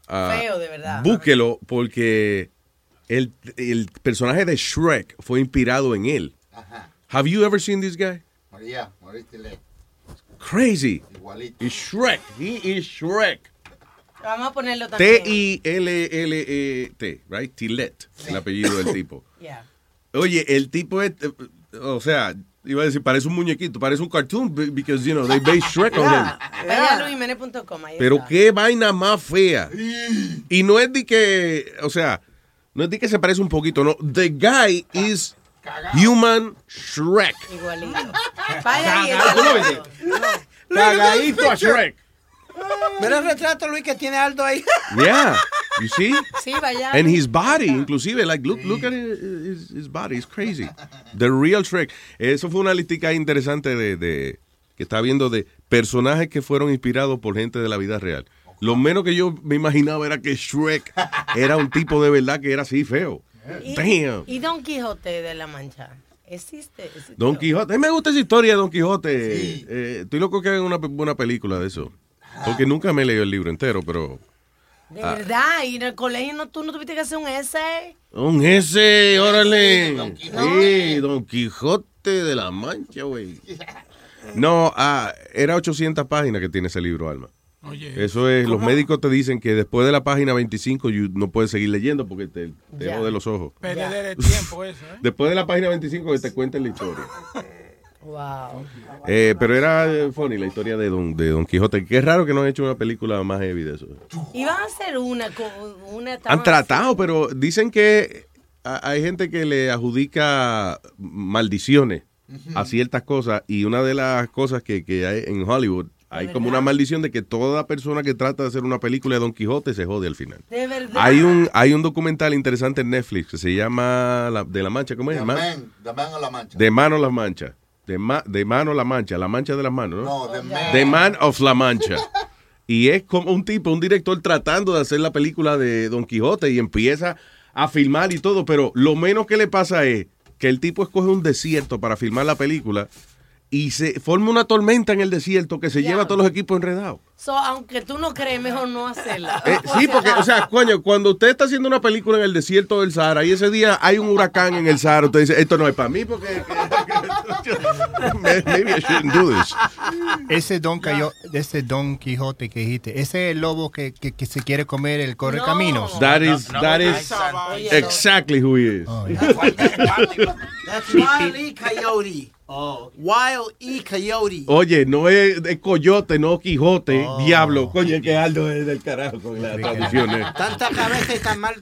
Ah, Feo, de verdad. Búsquelo porque el, el personaje de Shrek fue inspirado en él. Have you ever seen this guy? María, María. Crazy. Igualito. Is Shrek. He is Shrek. Vamos a ponerlo también. T-I-L-L-E-T, right? Tillet, el apellido del tipo. [LAUGHS] Yeah. Oye, el tipo es, eh, o sea, iba a decir, parece un muñequito, parece un cartoon, be- because, you know, they base Shrek on him. [LAUGHS] Ahí Pero está. qué vaina más fea. Y no es de que, o sea, no es de que se parece un poquito, no. The guy is human Shrek. Igualito. [LAUGHS] Cagado, igualito. [LAUGHS] Cagadito a Shrek. Mira el retrato, Luis, que tiene Aldo ahí. [LAUGHS] Yeah, you see? Sí, vaya. And his body, inclusive, like, look, look at his, his body, it's crazy. The real Shrek. Eso fue una listica interesante de, de que está viendo de personajes que fueron inspirados por gente de la vida real. Lo menos que yo me imaginaba era que Shrek era un tipo de verdad que era así feo. Y, Damn. y Don Quijote de la Mancha. ¿Existe? ¿Existe? Don Quijote. A mí me gusta esa historia de Don Quijote. Eh, estoy loco que hagan una buena película de eso. Porque nunca me he leído el libro entero, pero... De Ah. verdad, y en el colegio no, tú no tuviste que hacer un essay. Un ese, órale. Sí, Don Quijote de la Mancha, güey. [LAUGHS] No, ah, era 800 páginas que tiene ese libro, Alma. Oye, Eso es, los médicos te dicen que después de la página 25 you no puedes seguir leyendo porque te, te Ya. jode los ojos. Perder el tiempo eso, ¿eh? [LAUGHS] Después de la página 25 que te cuenten la historia. [LAUGHS] Wow. Eh, pero era eh, funny la historia de Don, de Don Quijote. Qué raro que no han hecho una película más heavy de eso. Iban a hacer una con una Han tratado, pero dicen que hay gente que le adjudica maldiciones a ciertas cosas y una de las cosas que, que hay en Hollywood hay como una maldición de que toda persona que trata de hacer una película de Don Quijote se jode al final. De verdad. Hay un hay un documental interesante en Netflix que se llama la, De la Mancha, ¿cómo es? Ma- Man, Man a la Mancha. De mano las manchas. De, ma- de mano la mancha, la mancha de las manos, ¿no? No, The Man. The Man of la Mancha. [LAUGHS] Y es como un tipo, un director tratando de hacer la película de Don Quijote y empieza a filmar y todo, pero lo menos que le pasa es que el tipo escoge un desierto para filmar la película y se forma una tormenta en el desierto que se lleva a todos los equipos enredados. So, aunque tú no crees, mejor no hacerla. Eh, [LAUGHS] sí, porque, o sea, coño, cuando usted está haciendo una película en el desierto del Sahara y ese día hay un huracán en el Sahara, usted dice, esto no es para mí porque [LAUGHS] maybe I shouldn't do this. Ese Don, Cayo- ese Don Quijote que dijiste, ese es el lobo que, que, que se quiere comer el correcaminos. That is, that is exactly who he is. That's Wild E. Coyote. Wild E. Coyote. Oye, no es coyote, no Quijote, diablo. Coño, que Aldo es del carajo con las traducciones. Tanta cabeza y tan mal.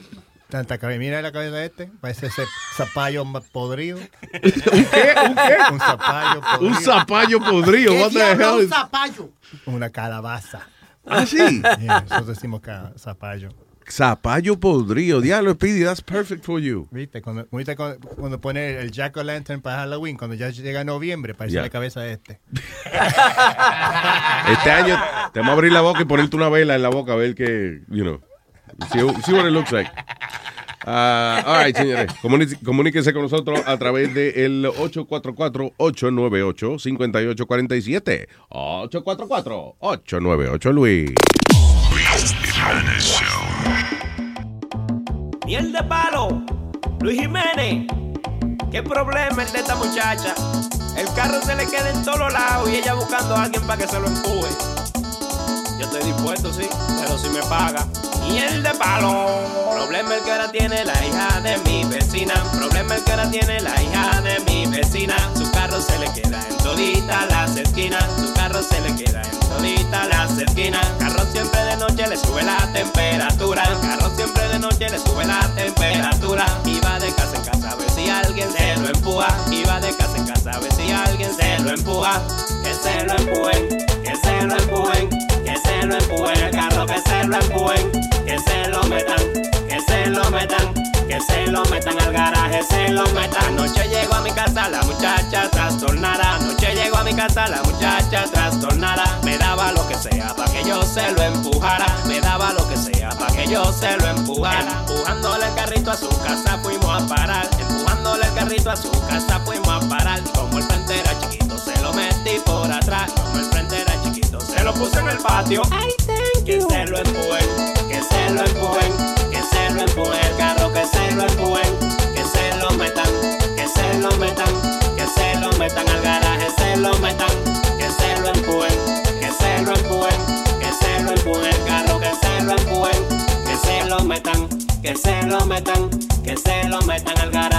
Tanta cabeza. Mira la cabeza de este. Parece ese zapallo podrido. [LAUGHS] ¿Un qué? ¿Un qué? Un zapallo podrido. Un zapallo podrido. What the hell is- zapallo? Una calabaza. Ah, sí. Yeah, nosotros decimos zapallo. Zapallo podrido. Diablo, Speedy, that's perfect for you. ¿Viste? Cuando, cuando, cuando pone el Jack o' Lantern para Halloween, cuando ya llega noviembre, parece Ya. la cabeza de este. [LAUGHS] Este año te vamos a abrir la boca y ponerte una vela en la boca a ver que, you know, see, see what it looks like. All right, señores. Comuni- comuníquese con nosotros a través del 844-898-5847. 844-898-Luis. Miel de palo, Luis Jiménez. ¿Qué problema el de esta muchacha? El carro se le queda en todos lados y ella buscando a alguien para que se lo empuje. Yo estoy dispuesto, sí, pero si me paga. Miel de palo. Problema el que ahora tiene la hija de mi vecina. Problema el que ahora tiene la hija de mi vecina. Su carro se le queda en todita las esquinas. Su carro se le queda en todita empujen, que se lo empujen, que se lo empujen. El carro que se lo empujen, que se lo metan, que se lo metan. Que se lo metan al garaje, se lo metan. Anoche llegó a mi casa la muchacha trastornada. Anoche llegó a mi casa la muchacha trastornada. Me daba lo que sea para que yo se lo empujara. Me daba lo que sea para que yo se lo empujara. Empujándole el carrito a su casa fuimos a parar. Empujándole el carrito a su casa fuimos a parar. Como el frente chiquito, se lo metí por atrás. El frente era chiquito, se lo puse en el patio. Que se lo empujen, que se lo empujen, que se lo empujen el carro, que se lo empujen, que se lo metan, que se lo metan, que se lo metan al garaje, se lo metan, que se lo empujen, que se lo empujen, que se lo empujen el carro, que se lo empujen, que se lo metan, que se lo metan, que se lo metan al garaje,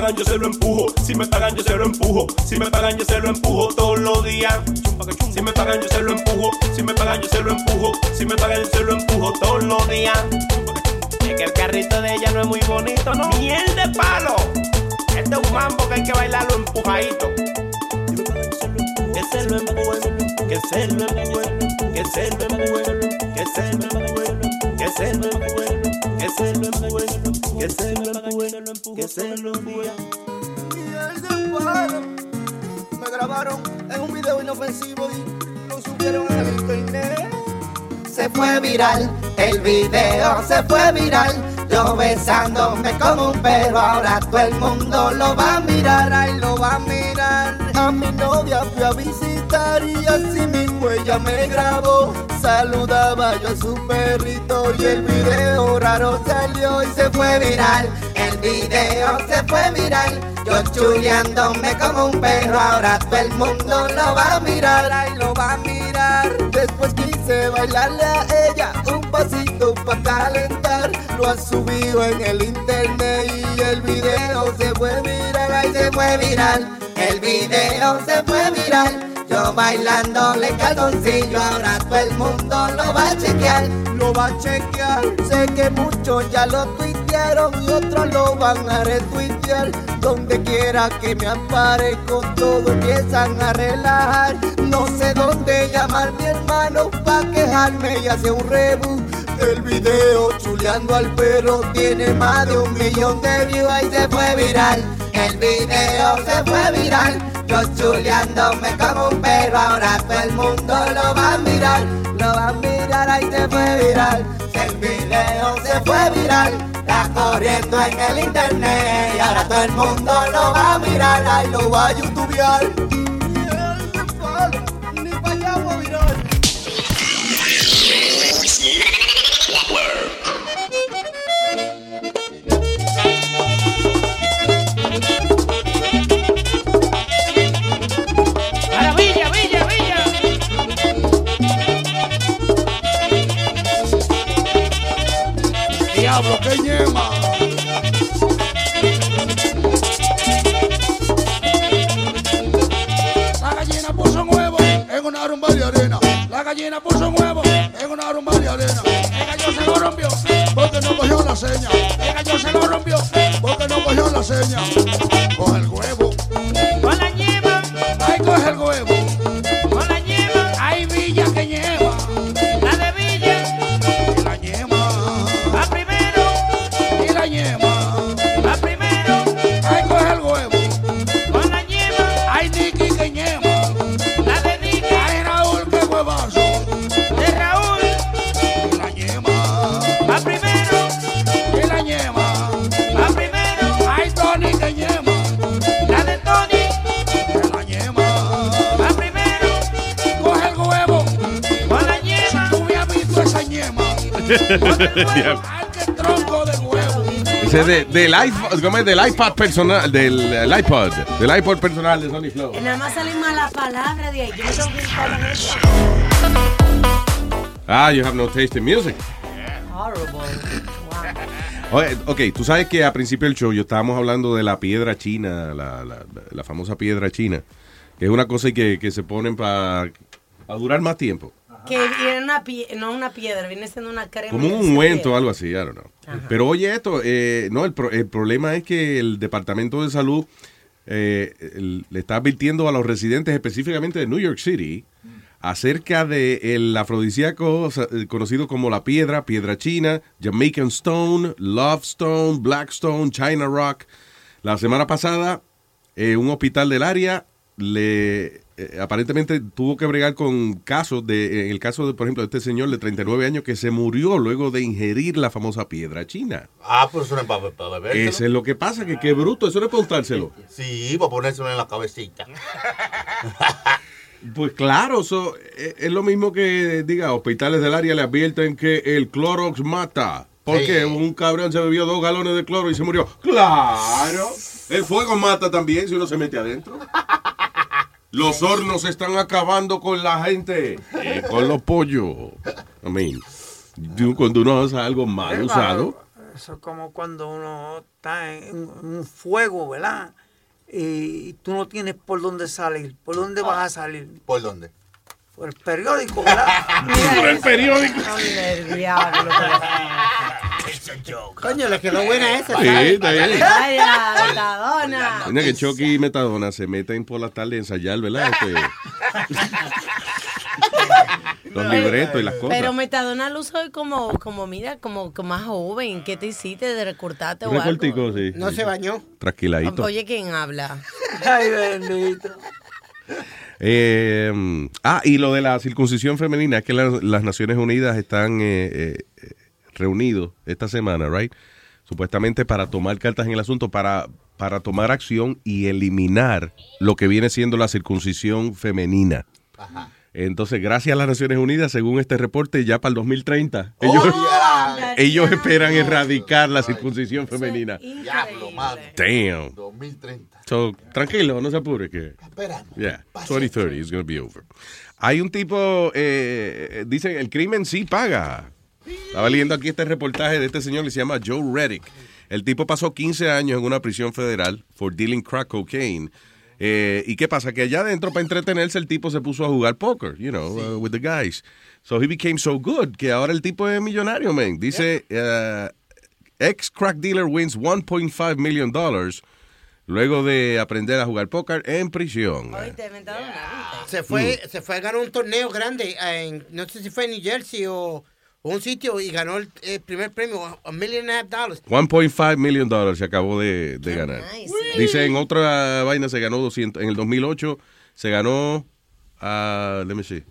pagan yo se lo empujo, si me pagan yo se lo empujo, si me pagan yo se lo empujo todos los días. Si me pagan yo se lo empujo, si me pagan yo se lo empujo, si me pagan yo se lo empujo todos los días. Es que el carrito de ella no es muy bonito, ¿no? Miel de palo. Este es un mambo que hay que bailarlo empujadito. Que se lo empujen, que se lo empujen, que se lo empujen, que se lo empujen, que se lo empujen, que se lo empujen, que se lo empujen, que se lo de palo. Me grabaron en un video inofensivo y lo subieron al internet. Se fue viral, el video se fue viral. Yo besándome como un perro, ahora todo el mundo lo va a mirar, ay lo va a mirar. A mi novia fui a visitar y así ella me grabó. Saludaba yo a su perrito y el video raro salió y se fue viral. El video se fue viral. Yo chuleándome como un perro, ahora todo el mundo lo va a mirar, ay lo va a mirar. Después quise bailarle a ella un pasito para calentar. Lo ha subido en el internet y el video se fue viral, ay se fue viral. El video se fue viral. Yo bailándole calzoncillo, ahora todo el mundo lo va a chequear. Lo va a chequear. Sé que muchos ya lo tuitearon y otros lo van a retuitear. Donde quiera que me aparezco, todo empiezan a relajar. No sé dónde llamar mi hermano pa' quejarme y hacer un rebu. El video chuleando al perro tiene más de un millón de views y se fue viral. El video se fue viral. Yo chuleándome como un perro, ahora todo el mundo lo va a mirar. Lo va a mirar, ahí se fue viral. El video se fue viral. Está corriendo en el internet y ahora todo el mundo lo va a mirar. Ahí lo va a youtubear. La gallina puso un huevo en una rumba de arena. La gallina puso un huevo en una rumba de arena. El gallo se lo rompió porque no cogió la seña. El gallo se lo rompió porque no cogió la seña. Coge el huevo. De [LAUGHS] huevo. Ese es de, del, iPod, ¿cómo es? del iPad personal, del el iPod, del iPod personal de Sony Flow. Nada más salen malas palabras de ahí. Yo no tengo que estar en eso. Ah, you have no taste in music. Horrible. Oye, ok, tú sabes que a principio del show yo estábamos hablando de la piedra china, la, la- la famosa piedra china, que es una cosa que, que se ponen para durar más tiempo. Que viene una no una piedra, viene siendo una crema. Como un ungüento o algo así, I don't know. Pero oye esto, eh, no, el, pro- el problema es que el Departamento de Salud eh, el- le está advirtiendo a los residentes específicamente de New York City acerca de el afrodisíaco eh, conocido como la piedra, piedra china, Jamaican Stone, Love Stone, Black Stone, China Rock. La semana pasada, eh, un hospital del área le eh, aparentemente tuvo que bregar con casos de, en el caso de, por ejemplo, de este señor de 39 años que se murió luego de ingerir la famosa piedra china. Ah, pero eso no es para, para beber. Eso es lo que pasa, que qué bruto, eso no es para untárselo. Sí, para ponérselo en la cabecita. [LAUGHS] Pues claro, eso es, es lo mismo que, diga, hospitales del área le advierten que el Clorox mata. Porque Sí. un cabrón se bebió dos galones de cloro y se murió. Claro, el fuego mata también si uno se mete adentro. [LAUGHS] Los hornos están acabando con la gente. Y con los pollos. I mean, cuando uno hace algo mal Eh, usado. Eso es como cuando uno está en un fuego, ¿verdad? Y tú no tienes por dónde salir. ¿Por dónde vas a salir? ¿Por dónde? Por el periódico, ¿verdad? [LAUGHS] Por el periódico. El diablo. Coño, le quedó buena esa. Sí, está bien. Vaya, metadona. Mira que Chucky y Metadona se meten por la tarde a ensayar, ¿verdad? Este, [LAUGHS] los libretos y las cosas. Pero metadona lo hoy como, como, mira, como, como más joven. ¿Qué te hiciste de recortarte o algo? recortico, sí. No se bañó. Tranquiladito. Oye, ¿quién habla? Ay, bendito. Eh, ah, y lo de la circuncisión femenina, es que la- las Naciones Unidas están eh, eh, reunidos esta semana, right? Supuestamente para tomar cartas en el asunto, para, para tomar acción y eliminar lo que viene siendo la circuncisión femenina. Entonces, gracias a las Naciones Unidas, según este reporte, ya para el 2030, ellos, ellos esperan erradicar la circuncisión femenina. Diablo. Damn. 2030. So, tranquilo, no se apure que. Esperando. Yeah, 2030 is going to be over. Hay un tipo, eh, dicen, el crimen sí paga. Estaba leyendo aquí este reportaje de este señor que se llama Joe Reddick. El tipo pasó 15 años en una prisión federal for dealing crack cocaine. Eh, ¿Y qué pasa? Que allá adentro, para entretenerse, el tipo se puso a jugar poker, you know, uh, with the guys. So he became so good que ahora el tipo es millonario, man. Dice, uh, ex crack dealer wins 1.5 million dollars luego de aprender a jugar póker en prisión. Se fue, Mm. se fue a ganar un torneo grande, en, no sé si fue en New Jersey o un sitio, y ganó el, el primer premio, a million and a half dollars. 1.5 million dollars se acabó de, de ganar. nice. Dice en otra vaina se ganó 200. En el 2008 se ganó, ah, let me see.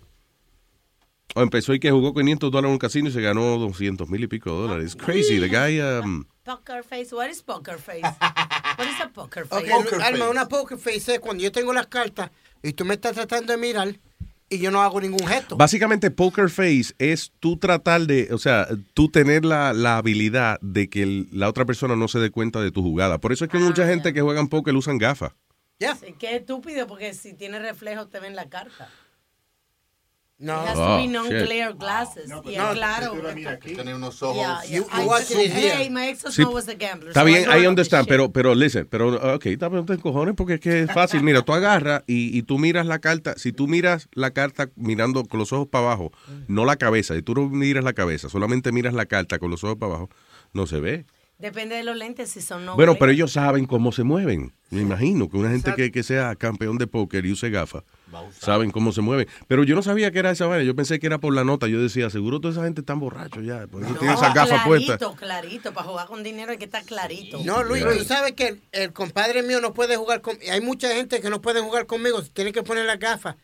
O empezó y que jugó 500 dólares en un casino y se ganó 200 mil y pico de dólares. It's crazy. The guy, um, Poker face. What is poker face? What is a poker face? Ok, Alma, una poker face es cuando yo tengo las cartas y tú me estás tratando de mirar y yo no hago ningún gesto. básicamente poker face es tú tratar de, o sea, tú tener la, la habilidad de que el- la otra persona no se dé cuenta de tu jugada. Por eso es que Ah, mucha gente que juegan póker usan gafas. Sí, qué estúpido, porque si tiene reflejo te ven la carta. No. It has to Oh, be non-clear glasses. y no, claro. Tiene unos ojos. Yeah, yeah. You- you I- watching it here. Hey, my ex Sí, was a gambler. Está so bien, I know I about understand, this pero, pero listen, pero, ok, está bien, te cojones porque es que es fácil. Mira, tú agarras y, y tú miras la carta, si tú miras la carta mirando con los ojos para abajo, no la cabeza, si tú no miras la cabeza, solamente miras la carta con los ojos para abajo, no se ve. Depende de los lentes, si son no bueno, pero ellos saben cómo se mueven. Me imagino que una gente que, que sea campeón de póker y use gafas, saben cómo se mueven. Pero yo no sabía que era esa vaina, yo pensé que era por la nota. Yo decía, seguro toda esa gente está borracho ya, por eso tiene esas gafas puestas. Clarito, clarito. Para jugar con dinero hay que estar clarito. No, Luis, tú sabes que el, el compadre mío no puede jugar con... Hay mucha gente que no puede jugar conmigo, tiene que poner las gafas.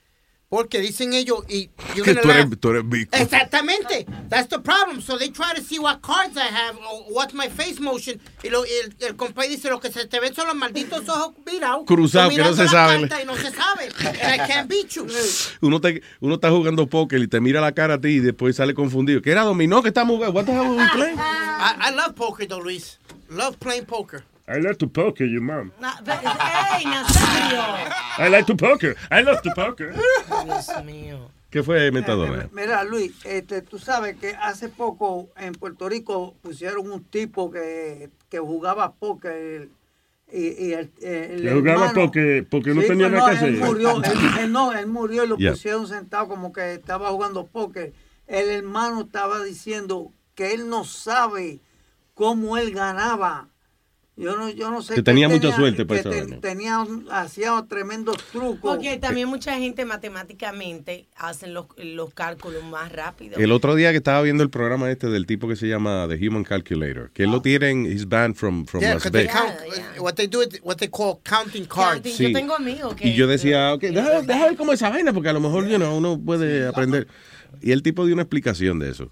Porque dicen ellos, y you're [LAUGHS] Que tú eres, tú eres bico. Exactamente. That's the problem. So they try to see what cards I have, or what's my face motion. Y lo, el, el compadre dice, lo que se te ven son los malditos ojos virados. Cruzados, que no se carta Y no se sabe. And I can't beat you. [LAUGHS] Uno, te- uno está jugando póker y te mira la cara a ti y después sale confundido. ¿Qué era dominó que estamos jugando? What the hell we playing? [LAUGHS] I, I love poker, though, Luis. Love playing poker. I like to poker you, mom. ¡Ey, Nazario! I like to poker. I love to poker. Dios mío. ¿Qué fue, Metadona? Mira, Luis, este, tú sabes que hace poco en Puerto Rico pusieron un tipo que, que jugaba póker y, y el, el Que jugaba hermano- porque, porque no Sí, tenía pues nada no, que él hacer. murió, él, [LAUGHS] él no, él murió y lo Yeah. pusieron sentado como que estaba jugando póker. El hermano estaba diciendo que él no sabe cómo él ganaba. Yo no, yo no sé. Que tenía mucha suerte para que esa te- tenía, un- hacía tremendos trucos. Porque también mucha gente matemáticamente hacen los, los cálculos más rápido. El otro día que estaba viendo el programa este del tipo que se llama The Human Calculator, que él lo tiene en his band from, from Yeah, Las 'cause they Vegas. count, what they do is what they call counting cards. Sí. Y yo decía, ok, deja, deja ver cómo es esa vaina, porque a lo mejor you know, uno puede aprender. Y el tipo dio una explicación de eso.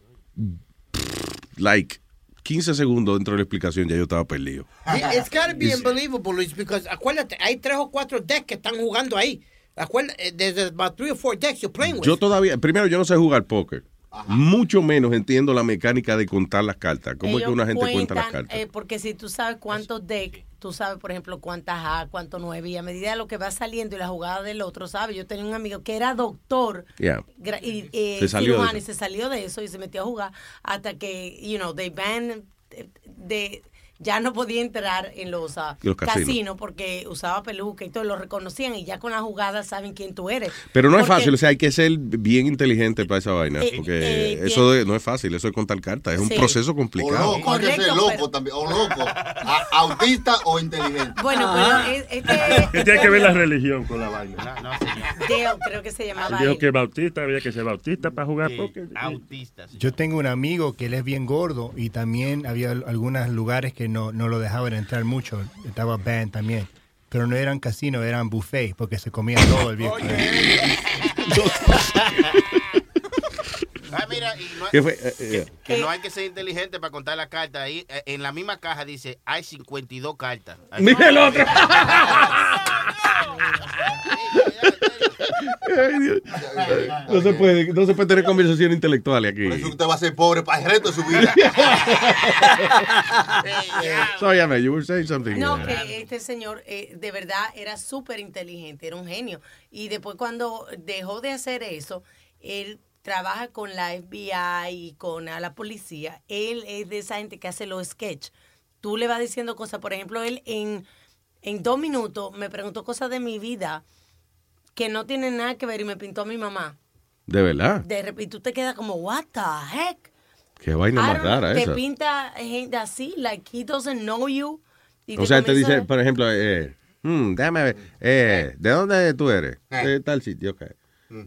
Like, 15 segundos dentro de la explicación ya yo estaba perdido. It's gotta be unbelievable, Luis, because acuérdate, hay tres o cuatro decks que están jugando ahí. Acuérdate, there's about three or four decks you're playing with. Yo todavía, primero yo no sé jugar póker. Mucho menos entiendo la mecánica de contar las cartas. ¿Cómo es que una gente cuenta las cartas? eh, porque si tú sabes cuántos decks, tú sabes, por ejemplo, cuántas A, cuánto nueve, y a medida de lo que va saliendo y la jugada del otro, ¿sabes? Yo tenía un amigo que era doctor Yeah. y eh, Se salió cirujano, y eso. se salió de eso y se metió a jugar hasta que, you know, they banned eh, de ya no podía entrar en los, ah, Los casinos. casinos porque usaba peluca y todo, lo reconocían y ya con la jugada saben quién tú eres. Pero no es fácil, o sea, hay que ser bien inteligente para esa vaina. Eh, Porque eh, eso de- no es fácil, eso es contar cartas, es un Sí. proceso O complicado. loco, hay que ser loco pero- también. O loco. A- autista o inteligente. Bueno, pero es- este, ¿Qué [LAUGHS] tiene que ver la religión con la vaina? Dale, creo que se llamaba Dijo él. que bautista, había que ser bautista para jugar póker. Autistas. Yo tengo un amigo que él es bien gordo y también había al- algunos lugares que no, no lo dejaban entrar mucho. Estaba band también. Pero no eran casinos, eran buffet porque se comía todo el viejo. [LAUGHS] Ah, mira, y no, ¿Qué fue? Eh, eh, que no hay que ser inteligente para contar las cartas. Ahí, eh, en la misma caja dice, hay 52 cartas. Ahí- [LAUGHS] Mira el otro. [LAUGHS] Ay, Dios. No se puede, no se puede tener conversación intelectual aquí. Por eso usted va a ser pobre para el resto de su vida. [LAUGHS] Sorry, man, you were saying something. No, que este señor eh, de verdad era súper inteligente, era un genio. Y después cuando dejó de hacer eso, él trabaja con la FBI y con a la policía. Él es de esa gente que hace los sketch. Tú le vas diciendo cosas, por ejemplo, él en, en dos minutos me preguntó cosas de mi vida que no tienen nada que ver y me pintó a mi mamá. De verdad. De repente tú te quedas como, what the heck? Qué vaina más rara te esa. pinta gente así, like he doesn't know you. y O sea, te dice, por ejemplo, eh, hmm, déjame ver, eh, ¿de dónde tú eres? De tal sitio, ok.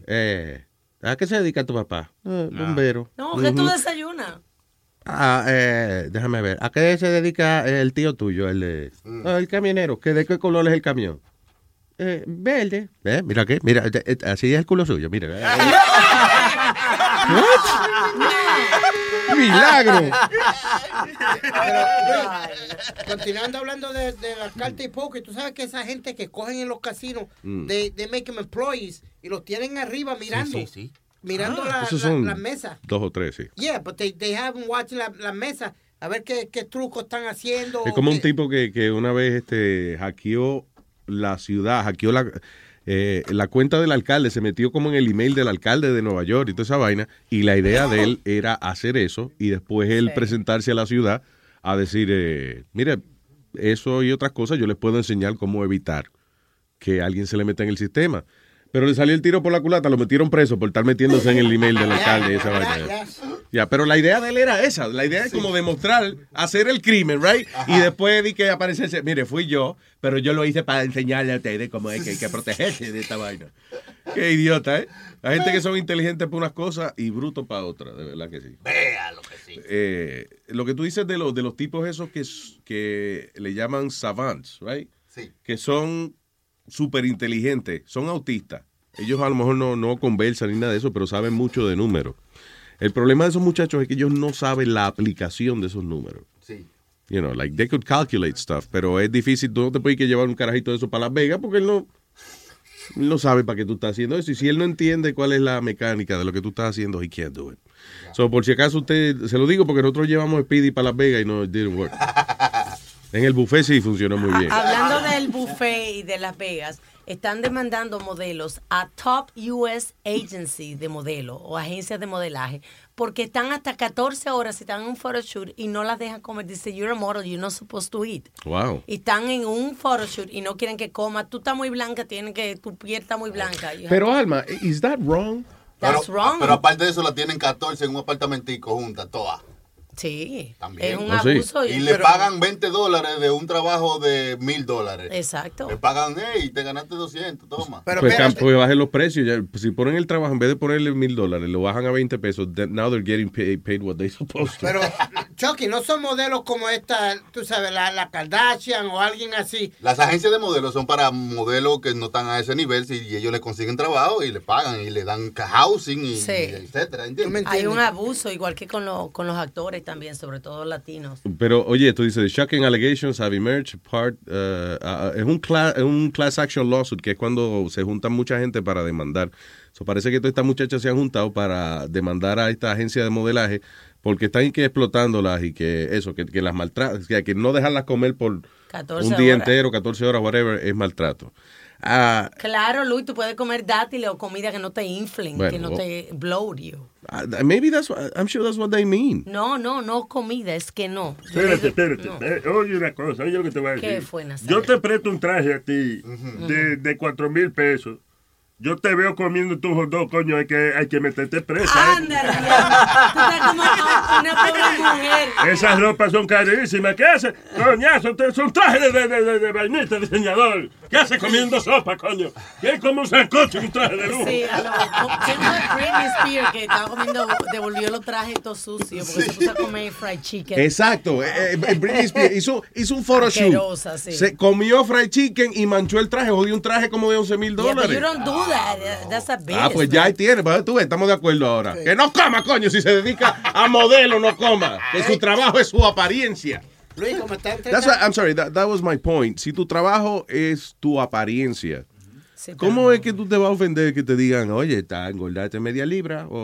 Eh, ¿A qué se dedica tu papá? Eh, bombero. No, que tú Ujú. desayunas. Ah, eh, déjame ver. ¿A qué se dedica el tío tuyo, el, de- el camionero? ¿Que ¿De qué color es el camión? Eh, verde. Eh, mira qué, mira, eh, así es el culo suyo, mira. [LAUGHS] ¡Milagro! [LAUGHS] Pero, continuando hablando de, de las cartas y poker, tú sabes que esa gente que cogen en los casinos, Mm. they, they make them employees y los tienen arriba mirando. sí, sí. Mirando Ah, la, la- las mesas. dos o tres, sí. Yeah, but they, they have them watching la, la mesa a ver qué, qué trucos están haciendo. Es como un tipo que, que una vez este, hackeó la ciudad, hackeó la, eh, la cuenta del alcalde, se metió como en el email del alcalde de Nueva York y toda esa vaina. Y la idea de él era hacer eso y después él presentarse a la ciudad a decir, eh, mire, eso y otras cosas yo les puedo enseñar cómo evitar que alguien se le meta en el sistema. Pero le salió el tiro por la culata, lo metieron preso por estar metiéndose en el email del alcalde esa vaina. Ya, pero la idea de él era esa. La idea es como demostrar, hacer el crimen, right? Y después de que aparecerse, mire, fui yo, pero yo lo hice para enseñarle a ustedes cómo es que hay que protegerse de esta vaina. Qué idiota, ¿eh? La gente que son inteligentes para unas cosas y brutos para otras, de verdad que sí. Vea lo que sí. Eh, lo que tú dices de los, de los tipos esos que, que le llaman savants, right? Sí. Que son súper inteligentes, son autistas, Ellos a lo mejor no, no conversan ni nada de eso, pero saben mucho de números. El problema de esos muchachos es que ellos no saben la aplicación de esos números. Sí. You know, like they could calculate stuff, pero es difícil. Tú no te puedes que llevar un carajito de eso para Las Vegas porque él no, él no sabe para qué tú estás haciendo eso. Y si él no entiende cuál es la mecánica de lo que tú estás haciendo, he can't do it. So, por si acaso usted, se lo digo porque nosotros llevamos Speedy para Las Vegas y no it didn't work. [LAUGHS] En el buffet sí funcionó muy bien. Hablando del buffet y de Las Vegas, están demandando modelos a top US agencies de modelo o agencias de modelaje porque están hasta 14 horas y están en un photoshoot y no las dejan comer. Dice, you're a model, you're not supposed to eat. Wow. Y están en un photoshoot y no quieren que coma. Tú estás muy blanca, tienen que, tu piel está muy blanca. Pero Alma, is that wrong? Pero, That's wrong. pero aparte de eso, la tienen 14 en un apartamentico juntas, todas. Sí, También. es un Oh, sí. abuso. Y le pagan 20 dólares de un trabajo de mil dólares. Exacto. Le pagan, hey, te ganaste 200, toma. Pero pues, pues bajen los precios. Ya, pues, si ponen el trabajo, en vez de ponerle mil dólares, lo bajan a 20 pesos. then now they're getting paid, paid what they supposed to. Pero, Chucky, no son modelos como esta, tú sabes, la, la Kardashian o alguien así. Las agencias de modelos son para modelos que no están a ese nivel si, y ellos le consiguen trabajo y le pagan y le dan housing y, Sí. y etcétera, ¿entiendes? Hay un abuso, igual que con, lo- con los actores también, sobre todo latinos. Pero, oye, tú dices, shocking allegations have emerged part, uh, uh, es, un cla- es un class action lawsuit, que es cuando se juntan mucha gente para demandar. So, parece que todas estas muchachas se han juntado para demandar a esta agencia de modelaje porque están que explotándolas y que eso, que, que las maltratan, que, no dejarlas comer por 14 un día horas. entero, 14 horas, whatever, es maltrato. Ah, Claro, Luis, tú puedes comer dátiles o comida que no te inflen, Bueno, que no te bloat you. ah, maybe that's, what- I'm sure that's what they mean. No, no, no comida, es que no. Espérate, espérate. no. Eh, oye una cosa, oye lo que te voy a decir. ¿Qué fue? Yo te presto un traje a ti de, de 4 mil pesos. Yo te veo comiendo tu hot dog, coño, hay que, hay que meterte presa. ¿eh? Ándale, tú estás como una, una pobre mujer. Esas ropas son carísimas. ¿Qué hace? Coñazo, son trajes de, de, de, de vainita, diseñador. ¿Qué hace comiendo sopa, coño? ¿Qué es como un sancocho, un traje de lujo? Sí, a lo ¿Quién fue Britney Spears que estaba comiendo, devolvió los trajes todos sucios porque se puso a comer fried chicken? Exacto. eh, eh, Britney Spears hizo, hizo un photoshoot. Sí. Se comió fried chicken y manchó el traje. Jodió un traje como de 11 mil Yeah, but dólares. you don't do that. That's a business. Ah, pues ya ahí tiene, pues, tú ves, estamos de acuerdo ahora. Que no coma, coño, si se dedica a modelo, no coma. Que su trabajo es su apariencia. Luis, como está That's why- I'm sorry, that, that was my point. Si tu trabajo es tu apariencia, ¿cómo es que tú te vas a ofender que te digan, oye, está engordaste media libra, o,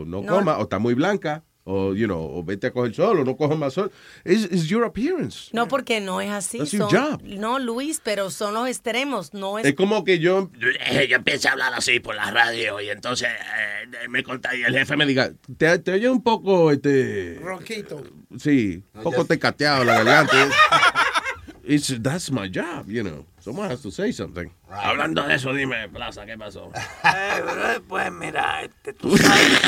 o no, No. coma, o está muy blanca, o, you know, o vete a coger sol, o no cojas más sol? It's, it's your appearance. No, porque no es así. That's your son- job. No, Luis, pero son los extremos. No es. Es como que yo, [LAUGHS] yo empecé a hablar así por la radio y entonces eh, me contagié. El jefe me diga, te, te oye un poco, este, Ronquito. sí, un poco tecateado la garganta. It's, that's my job, you know. Someone has to say something. Hablando de eso, dime, Plaza, ¿qué pasó? [LAUGHS] Pues mira, este, tú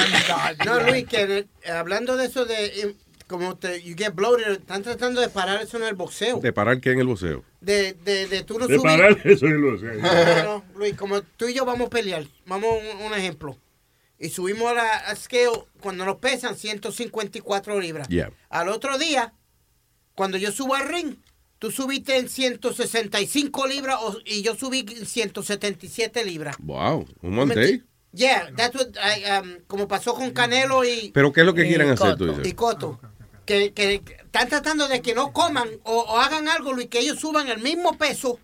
[LAUGHS] No, Luis, que eh, hablando de eso de eh, como te, you get bloated, están tratando de parar eso en el boxeo. ¿De parar qué en el boxeo? De, de, de tú no De subir. parar eso en los años. No, no, Luis, como tú y yo vamos a pelear, vamos a un, un ejemplo. Y subimos a la a scale cuando nos pesan 154 libras. Yeah. Al otro día, cuando yo subo al ring, tú subiste en 165 libras o- y yo subí en 177 libras. Wow, un day. Yeah, that's what I, um, como pasó con Canelo y, Pero ¿qué es lo que y quieren hacer, tú dices? Y Cotto. Que, que están tratando de que no coman o, o hagan algo, Luis, que ellos suban el mismo peso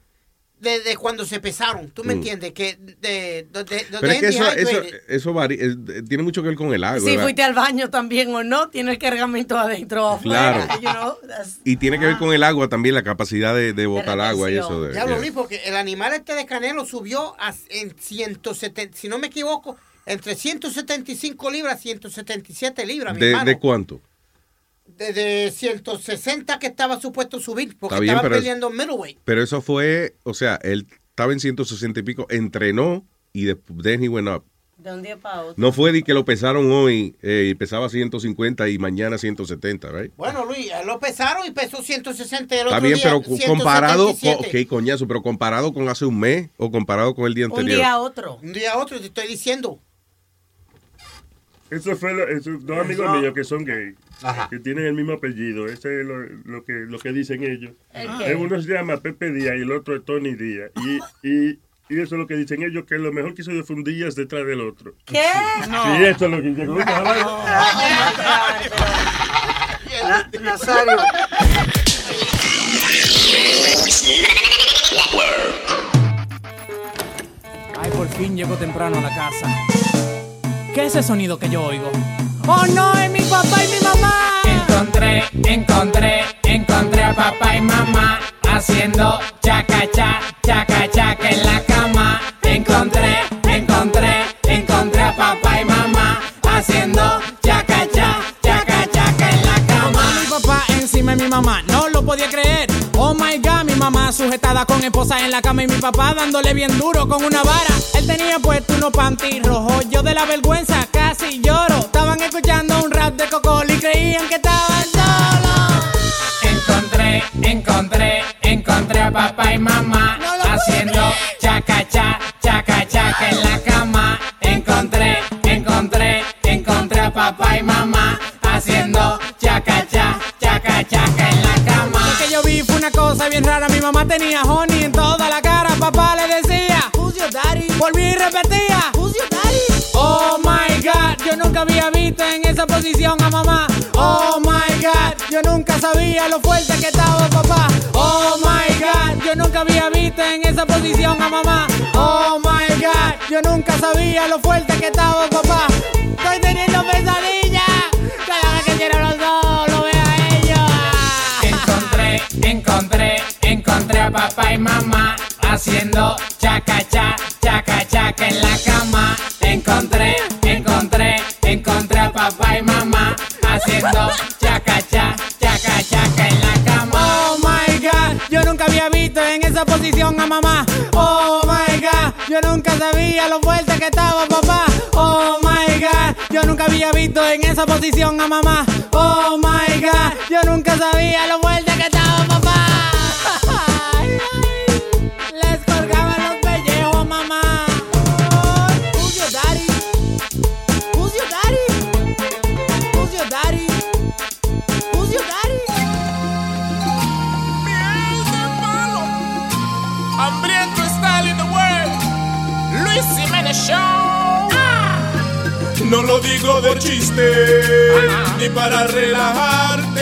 de, de cuando se pesaron. ¿Tú me Mm. entiendes? Que de, de, de, de- Pero es que eso, eso, eso varía, eh, tiene mucho que ver con el agua. Si ¿verdad? fuiste al baño también o no, tiene el cargamento adentro o afuera. Claro. you know, that's- Y tiene que ver con el agua también, la capacidad de, de botar agua y eso. De, Ya lo yeah. vi porque el animal este de Canelo subió a, en 170, si no me equivoco, entre 175 libras y 177 libras, mi ¿De, hermano. de cuánto? Desde 160 que estaba supuesto subir, porque Está bien, estaba peleando middleweight. Pero eso fue, o sea, él estaba en 160 y pico, entrenó y después then he went up. De un día para otro. No fue de que lo pesaron hoy eh, y pesaba 150 y mañana 170, right? Bueno, Luis, él lo pesaron y pesó 160 y el Está otro bien, día pero co- comparado con, 177. ok, coñazo, pero comparado con hace un mes o comparado con el día Un anterior. día a otro. Un día a otro, te estoy diciendo. Eso fue lo- esos dos amigos Eso- míos que son gays, que tienen el mismo apellido. Ese es lo, lo que, lo que dicen ellos. Eh, Uno se llama Pepe Díaz y el otro es Tony Díaz. Y, y, Y eso es lo que dicen ellos, que lo mejor que hizo yo fue un día detrás del otro. ¿Qué? Sí, esto es lo que llegó. Nazario. Ay, por fin llego temprano a la casa. ¿Qué es ese sonido que yo oigo? ¡Oh no! ¡Es mi papá y mi mamá! Encontré, encontré, encontré a papá y mamá haciendo chaca cha, chaca chaca en la cama. Encontré, encontré, encontré a papá y mamá haciendo chaca cha, chaca chaca en la cama. Mi papá encima de mi mamá, no lo podía creer. Oh my god, mi mamá sujetada con esposa en la cama y mi papá dándole bien duro con una vara. Él tenía puesto unos panty rojos, yo de la vergüenza casi lloro. Estaban escuchando un rap de Cocol y creían que estaban solos. Encontré, encontré, encontré a papá y mamá haciendo chaca cha, chaca chaca en la cosa bien rara, mi mamá tenía honey en toda la cara, papá le decía, Who's your daddy? Volví y repetía, Who's your daddy? Oh my god, yo nunca había visto en esa posición a mamá. Oh my god, yo nunca sabía lo fuerte que estaba papá. Oh my god, yo nunca había visto en esa posición a mamá. Oh my god, yo nunca sabía lo fuerte que estaba papá. Estoy teniendo papá y mamá haciendo chaca cha, chaca chaca en la cama. Encontré, encontré, encontré a papá y mamá haciendo chaca cha, chaca chaca en la cama. Oh my god, yo nunca había visto en esa posición a mamá. Oh my god, yo nunca sabía lo fuerte que estaba papá. Oh my god, yo nunca había visto en esa posición a mamá. Oh my god, yo nunca sabía lo fuerte No lo digo de chiste, ni para relajarte.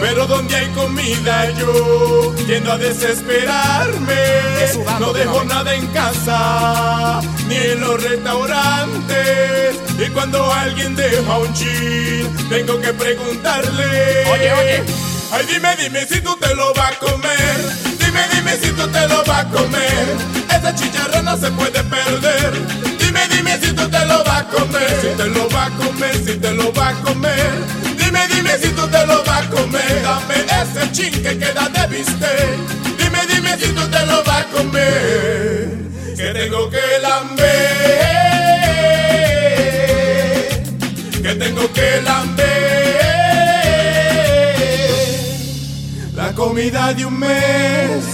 Pero donde hay comida yo tiendo a desesperarme. No dejo nada en casa, ni en los restaurantes. Y cuando alguien deja un chin, tengo que preguntarle. Oye, oye. Ay, dime, dime si tú te lo vas a comer. Dime, dime si tú te lo vas a comer. Esa chicharra no se puede perder. Dime, dime si tú te lo vas a comer. Si te lo vas a comer, si te lo vas a comer. Dime, dime si tú te lo vas a comer. Dame ese chin que queda de bistec. Dime, dime si tú te lo vas a comer. Que tengo que lamber. Que tengo que lamber. La comida de un mes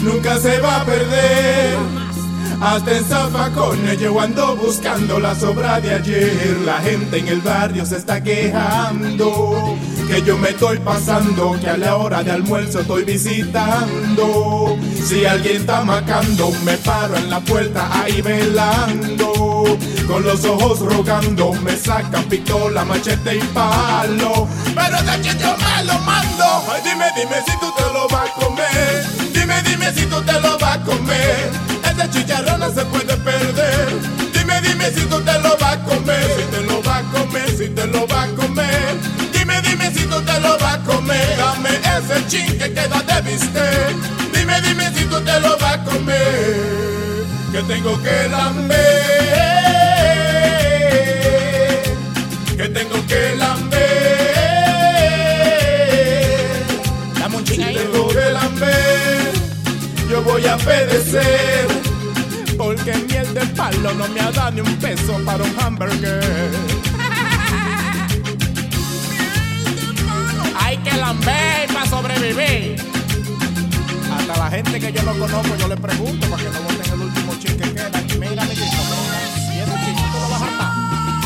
nunca se va a perder. Hasta en zafacones yo ando buscando la sobra de ayer. La gente en el barrio se está quejando. Que yo me estoy pasando, que a la hora de almuerzo estoy visitando. Si alguien está macando, me paro en la puerta ahí velando. Con los ojos rogando, me sacan pistola, machete y palo. Pero de que yo me lo mando. Dime, dime si tú te lo vas a comer. Dime, dime si tú te lo vas a comer. Ese chicharrón no se puede perder. Dime, dime si tú te lo vas a comer. Si te lo vas a comer, si te lo vas a comer. Dime, dime si tú te lo vas a comer. Dame ese chin que queda de bistec. Dime, dime si tú te lo vas a comer. Que tengo que lamber. Que tengo que lamber. Si tengo que lamber, yo voy a pedecer. Porque miel de palo no me ha dado ni un peso para un hamburger. Hay que lamber para sobrevivir. Hasta la gente que yo no conozco, yo le pregunto para que no boten el último chin que queda. Y mira, amiguito, mira, si ese chin tú lo vas a hartar.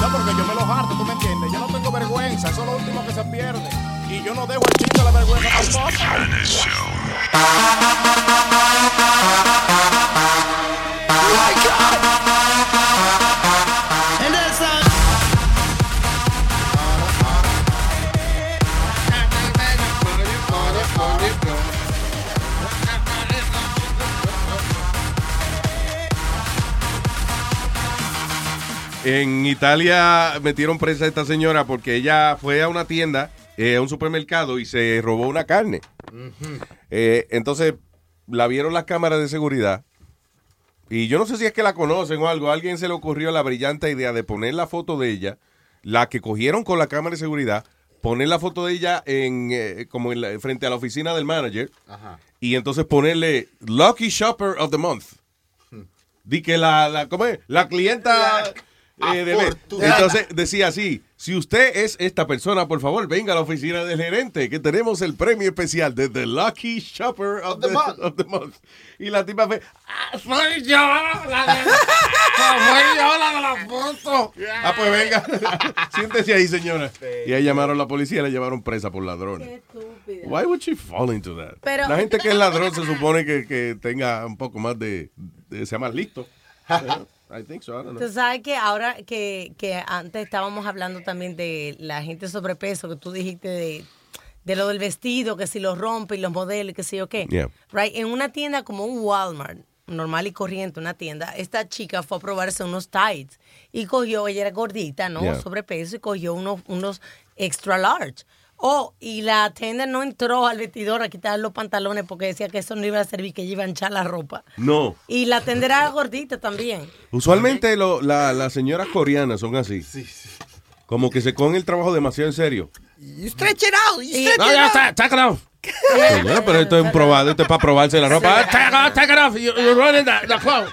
No, porque yo me lo harto, tú me entiendes. Yo no tengo vergüenza, eso es lo último que se pierde. Y yo no dejo el chin de la vergüenza tampoco. En Italia metieron presa a esta señora porque ella fue a una tienda, eh, a un supermercado y se robó una carne. Eh, entonces la vieron las cámaras de seguridad y yo no sé si es que la conocen o algo. A alguien se le ocurrió la brillante idea de poner la foto de ella, la que cogieron con la cámara de seguridad, poner la foto de ella en eh, como en la- frente a la oficina del manager Ajá. y entonces ponerle Lucky Shopper of the Month. Di que la, la, ¿cómo es? La clienta eh, de mes. afortunada. Entonces decía así, si usted es esta persona, por favor, venga a la oficina del gerente, que tenemos el premio especial de The Lucky Shopper of, the, [LAUGHS] of the Month. Y la tipa fue, "Ah, soy yo, la de, [LAUGHS] soy yo la de la foto. Ah, pues venga, [LAUGHS] siéntese ahí, señora. Y ahí llamaron a la policía y la llevaron presa por ladrones. Why would she fall into that? Pero- la gente que es ladrón se supone que, que tenga un poco más de, de sea más listo. I think so, I don't know. Tú sabes que ahora que, que antes estábamos hablando también de la gente sobrepeso, que tú dijiste de, de lo del vestido, que si lo rompe y los modelos, y que si yo qué. Yeah. Right? En una tienda como un Walmart, normal y corriente, una tienda, esta chica fue a probarse unos tights y cogió, ella era gordita, ¿no? Yeah. Sobrepeso y cogió unos, unos extra large. Oh, y la tienda no entró al vestidor a quitar los pantalones porque decía que eso no iba a servir, que iba a hinchar la ropa. No. Y la tendera era gordita también. Usualmente lo- la- las señoras coreanas son así. Como que se cogen el trabajo demasiado en serio. You stretch it out. You stretch No, it ya out. está, take it off. Señora, pero esto es un probado, esto es para probarse la ropa. Take it off, take it off. You- you're running the, the clothes.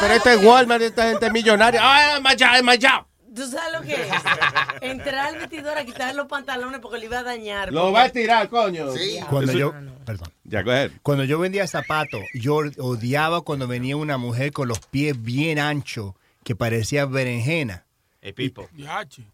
Pero esto es Walmart, esta gente millonaria. Ah, my job, my job. ¿Tú sabes lo que es? Entrar al vestidor a quitar los pantalones porque le iba a dañar. Lo va a tirar, coño. Cuando Eso- yo, perdón. Ya, ahead. Cuando yo vendía zapatos, yo odiaba cuando venía una mujer con los pies bien anchos que parecía berenjena. El pipo.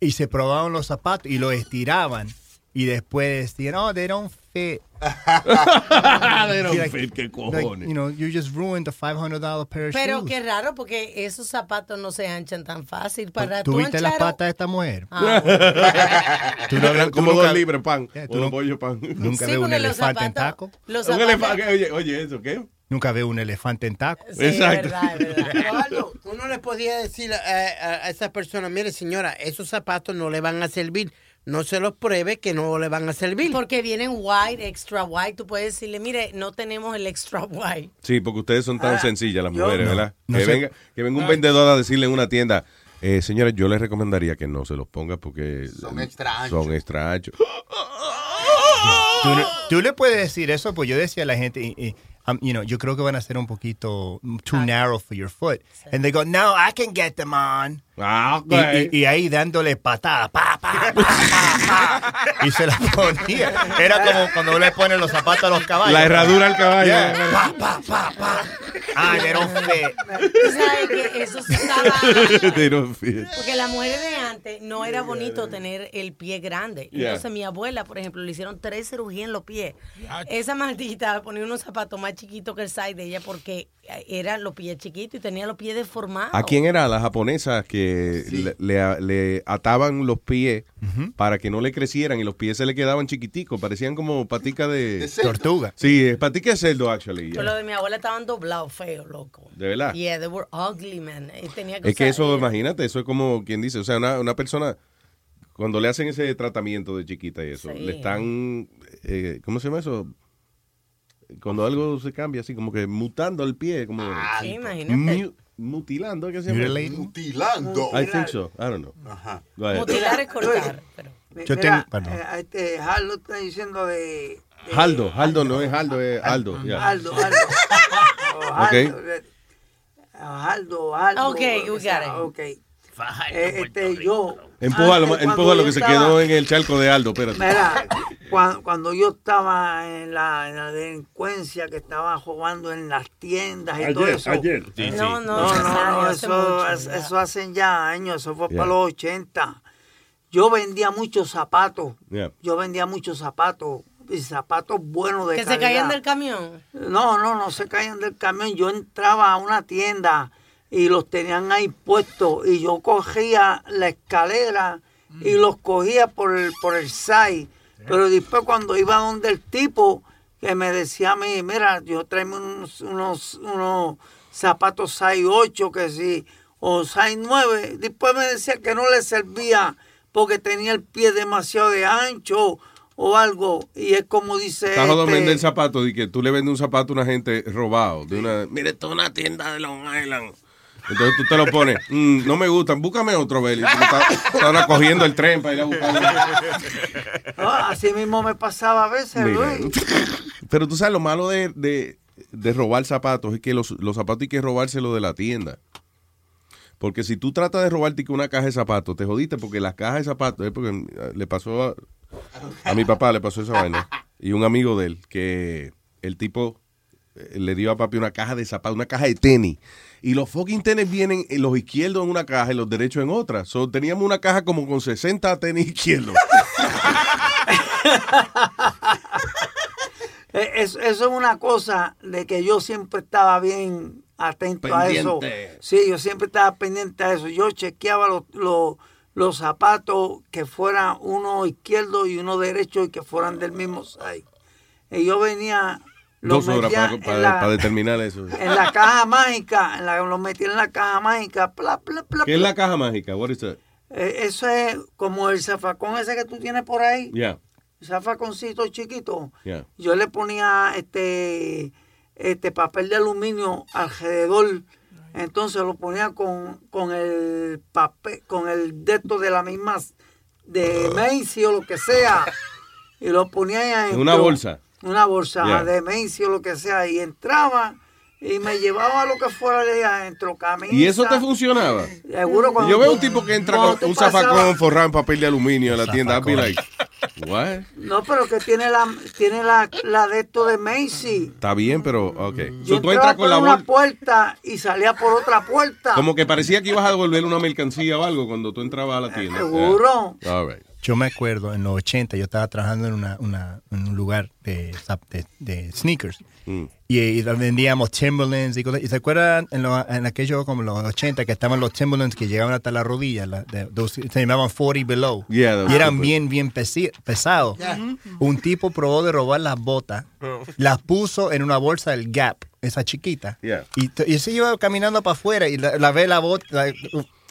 Y se probaban los zapatos y los estiraban. Y después decían, oh, they don't fit. [LAUGHS] They don't Like- fit, qué like, cojones. you know, you just ruined the $500 pair of Pero shoes. qué raro porque esos zapatos no se anchan tan fácil. Para ¿Tú tú viste las patas de esta mujer? Ah. [LAUGHS] ¿Tú no Eran como nunca- dos libres pan. Yeah, tú no- pollos pan. Nunca Sí, veo un elefante en taco. Los Un elefante- oye, oye, ¿eso qué? Nunca veo un elefante en taco. Sí, es verdad, es verdad. Aldo, tú no le podías decir a, a- a esa persona, mire señora, esos zapatos no le van a servir. No se los pruebe que no le van a servir. Porque vienen white, extra white. Tú puedes decirle, mire, no tenemos el extra white. Sí, porque ustedes son tan Ah, sencillas las mujeres, no. ¿verdad? No que, sé. venga, que venga un vendedor a decirle en una tienda, eh, señores, yo les recomendaría que no se los ponga porque Son extra anchos. Son extra anchos. Tú, tú le puedes decir eso, pues yo decía a la gente, y- y, um, you know, yo creo que van a ser un poquito too narrow for your foot. And they go, no, I can get them on. Ah, Y, y- y ahí dándole patadas, pa, pa, pa, pa, pa, y se la ponía. Era como cuando le ponen los zapatos a los caballos. La herradura al caballo. Yeah. Pa, pa, pa, pa. Ah, they don't fit. Tú sabes que eso se estaba... They don't fit. Porque las mujeres de antes no era bonito tener el pie grande. Yeah. Entonces mi abuela, por ejemplo, le hicieron tres cirugías en los pies. Esa maldita ponía unos zapatos más chiquitos que el size de ella porque eran los pies chiquitos y tenía los pies deformados. ¿A quién era? La japonesa que le, le- le ataban los pies para que no le crecieran y los pies se le quedaban chiquiticos, parecían como patica de... Tortuga. Sí, patica de cerdo, actually. Pero los de mi abuela estaban doblados feos, loco. De verdad. Yeah, they were ugly, man. Y tenía que Es que eso, imagínate, eso es como quien dice, o sea, una, una persona, cuando le hacen ese tratamiento de chiquita y eso, Sí. le están, eh, ¿cómo se llama eso? Cuando algo se cambia así, como que mutando el pie, como... Sí, imagínate. mu- mutilando, ¿qué se llama? Mutilando. I think so, I don't know. Ajá. Mutilar es cortar. Mi- Yo mira, tengo- perdón. eh, este, Harlo está diciendo de... Haldo, Haldo no es Haldo, es Aldo. ya. Aldo, Aldo. [LAUGHS] Ok. Aldo, Aldo. Ok, we got it. Eh, este, yo... Empújalo, antes, empújalo cuando que se quedó en el charco de Aldo, espérate. Mira, cuando, cuando yo estaba en la, en la delincuencia, que estaba jugando en las tiendas y todo Ayer, eso. ayer. Sí, No, sí. no, No, no, no, hace eso, ya. eso hacen ya años, eso fue Yeah. para los 80. Yo vendía muchos zapatos, Yeah. yo vendía muchos zapatos, y zapatos buenos de Que se caían del camión. No, no, no se caían del camión. Yo entraba a una tienda y los tenían ahí puestos y yo cogía la escalera y los cogía por el, por el side. Pero después cuando iba donde el tipo que me decía a mí, mira, yo tráeme unos, unos, unos zapatos size 8 que sí, o size 9. Después me decía que no le servía porque tenía el pie demasiado de ancho o algo. Y es como dice. Está jodón este, vender zapatos y que tú le vendes un zapato a una gente robado. De una, Mire, esto es una tienda de Long Island. Entonces tú te lo pones. "Mm, no me gustan, búscame otro, Beli. Ahora cogiendo el tren para ir a buscar. ah, así mismo me pasaba a veces, Mira. Luis. Pero tú sabes, lo malo de, de, de robar zapatos es que los, los zapatos hay que robárselos de la tienda. Porque si tú tratas de robarte una caja de zapatos, te jodiste porque las cajas de zapatos, es porque eh, le pasó a, a mi papá, le pasó esa vaina. Y un amigo de él, que el tipo eh, le dio a papi una caja de zapatos, una caja de tenis. Y los fucking tenis vienen, eh, los izquierdos en una caja y los derechos en otra. So, teníamos una caja como con 60 tenis izquierdos. [LAUGHS] Eh, es- Eso es una cosa de que yo siempre estaba bien atento a eso. Pendiente. Sí, yo siempre estaba pendiente a eso. Yo chequeaba los, los, los zapatos que fueran uno izquierdo y uno derecho y que fueran del mismo size. Y yo venía, Dos horas para, en para- la- para determinar eso. [LAUGHS] en la caja mágica, en la, los metía en la caja mágica. pla, pla, pla, ¿Qué es la caja mágica? What is that? Eh, eso es como el zafacón ese que tú tienes por ahí. Yeah, El zafaconcito chiquito. yeah. Yo le ponía este, este papel de aluminio alrededor. Entonces lo ponía con, con el papel, con el dedo de la misma de Macy o lo que sea. [LAUGHS] Y lo ponía ahí En adentro. una bolsa. Una bolsa Yeah. de Macy o lo que sea. Y entraba y me llevaba lo que fuera de ahí adentro. Camisa. ¿Y eso te funcionaba? Seguro cuando Yo veo un tipo que entra con un zafacón forrado en papel de aluminio a la tienda. I'd be like, what? No, pero que tiene la, tiene la, la de esto de Macy. Está bien, pero, ok. Yo So, tú entras por con la una puerta y salía por otra puerta. Como que parecía que ibas a devolver una mercancía o algo cuando tú entrabas a la tienda. Seguro. Yeah. All right. Yo me acuerdo, en los 80 yo estaba trabajando en, una, una- en un lugar de, de, de sneakers. Mm. Y, y vendíamos Timberlands y cosas. ¿Y se acuerdan en, lo- en aquello como los 80 que estaban los Timberlands que llegaban hasta la rodilla? la- de- se llamaban 40 below. Yeah, y eran super- bien, bien pesi- pesados. Un tipo probó de robar las botas, las puso en una bolsa del Gap, esa chiquita. Yeah. Y, y se iba caminando para afuera y la, la ve la bota, like,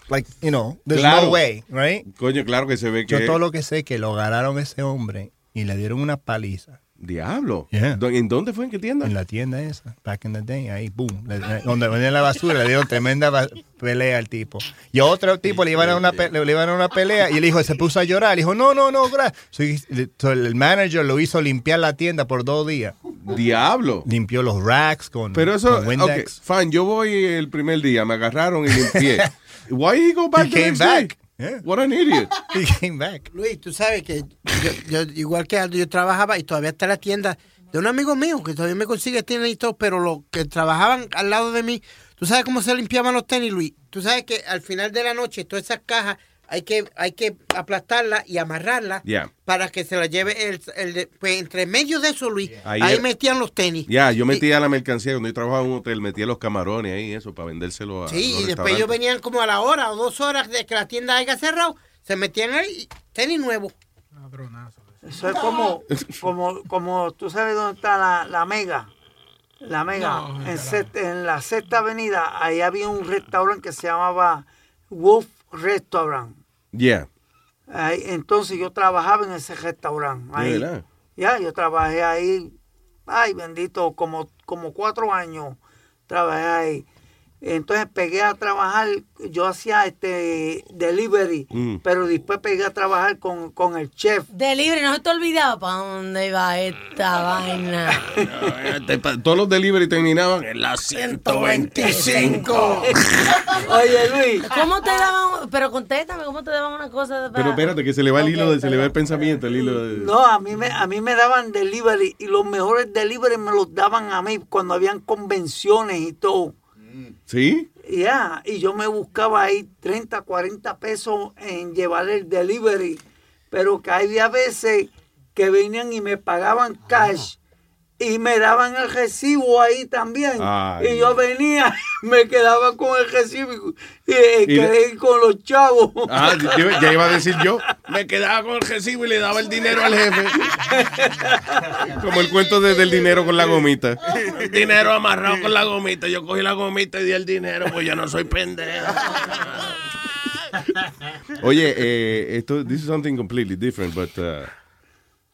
like, you know, there's Claro. no way, right? Coño, claro que se ve que. Yo todo lo que sé es que lo agarraron a ese hombre y le dieron una paliza. Diablo. Yeah. ¿Dó- ¿En dónde fue? ¿En qué tienda? En la tienda esa, back in the day, ahí, boom. donde vendían la basura, le dieron tremenda pelea al tipo. Y a otro tipo le iban a una, pe- le iban a una pelea y el hijo se puso a llorar. Le dijo, no, no, no, gracias. El manager lo hizo limpiar la tienda por dos días. Diablo. Limpió los racks con, Pero eso, con Windex. ok, fine, yo voy el primer día, me agarraron y limpié. [LAUGHS] Why he go back He the came next day? back. Yeah. What an idiot. [LAUGHS] He came back. Luis, tú sabes que yo, yo- igual que Aldo, yo trabajaba y todavía está la tienda de un amigo mío que todavía me consigue tiendas y todo, pero los que trabajaban al lado de mí, tú sabes cómo se limpiaban los tenis, Luis. Tú sabes que al final de la noche todas esas cajas hay que, hay que aplastarlas y amarrarlas Yeah. para que se las lleve el, el de- pues entre medio de eso, Luis, Ahí metían los tenis. Ya, yo Y- metía la mercancía cuando yo trabajaba en un hotel, metía los camarones ahí, eso, para vendérselo a. Sí, los y después ellos venían como a la hora o dos horas de que la tienda haya cerrado, se metían ahí, tenis nuevos. Eso es como, como, como tú sabes dónde está la, la Mega. La Mega. No, en, set- en la sexta avenida, ahí había un restaurante que se llamaba Wolf Restaurant. Yeah. Ahí, entonces yo trabajaba en ese restaurante. ¿De Ahí. Ya, yo trabajé ahí, ay bendito, como, como cuatro años trabajé ahí. Entonces pegué a trabajar, yo hacía este delivery, Mm. pero después pegué a trabajar con, con el chef. Delivery, no se te olvidaba para dónde iba esta [LAUGHS] vaina. Te- pa- Todos los delivery terminaban en la 125. [LAUGHS] Oye, Luis. ¿Cómo te daban? Pero contéstame, ¿cómo te daban una cosa? para- Pero espérate, que se le va el hilo, de- se le va el pensamiento, el hilo de... No, a mí, me, a mí me daban delivery y los mejores delivery me los daban a mí cuando habían convenciones y todo. ¿Sí? Ya, y yo me buscaba ahí 30, 40 pesos en llevar el delivery, pero que había veces que venían y me pagaban cash y me daban el recibo ahí también. Ay. y yo venía, me quedaba con el recibo y, y, Y quedé con los chavos. Ah, ya ya iba a decir yo. Me quedaba con el recibo y le daba el dinero al jefe. Como el cuento de- del dinero con la gomita. Dinero amarrado con la gomita. Yo cogí la gomita y di el dinero, pues yo no soy pendejo. Oye, eh, esto, this is something completely different, but, uh,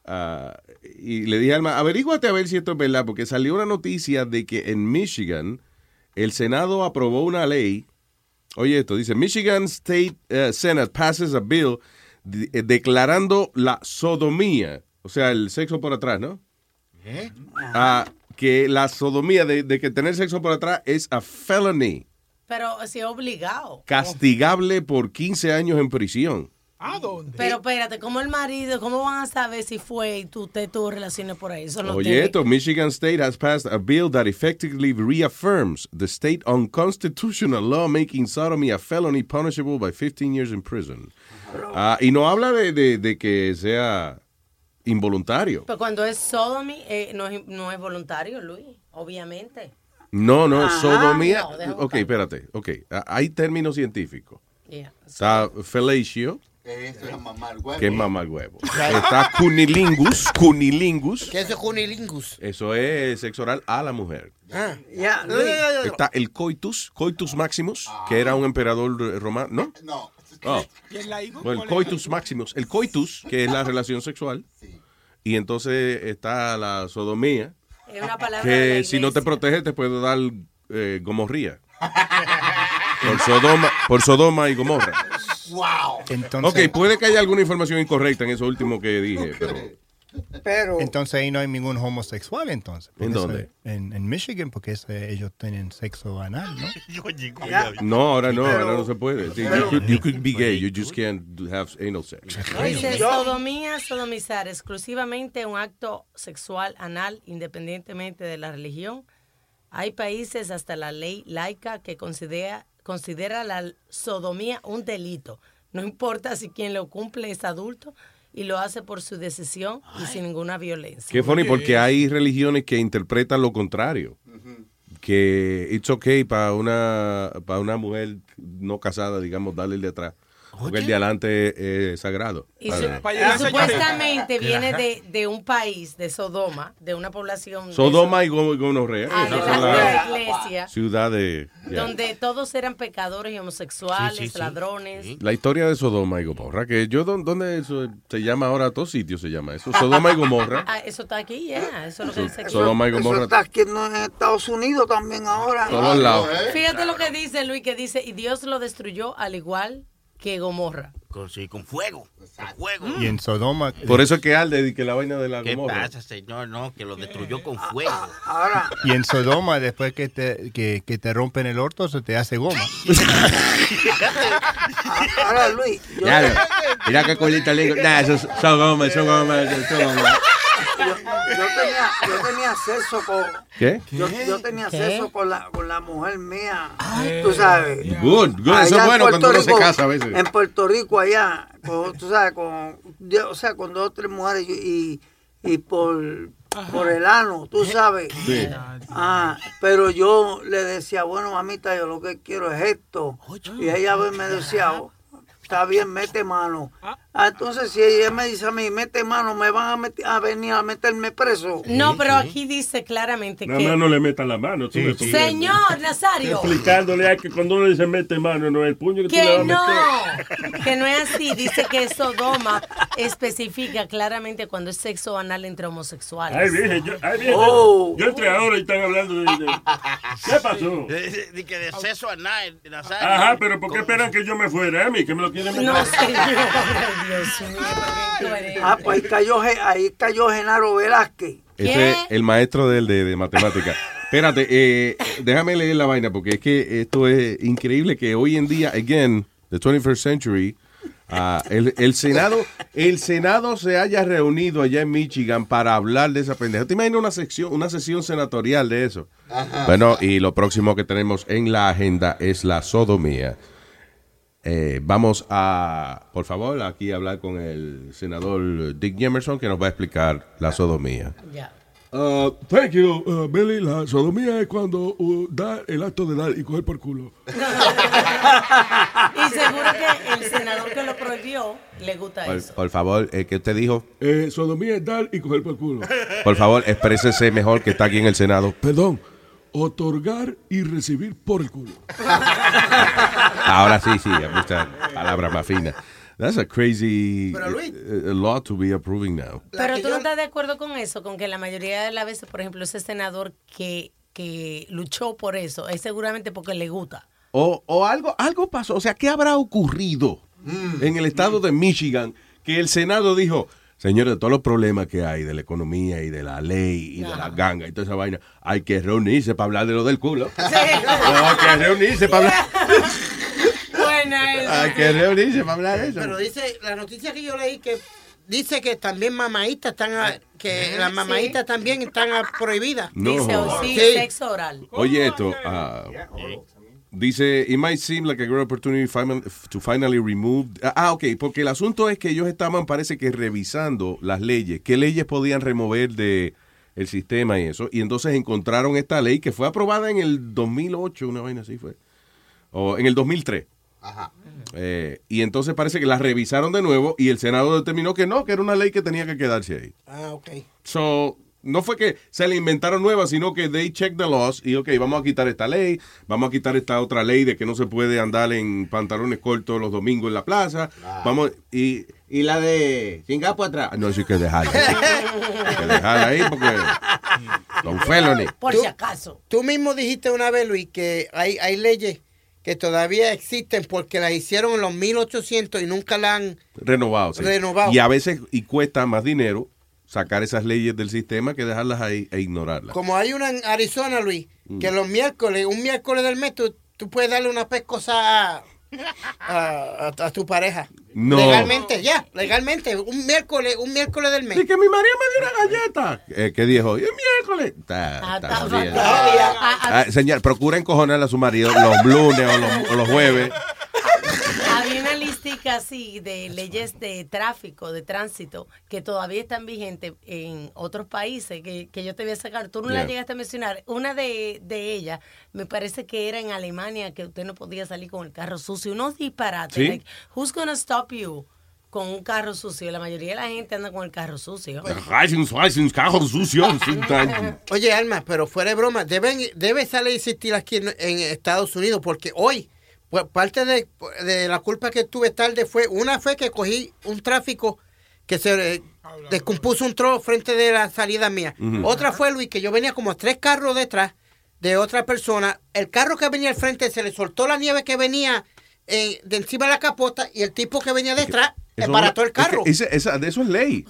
uh, y le dije a Alma, averíguate a ver si esto es verdad, porque salió una noticia de que en Michigan el Senado aprobó una ley, oye esto, dice, Michigan State uh, Senate passes a bill de- eh, declarando la sodomía, o sea, el sexo por atrás, ¿no? Ah, que la sodomía de, de que tener sexo por atrás es a felony, Pero si es obligado. castigable por 15 años en prisión. ¿A dónde? Pero espérate, ¿cómo el marido, cómo van a saber si fue y tú te tuvo relaciones por ahí? Eso no Oye, tiene- esto, Michigan State has passed a bill that effectively reaffirms the state unconstitutional law making sodomy a felony punishable by 15 years in prison. Ah, y no habla de, de- de que sea involuntario. Pero cuando es sodomy, eh, no, es, no es voluntario, Luis, obviamente. No, no, Ajá. sodomía. No, ok, espérate. Ok, Ah, hay términos científicos. Yeah. Está fellatio, Eso es mamar huevo. que es mamar huevo. Está [LAUGHS] cunilingus, cunilingus. ¿Qué es cunilingus? Eso es sexo oral a la mujer. Ah. Ya. Está el coitus, coitus maximus, que era un emperador romano. ¿No? No. Oh. ¿Quién la dijo? Bueno, el coitus maximus. El coitus, que es la relación sexual. Y entonces está la sodomía, Es una palabra de la que si no te protege te puede dar eh, gomorría. Por Sodoma, por Sodoma y Gomorra. Wow. Entonces, ok, puede que haya alguna información incorrecta en eso último que dije, pero... Pero entonces ahí no hay ningún homosexual entonces. ¿En dónde? eso- En, en Michigan, porque ellos tienen sexo anal, ¿no? [LAUGHS] No, ahora no, Pero- ahora no se puede. Sí, pero- you, could, you could be gay, you just can't have anal sex. Dice sodomía, sodomizar, exclusivamente un acto sexual anal, independientemente de la religión. Hay países, hasta la ley laica, que considera, considera la sodomía un delito. No importa si quien lo cumple es adulto y lo hace por su decisión y sin ninguna violencia. Qué funny, porque hay religiones que interpretan lo contrario. Que it's okay para una, para una mujer no casada, digamos, darle de atrás. Porque el de adelante es sagrado. Y, su- y supuestamente viene de, de un país, de Sodoma, de una población de Sodoma y Go- Gonorrea. Ah, de la- de iglesia. ciudades. ya. donde todos eran pecadores y homosexuales, Sí, sí, sí. ladrones. La historia de Sodoma y Gomorra, que yo, ¿dó- ¿dónde eso se llama ahora? A todos sitios se llama eso. Sodoma y Gomorra. Ah, eso está aquí, ya. Eso es lo que dice aquí. Sodoma y eso Gomorra. está aquí en Estados Unidos también ahora. Todos lados. Fíjate lo que dice Luis, que dice, y Dios lo destruyó al igual que Gomorra. Con, sí, con fuego. Con fuego. Y en Sodoma. Por eso es que arde y que la vaina de la ¿Qué Gomorra. pasa, señor? No, que lo destruyó con fuego. Ahora, Y en Sodoma, después que te, que, que te rompen el orto, se te hace goma. ahora Luis, yo, Ya, mira qué colita lindo. Nah, eso es Sodoma, Sodoma, Sodoma. Yo, yo tenía, yo tenía sexo con... ¿Qué? Yo, yo tenía ¿Qué? sexo con la, con la mujer mía, tú sabes. Good, good. Eso es en bueno cuando Puerto uno se Rico- casa a veces. En Puerto Rico, allá, con, tú sabes, con, yo- o sea, con dos o tres mujeres y, y por, por el ano, tú sabes. Sí. Ah, pero yo le decía, bueno, mamita, yo lo que quiero es esto. Y ella me decía, "Oh, está bien, mete mano. Ah, entonces, si ella me dice a mí, mete mano, me van a, meter- a venir a meterme preso. No, pero aquí dice claramente Nada que... más no le metan la mano. tú Señor Nazario, Explicándole a que cuando uno dice mete mano, no es el puño que, tú le que vas no, a meter. que no es así. Dice que Sodoma especifica claramente cuando es sexo anal entre homosexuales. Ay, vieja, yo, ay, vieja, Oh. yo entré ahora y están hablando de... de- ¿Qué pasó? [LAUGHS] De, de que de sexo anal. Ajá, pero ¿por qué esperan que yo me fuera a mí? Que me lo quieren meter. No, señor, [LAUGHS] Dios mío. Ah, pues ahí cayó, ahí cayó Genaro Velázquez. Ese es el maestro del de, de matemática. Espérate, eh, déjame leer la vaina porque es que esto es increíble que hoy en día, again, the 21st century, ah, el, el Senado, el Senado se haya reunido allá en Michigan para hablar de esa pendeja. ¿Te imaginas una sección, una sesión senatorial de eso? Bueno, y lo próximo que tenemos en la agenda es la sodomía. Eh, vamos a, por favor, aquí hablar con el senador Dick Jemerson que nos va a explicar la sodomía. Ya. Uh, thank you, uh, Billy. La sodomía es cuando uh, da el acto de dar y coger por culo. [LAUGHS] Y seguro que el senador que lo prohibió le gusta Por, eso. por favor, eh, ¿qué usted dijo? Eh, sodomía es dar y coger por culo. Por favor, exprésese mejor que está aquí en el Senado. Perdón, otorgar y recibir por el culo. Ahora sí, sí, muchas palabras más finas. That's a crazy Pero, Luis- uh, law to be approving now. Pero tú no estás de acuerdo con eso, con que la mayoría de las veces, por ejemplo, ese senador que, que luchó por eso, es seguramente porque le gusta. O, o algo, algo pasó. O sea, ¿qué habrá ocurrido en el estado de Michigan que el Senado dijo, señores, de todos los problemas que hay de la economía y de la ley y de la ganga y toda esa vaina, hay que reunirse para hablar de lo del culo. [LAUGHS] hay que reunirse para hablar. [LAUGHS] Buena [LAUGHS] Hay que reunirse para hablar de eso. Pero dice, la noticia que yo leí que dice que también mamaítas están, a- que las Sí. mamaítas también están a- prohibidas. No. Dice, oh, sí, Sí. sexo oral. Oye esto, ah, dice, it might seem like a great opportunity to finally remove... Ah, Ah, ok, porque el asunto es que ellos estaban, parece que revisando las leyes, qué leyes podían remover de el sistema y eso, y entonces encontraron esta ley que fue aprobada en el 2008, una vaina así fue, o en el 2003. Ajá. Eh, y entonces parece que la revisaron de nuevo y el Senado determinó que no, que era una ley que tenía que quedarse ahí. Ah, ok. So, no fue que se le inventaron nuevas, sino que they check the laws y, ok, vamos a quitar esta ley, vamos a quitar esta otra ley de que no se puede andar en pantalones cortos los domingos en la plaza, vamos, y, y la de chingapo atrás. No, sí que dejarla. Hay que dejarla ahí porque [LAUGHS] son felony. Por si acaso. Tú mismo dijiste una vez, Luis, que hay, hay leyes que todavía existen porque las hicieron en los 1800 y nunca la han... Renovado, sí. Renovado. Y a veces, y cuesta más dinero sacar esas leyes del sistema que dejarlas ahí e ignorarlas. Como hay una en Arizona, Luis, Mm. que los miércoles, un miércoles del mes, tú, tú puedes darle una pescosa a, a- a- a tu pareja. No. Legalmente, ya, legalmente. Un miércoles, un miércoles del mes. Y que mi María me dio una galleta. Eh, ¿Qué es hoy? Es miércoles. Está, Ah, está está jodido. todavía. Ah, señor, procura encojonarle a su marido los lunes o los, o los jueves. Había una listica así de leyes de tráfico, de tránsito, que todavía están vigentes en otros países que, que yo te voy a sacar. Tú no la Yeah. llegaste a mencionar. Una de, de ellas, me parece que era en Alemania, que usted no podía salir con el carro sucio. Unos disparates. ¿Sí? Like, who's gonna stop you con un carro sucio? La mayoría de la gente anda con el carro sucio. Reisen, cajos sucios. Oye, Alma, pero fuera de broma, deben, debe esa ley existir aquí en, en Estados Unidos, porque hoy, pues, parte de, de la culpa que tuve tarde fue, una fue que cogí un tráfico que se eh, descompuso un tro frente de la salida mía. Otra fue, Luis, que yo venía como tres carros detrás de otra persona. El carro que venía al frente se le soltó la nieve que venía eh, de encima de la capota y el tipo que venía detrás es- el carro. es que esa- esa- de eso es ley.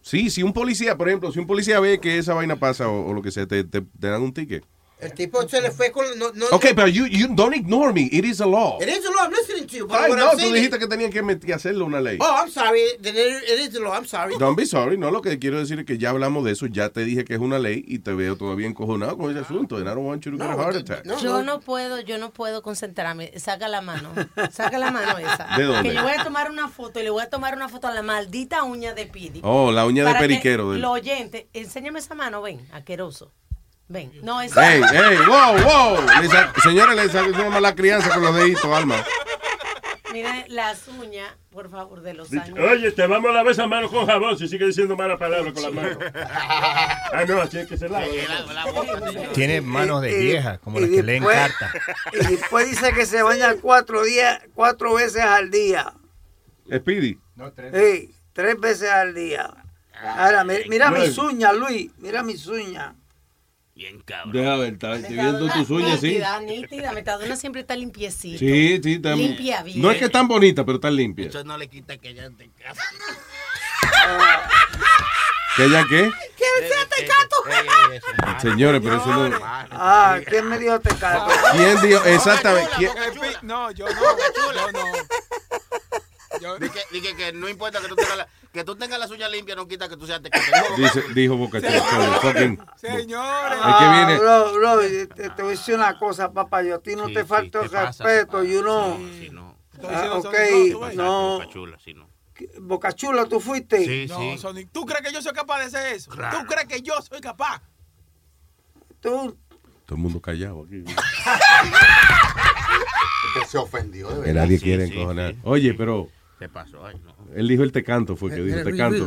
Sí, si un policía, por ejemplo, si un policía ve que esa vaina pasa o, o lo que sea, te, te- te dan un ticket. El tipo se le fue con... No, no, Ok, pero you, you don't ignore me. It is a law. It is the law. I'm listening to you. But Ay, what no, I'm tú saying dijiste is- que tenían que, hacerle una ley. Oh, I'm sorry. Then it, it is the law. I'm sorry. Don't be sorry, no, lo que quiero decir es que ya hablamos de eso, ya te dije que es una ley y te veo todavía encojonado con ese asunto. And I don't want you to get a heart attack. yo no puedo, yo no puedo concentrarme. Saca la mano. [LAUGHS] Saca la mano esa. ¿De dónde? Que yo voy a tomar una foto y le voy a tomar una foto a la maldita uña de Pidi. Oh, la uña de periquero. del- Los oyentes, enséñame esa mano, ven, aqueroso. Ven. No, esa. Hey, hey, wow, wow. Le señora, le salió una mala crianza con los deditos, Alma. Mira las uñas, por favor, de los años. Oye, te vamos a lavar esa mano con jabón si sigue diciendo malas palabras con la mano. Ah, no, así es que se lava. Tiene manos de vieja, como las que leen cartas. Y después dice que se baña cuatro días, cuatro veces al día. Speedy. Sí, tres veces al día. Ahora, mi- mira mis uñas, Luis. Mira mis uñas. Deja ver, está estoy viendo tus uñas, sí. Nítida, nítida. Metadona siempre está limpiecita. Sí, sí, está Limpia bien. No es que tan bonita, pero tan limpia. Eso no le quita que ella te casa. [LAUGHS] ¿Que ella qué? ¿Quién se te cato? Señores, pero eso no. Ah, ¿quién me dijo te cato? ¿Quién dijo? Exactamente. ¿quién- No, yo no, yo no. Dije, dije que no importa que tú tengas, la- que tú tengas las uñas limpias, no quita que tú seas. Dice, dijo Boca Señores. Es que viene- Ah, bro, bro, te, te voy a decir una cosa, papá. Yo a ti no te falta el respeto, you know. Ah, ok, no. Boca Chula, ¿tú fuiste? no, Sonic, ¿tú crees que yo soy capaz de hacer eso? ¿Tú crees que yo soy capaz? Tú. Todo el mundo callado aquí. [LAUGHS] Que se ofendió, de Que verdad. nadie Sí, quiere sí, encojonar. sí. Oye, pero ¿Qué pasó? Ay, no. él dijo el te canto, fue que dijo te Luis, canto.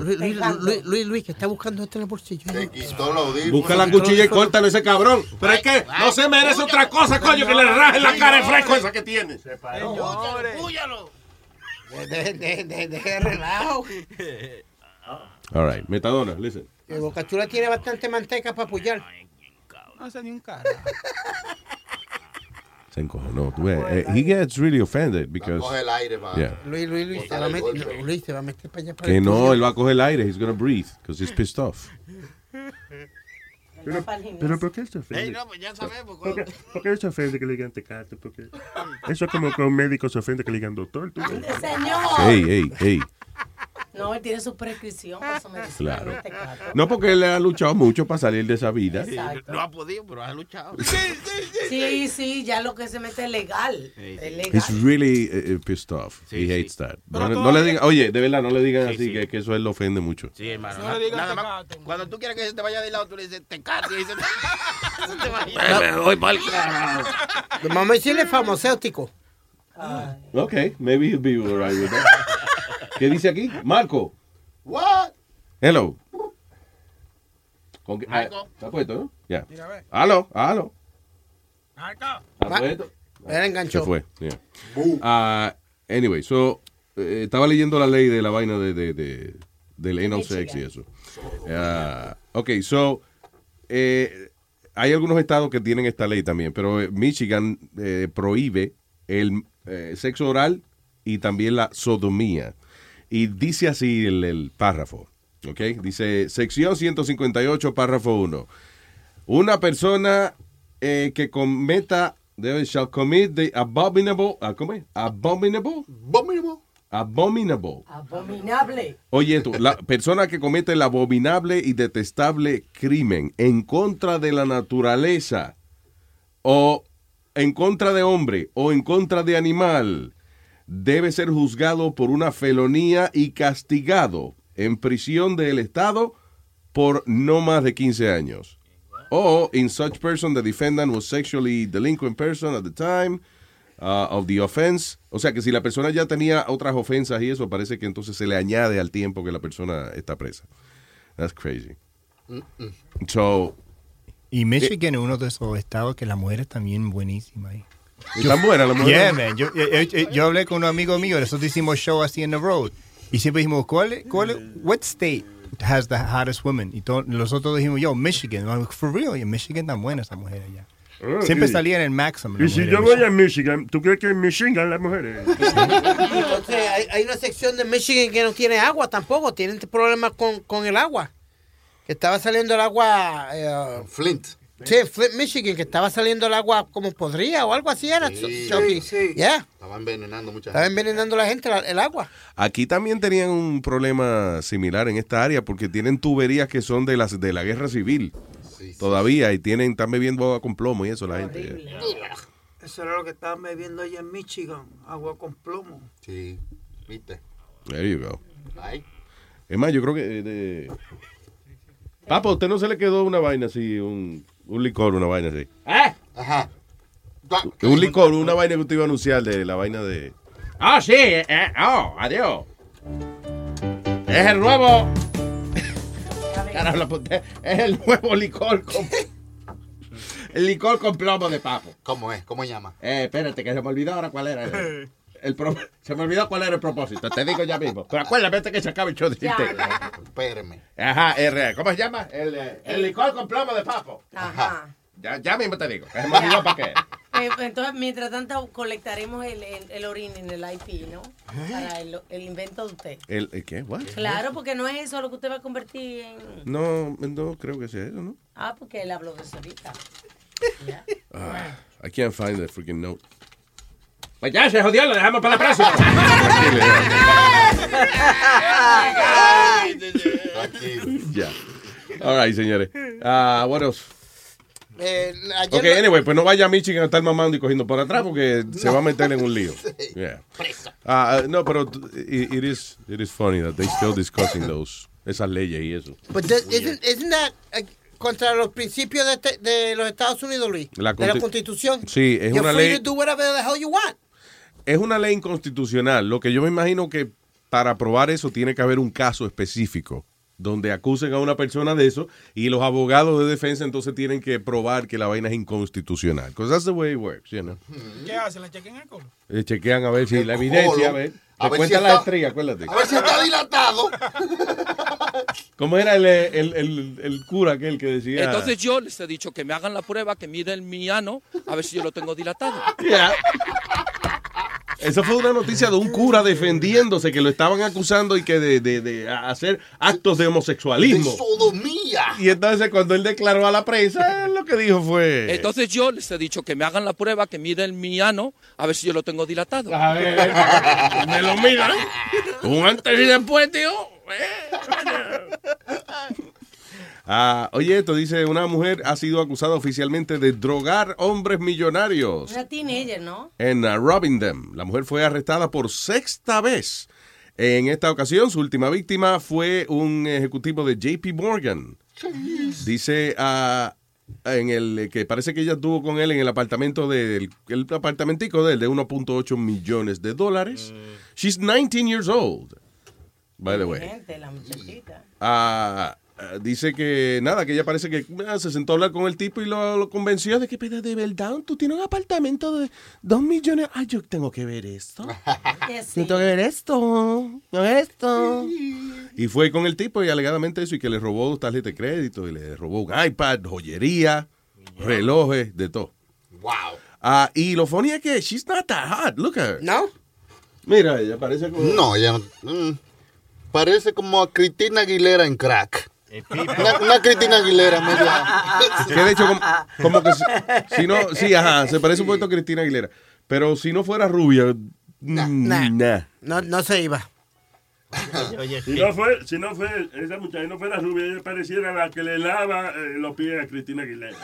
Luis, Luis, que está buscando esto en el bolsillo. Se quitó los audífonos. Busca la cuchilla y córtalo ese cabrón. Pero es que no se merece otra cosa, coño, que le raje la cara de fresco esa que tiene. Señores. Deje de, de, de, de relajo. All right, Metadona, listen. Que Boca Chula tiene bastante manteca para apoyar. No sé ni un cara. [LAUGHS] Se encojonó. tú ves, eh, he gets really offended because. Coge el aire para. Yeah. Luis, Luis, Luis, se va a meter. Luis, se va a meter para allá. Para Que el no, él va a coger el aire. He's gonna breathe because he's pissed off. Pero, pero ¿por qué él se ofende? Ey, no, pues ya sabemos. ¿Por qué, por qué él se ofende que le digan tecate? Porque eso es como que un médico se ofende que le digan doctor. ¿tú ves? Señor. Ey, ey, ey. No, él tiene su prescripción para su medicina. Claro. este. No, porque él ha luchado mucho para salir de esa vida. Exacto. No ha podido, pero ha luchado. Sí, sí, ya lo que se mete es legal. Es legal. He's really uh, pissed off. Sí, He sí. hates that. No, le digan, oye, de verdad, no le digan Sí, así sí. Que, que eso a él lo ofende mucho. Sí, hermano. No le digas nada más, tecate. cuando tú quieres que se te vaya de lado, tú le dices tecate y se te. [LAUGHS] Me voy pa'l carajo. Vamos a decirle farmacéutico. Ok, maybe he'll be all right with that. ¿Qué dice aquí? Marco. What? Hello. ¿Con qué- Marco. ah, ¿Está puesto, no? Ya. Mira, ve. Aló, aló. Acá. ¿Está puesto? Él enganchó. Se fue. yeah. Ah, anyway, so, eh, estaba leyendo la ley de la vaina de, de, de- del anal sex y eso. Ah, ok, so, eh, hay algunos estados que tienen esta ley también, pero eh, Michigan eh, prohíbe el eh, sexo oral y también la sodomía. Y dice así el, el párrafo, ¿ok? Dice, sección 158, párrafo 1. Una persona eh, que cometa, debe, shall commit the abominable, ah, ¿cómo es? Abominable, Abominable. abominable. Abominable. Oye, tú, la persona que comete el abominable y detestable crimen en contra de la naturaleza o en contra de hombre o en contra de animal debe ser juzgado por una felonía y castigado en prisión del Estado por no más de 15 años. O in such person the defendant was sexually delinquent person at the time uh, of the offense. O sea que si la persona ya tenía otras ofensas y eso, parece que entonces se le añade al tiempo que la persona está presa. That's crazy. So, Y Michigan es uno de esos estados que las mujeres también buenísimas ahí. ¿Están buenas las mujeres? Yeah, man. Yo, yo, yo- yo hablé con un amigo mío, nosotros hicimos show así en the road. Y siempre dijimos, ¿cuál, cuál, what state has the hottest women? Y todos nosotros dijimos, yo, Michigan. I'm like, For real, y en Michigan tan buenas esas mujeres allá. Ah, Siempre y- salían en Maxim. Y si yo voy a Michigan, ¿tú crees que en Michigan las mujeres? [LAUGHS] Entonces, hay, hay una sección de Michigan que no tiene agua tampoco. Tienen problemas con, con el agua. Que estaba saliendo el agua. eh, Flint. Sí, Flint, Michigan, que estaba saliendo el agua como podría o algo así era. Sí. Chucky. Sí, sí. Yeah, Estaba envenenando mucha estaba gente. envenenando a la gente la- el agua. Aquí también tenían un problema similar en esta área porque tienen tuberías que son de, las, de la guerra civil Sí, sí. todavía y tienen, están bebiendo agua con plomo y eso la gente. Eso era lo que estaban bebiendo allá en Michigan, agua con plomo. Sí, viste. There you go. Ay. Es más, yo creo que... eh, de- Papa, ¿a usted no se le quedó una vaina así, un, un licor, una vaina así? Ajá. Un licor, una vaina que usted iba a anunciar de la vaina de... Ah, sí. eh, eh, oh, adiós. Es el nuevo. [LAUGHS] Carajo. Es el nuevo licor con. [LAUGHS] El licor con plomo de papo. ¿Cómo es? ¿Cómo se llama? Eh, espérate, que se me olvidó ahora cuál era. El, [LAUGHS] el pro- [LAUGHS] se me olvidó cuál era el propósito. Te digo ya mismo. Pero acuérdate que se acabe el show de. Espérame. Ajá, R. ¿Cómo se llama? El, eh, el licor con plomo de papo. Ajá. Ya, ya mismo te digo. me olvidó para qué. [LAUGHS] Eh, Entonces, mientras tanto, colectaremos el, el, el orín en el IP, ¿no? Para el, el invento de usted. ¿El, el qué? What? Claro, porque no es eso lo que usted va a convertir en... No, no creo que sea eso, ¿no? Ah, porque él habló de eso ahorita. [LAUGHS] Ah, I can't find the freaking note. Pues ya se jodió, lo dejamos para la próxima. Tranquilo. [LAUGHS] Ya. All right, señores. Ah, what else? Eh, Ok, lo- anyway, pues no vaya a Michigan a estar mamando y cogiendo por atrás porque se va a meter en un lío. [LAUGHS] Yeah. Ah, ah, no, pero it, it is it is funny that they still discussing those esas leyes y eso. But that- isn't, isn't that eh, contra los principios de, este- de los Estados Unidos, Luis? La de la consti- Constitución. Sí, es You're una free ley- to do whatever the hell you want. Es una ley inconstitucional. Lo que yo me imagino que para aprobar eso tiene que haber un caso específico donde acusen a una persona de eso y los abogados de defensa entonces tienen que probar que la vaina es inconstitucional. Because that's the way it works, you know. ¿Qué hacen? ¿La chequen el colo? Eh, chequean a ver si la evidencia, colo. a ver. A ver si la está- estrella, acuérdate. A ver si está [LAUGHS] dilatado. ¿Cómo era el, el, el, el cura aquel que decía? Entonces yo les he dicho que me hagan la prueba, que miden mi ano, a ver si yo lo tengo dilatado. [LAUGHS] Yeah. Esa fue una noticia de un cura defendiéndose que lo estaban acusando y que de, de- de hacer actos de homosexualismo. De sodomía. Y entonces cuando él declaró a la prensa, él lo que dijo fue... Entonces yo les he dicho que me hagan la prueba, que miden mi ano, a ver si yo lo tengo dilatado. A ver, me lo miran. [LAUGHS] Un antes y después, tío. Ah, oye, esto dice, una mujer ha sido acusada oficialmente de drogar hombres millonarios Una teenager, ¿no? en uh, robbing them. La mujer fue arrestada por sexta vez. En esta ocasión, su última víctima fue un ejecutivo de JP Morgan. Dice ah, en el que parece que ella estuvo con él en el apartamento del el apartamentico de él de 1.8 millones de dólares. She's 19 years old. By the way. La muchachita. Ah, ah, dice que nada, que ella parece que ah, se sentó a hablar con el tipo y lo, lo convenció de que, pero de verdad, tú tienes un apartamento de 2 millones. Ay, yo tengo que ver esto. [LAUGHS] Yo tengo que ver esto. tengo que ver esto. Y fue con el tipo y alegadamente eso y que le robó dos tarjetas de crédito y le robó un iPad, joyería, relojes, de todo. Wow. Ah, y lo funny es que she's not that hot. Look at her. No. Mira, ella parece como... No, ella no. mm, parece como a Cristina Aguilera en crack. Una, una Cristina Aguilera media. Que de hecho, como, como que si, si no, sí, ajá, se parece un poquito a Cristina Aguilera. Pero si no fuera rubia, mm, nah. No, no se iba. [LAUGHS] Si no fue, si no fue, esa muchacha no fuera rubia, ella pareciera la que le lava eh, los pies a Cristina Aguilera.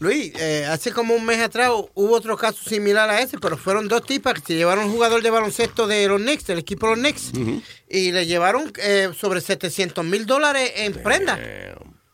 Luis, eh, hace como un mes atrás hubo otro caso similar a ese, pero fueron dos tipas que se llevaron un jugador de baloncesto de los Knicks, del equipo de los Knicks, y le llevaron eh, sobre 700 mil dólares en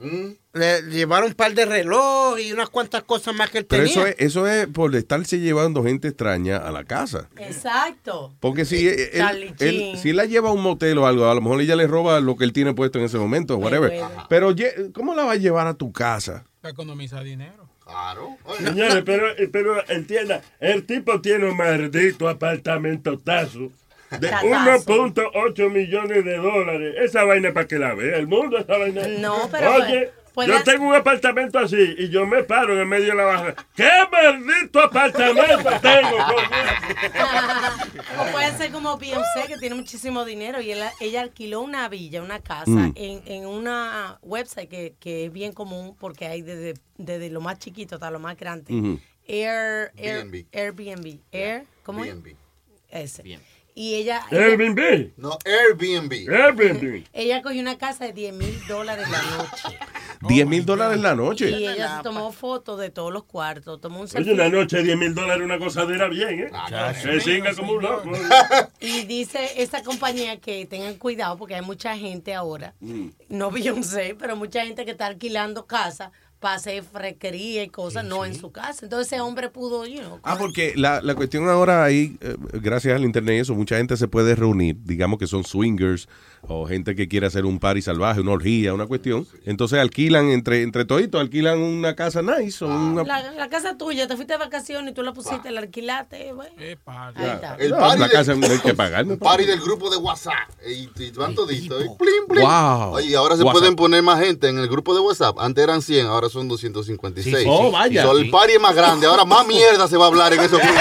prenda. Le llevaron un par de reloj y unas cuantas cosas más que él Pero tenía. eso es, eso es por estarse llevando gente extraña a la casa. Exacto. Porque si él, él- si la lleva a un motel o algo, a lo mejor ella le roba lo que él tiene puesto en ese momento, whatever. Pero ¿cómo la va a llevar a tu casa? Para economizar dinero. Claro. Señores, pero, pero entienda, el tipo tiene un maldito apartamento tazo de Tatazo. 1.8 millones de dólares. Esa vaina para que la vea el mundo, esa vaina. No, pero Oye, yo tengo un apartamento así y yo me paro en el medio de la baja. ¿Qué maldito apartamento tengo? O puede ser como Beyoncé, que tiene muchísimo dinero y él- ella alquiló una villa, una casa, Mm. en, en una website que, que es bien común porque hay desde, desde lo más chiquito hasta lo más grande. Air, Air- B&B. Airbnb. Air, ¿Cómo es? Ese. Y ella, ella, Airbnb. No, Airbnb. Airbnb. ella cogió una casa de 10 mil dólares la noche. [LAUGHS] 10 mil dólares la noche. Y ella se tomó fotos de todos los cuartos, tomó un Oye, selfie. una noche 10 mil dólares una gozadera bien, ¿eh? Se singa como un loco. [LAUGHS] Y dice esa compañía que tengan cuidado porque hay mucha gente ahora, Mm. no Beyoncé, pero mucha gente que está alquilando casa para hacer fresquería y cosas, no en su casa. Entonces ese hombre pudo, you know, Ah, porque la, la cuestión ahora ahí, eh, gracias al internet y eso, mucha gente se puede reunir, digamos que son swingers o gente que quiere hacer un party salvaje, una orgía, una cuestión. Entonces alquilan, entre, entre toditos, alquilan una casa nice o una... la, la casa tuya, te fuiste de vacaciones y tú la pusiste, la alquilaste. bueno. Ahí está. El No, la de- casa no hay que pagar. [LAUGHS] party del grupo de WhatsApp. Y, y van toditos. y plim, plim. Wow. Oye, ahora se WhatsApp. pueden poner más gente en el grupo de WhatsApp. Antes eran 100, ahora son 256. Sí, sí, Oh, vaya. So, el party es más grande. Ahora más mierda se va a hablar en esos [LAUGHS] grupos.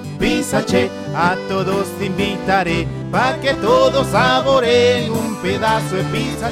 Pizza Che, a todos invitaré pa' que todos saboreen un pedazo de Pizza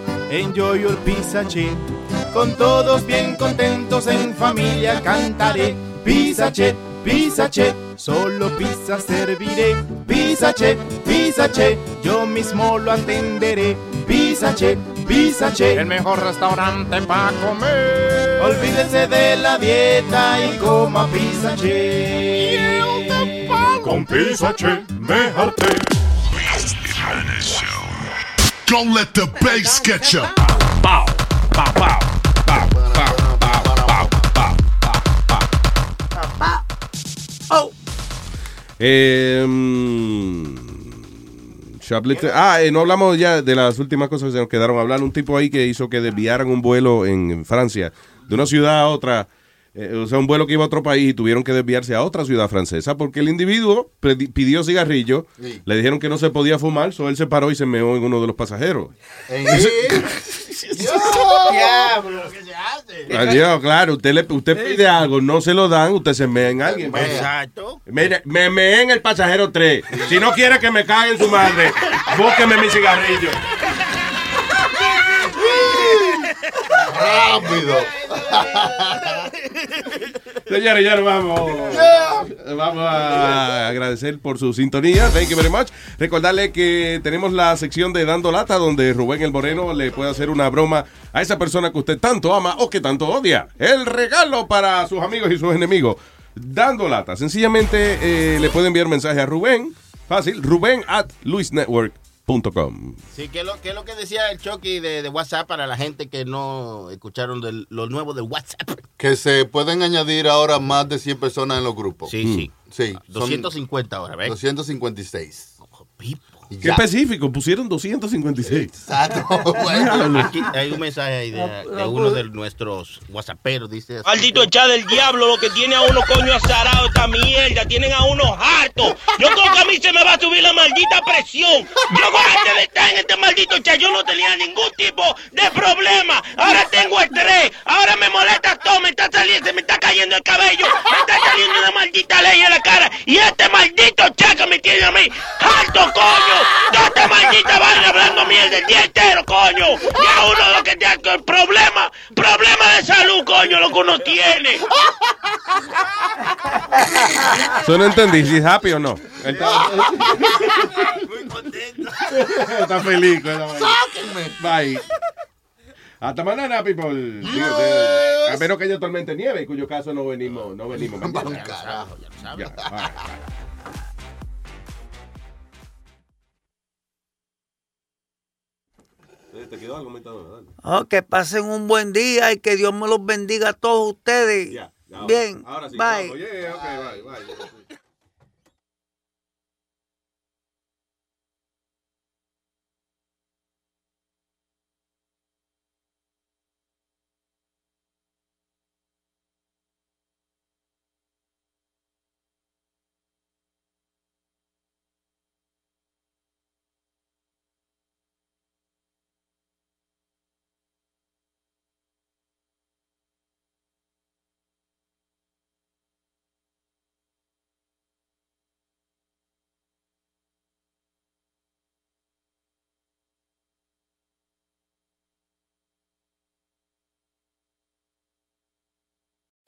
Enjoy your Pizza Che. Con todos bien contentos en familia cantaré. Pizza Che, Pizza Che. Solo pizza serviré. Pizza Che, Pizza Che. Yo mismo lo atenderé. Pizza Che, Pizza Che. El mejor restaurante para comer. Olvídese de la dieta y coma Pizza Che. Con Pizza Che me harté. Don't let the bass get you. Pow, pow, pow, pow, pow, pow, pow, pow, pow. Oh. Eh, Ah, eh, no hablamos ya de las últimas cosas que se nos quedaron hablar. Un tipo ahí que hizo que desviaran un vuelo en Francia de una ciudad a otra. Eh, o sea, un vuelo que iba a otro país y tuvieron que desviarse a otra ciudad francesa porque el individuo pidió cigarrillo, Sí. le dijeron que no se podía fumar, so él se paró y se meó en uno de los pasajeros. [LAUGHS] Diablo, ¿qué se hace? Adiós, claro, usted, le, usted pide algo, no se lo dan, usted se mea en alguien. Exacto. Mire, me meé en el pasajero 3. Si no quiere que me caguen su madre, búsqueme mi cigarrillo. Rápido. [LAUGHS] Señores, ya nos vamos. Vamos a agradecer por su sintonía. Thank you very much. Recordarle que tenemos la sección de Dando Lata, donde Rubén el Moreno le puede hacer una broma a esa persona que usted tanto ama o que tanto odia. El regalo para sus amigos y sus enemigos. Dando Lata. Sencillamente eh, le puede enviar mensaje a Rubén. Fácil. Rubén at luisnetwork.com. Sí, ¿qué es lo, qué es lo que decía el Chucky de, de WhatsApp para la gente que no escucharon del- lo nuevo de WhatsApp? Que se pueden añadir ahora más de 100 personas en los grupos. Sí, sí. Sí. son 250 ahora, ¿ves? 256. Qué Ya. específico, pusieron 256. Exacto. [LAUGHS] [LAUGHS] Aquí hay un mensaje ahí de, de uno de nuestros WhatsApperos, dice así. Maldito echar del diablo, lo que tiene a uno coño azarado esta mierda, tienen a uno harto. Yo creo que a mí se me va a subir la maldita presión. Yo con antes de estar en este maldito chat, yo no tenía ningún tipo de problema. Ahora tengo estrés, ahora me molesta todo, me está saliendo, se me está cayendo el cabello, me está saliendo una maldita ley en la cara. Y este maldito chat que me tiene a mí harto, coño. Toda esta maldita vaina hablando mierda el día entero, coño. Y a uno lo que tiene problema, problema de salud, coño, lo que uno tiene. Yo no entendí si es happy o no. Él está, está feliz con esa vaina. Bye. Hasta mañana, people. Dígate, A menos que haya tormenta nieve, en cuyo caso no venimos, no venimos. mañana. Ya, bye, bye. ¿Te quedó algo, Metadona? Dale. Oh, que pasen un buen día y que Dios me los bendiga a todos ustedes. Ya, Bien, Ahora sí. bye. vamos. Yeah, ok, bye, bye.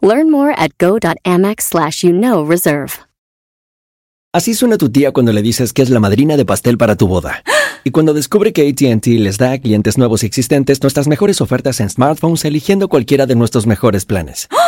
Learn more at go.amex slash you know reserve. Así suena tu tía cuando le dices que es la madrina de pastel para tu boda. [GASPS] Y cuando descubre que ATT les da a clientes nuevos y existentes nuestras mejores ofertas en smartphones eligiendo cualquiera de nuestros mejores planes. [GASPS]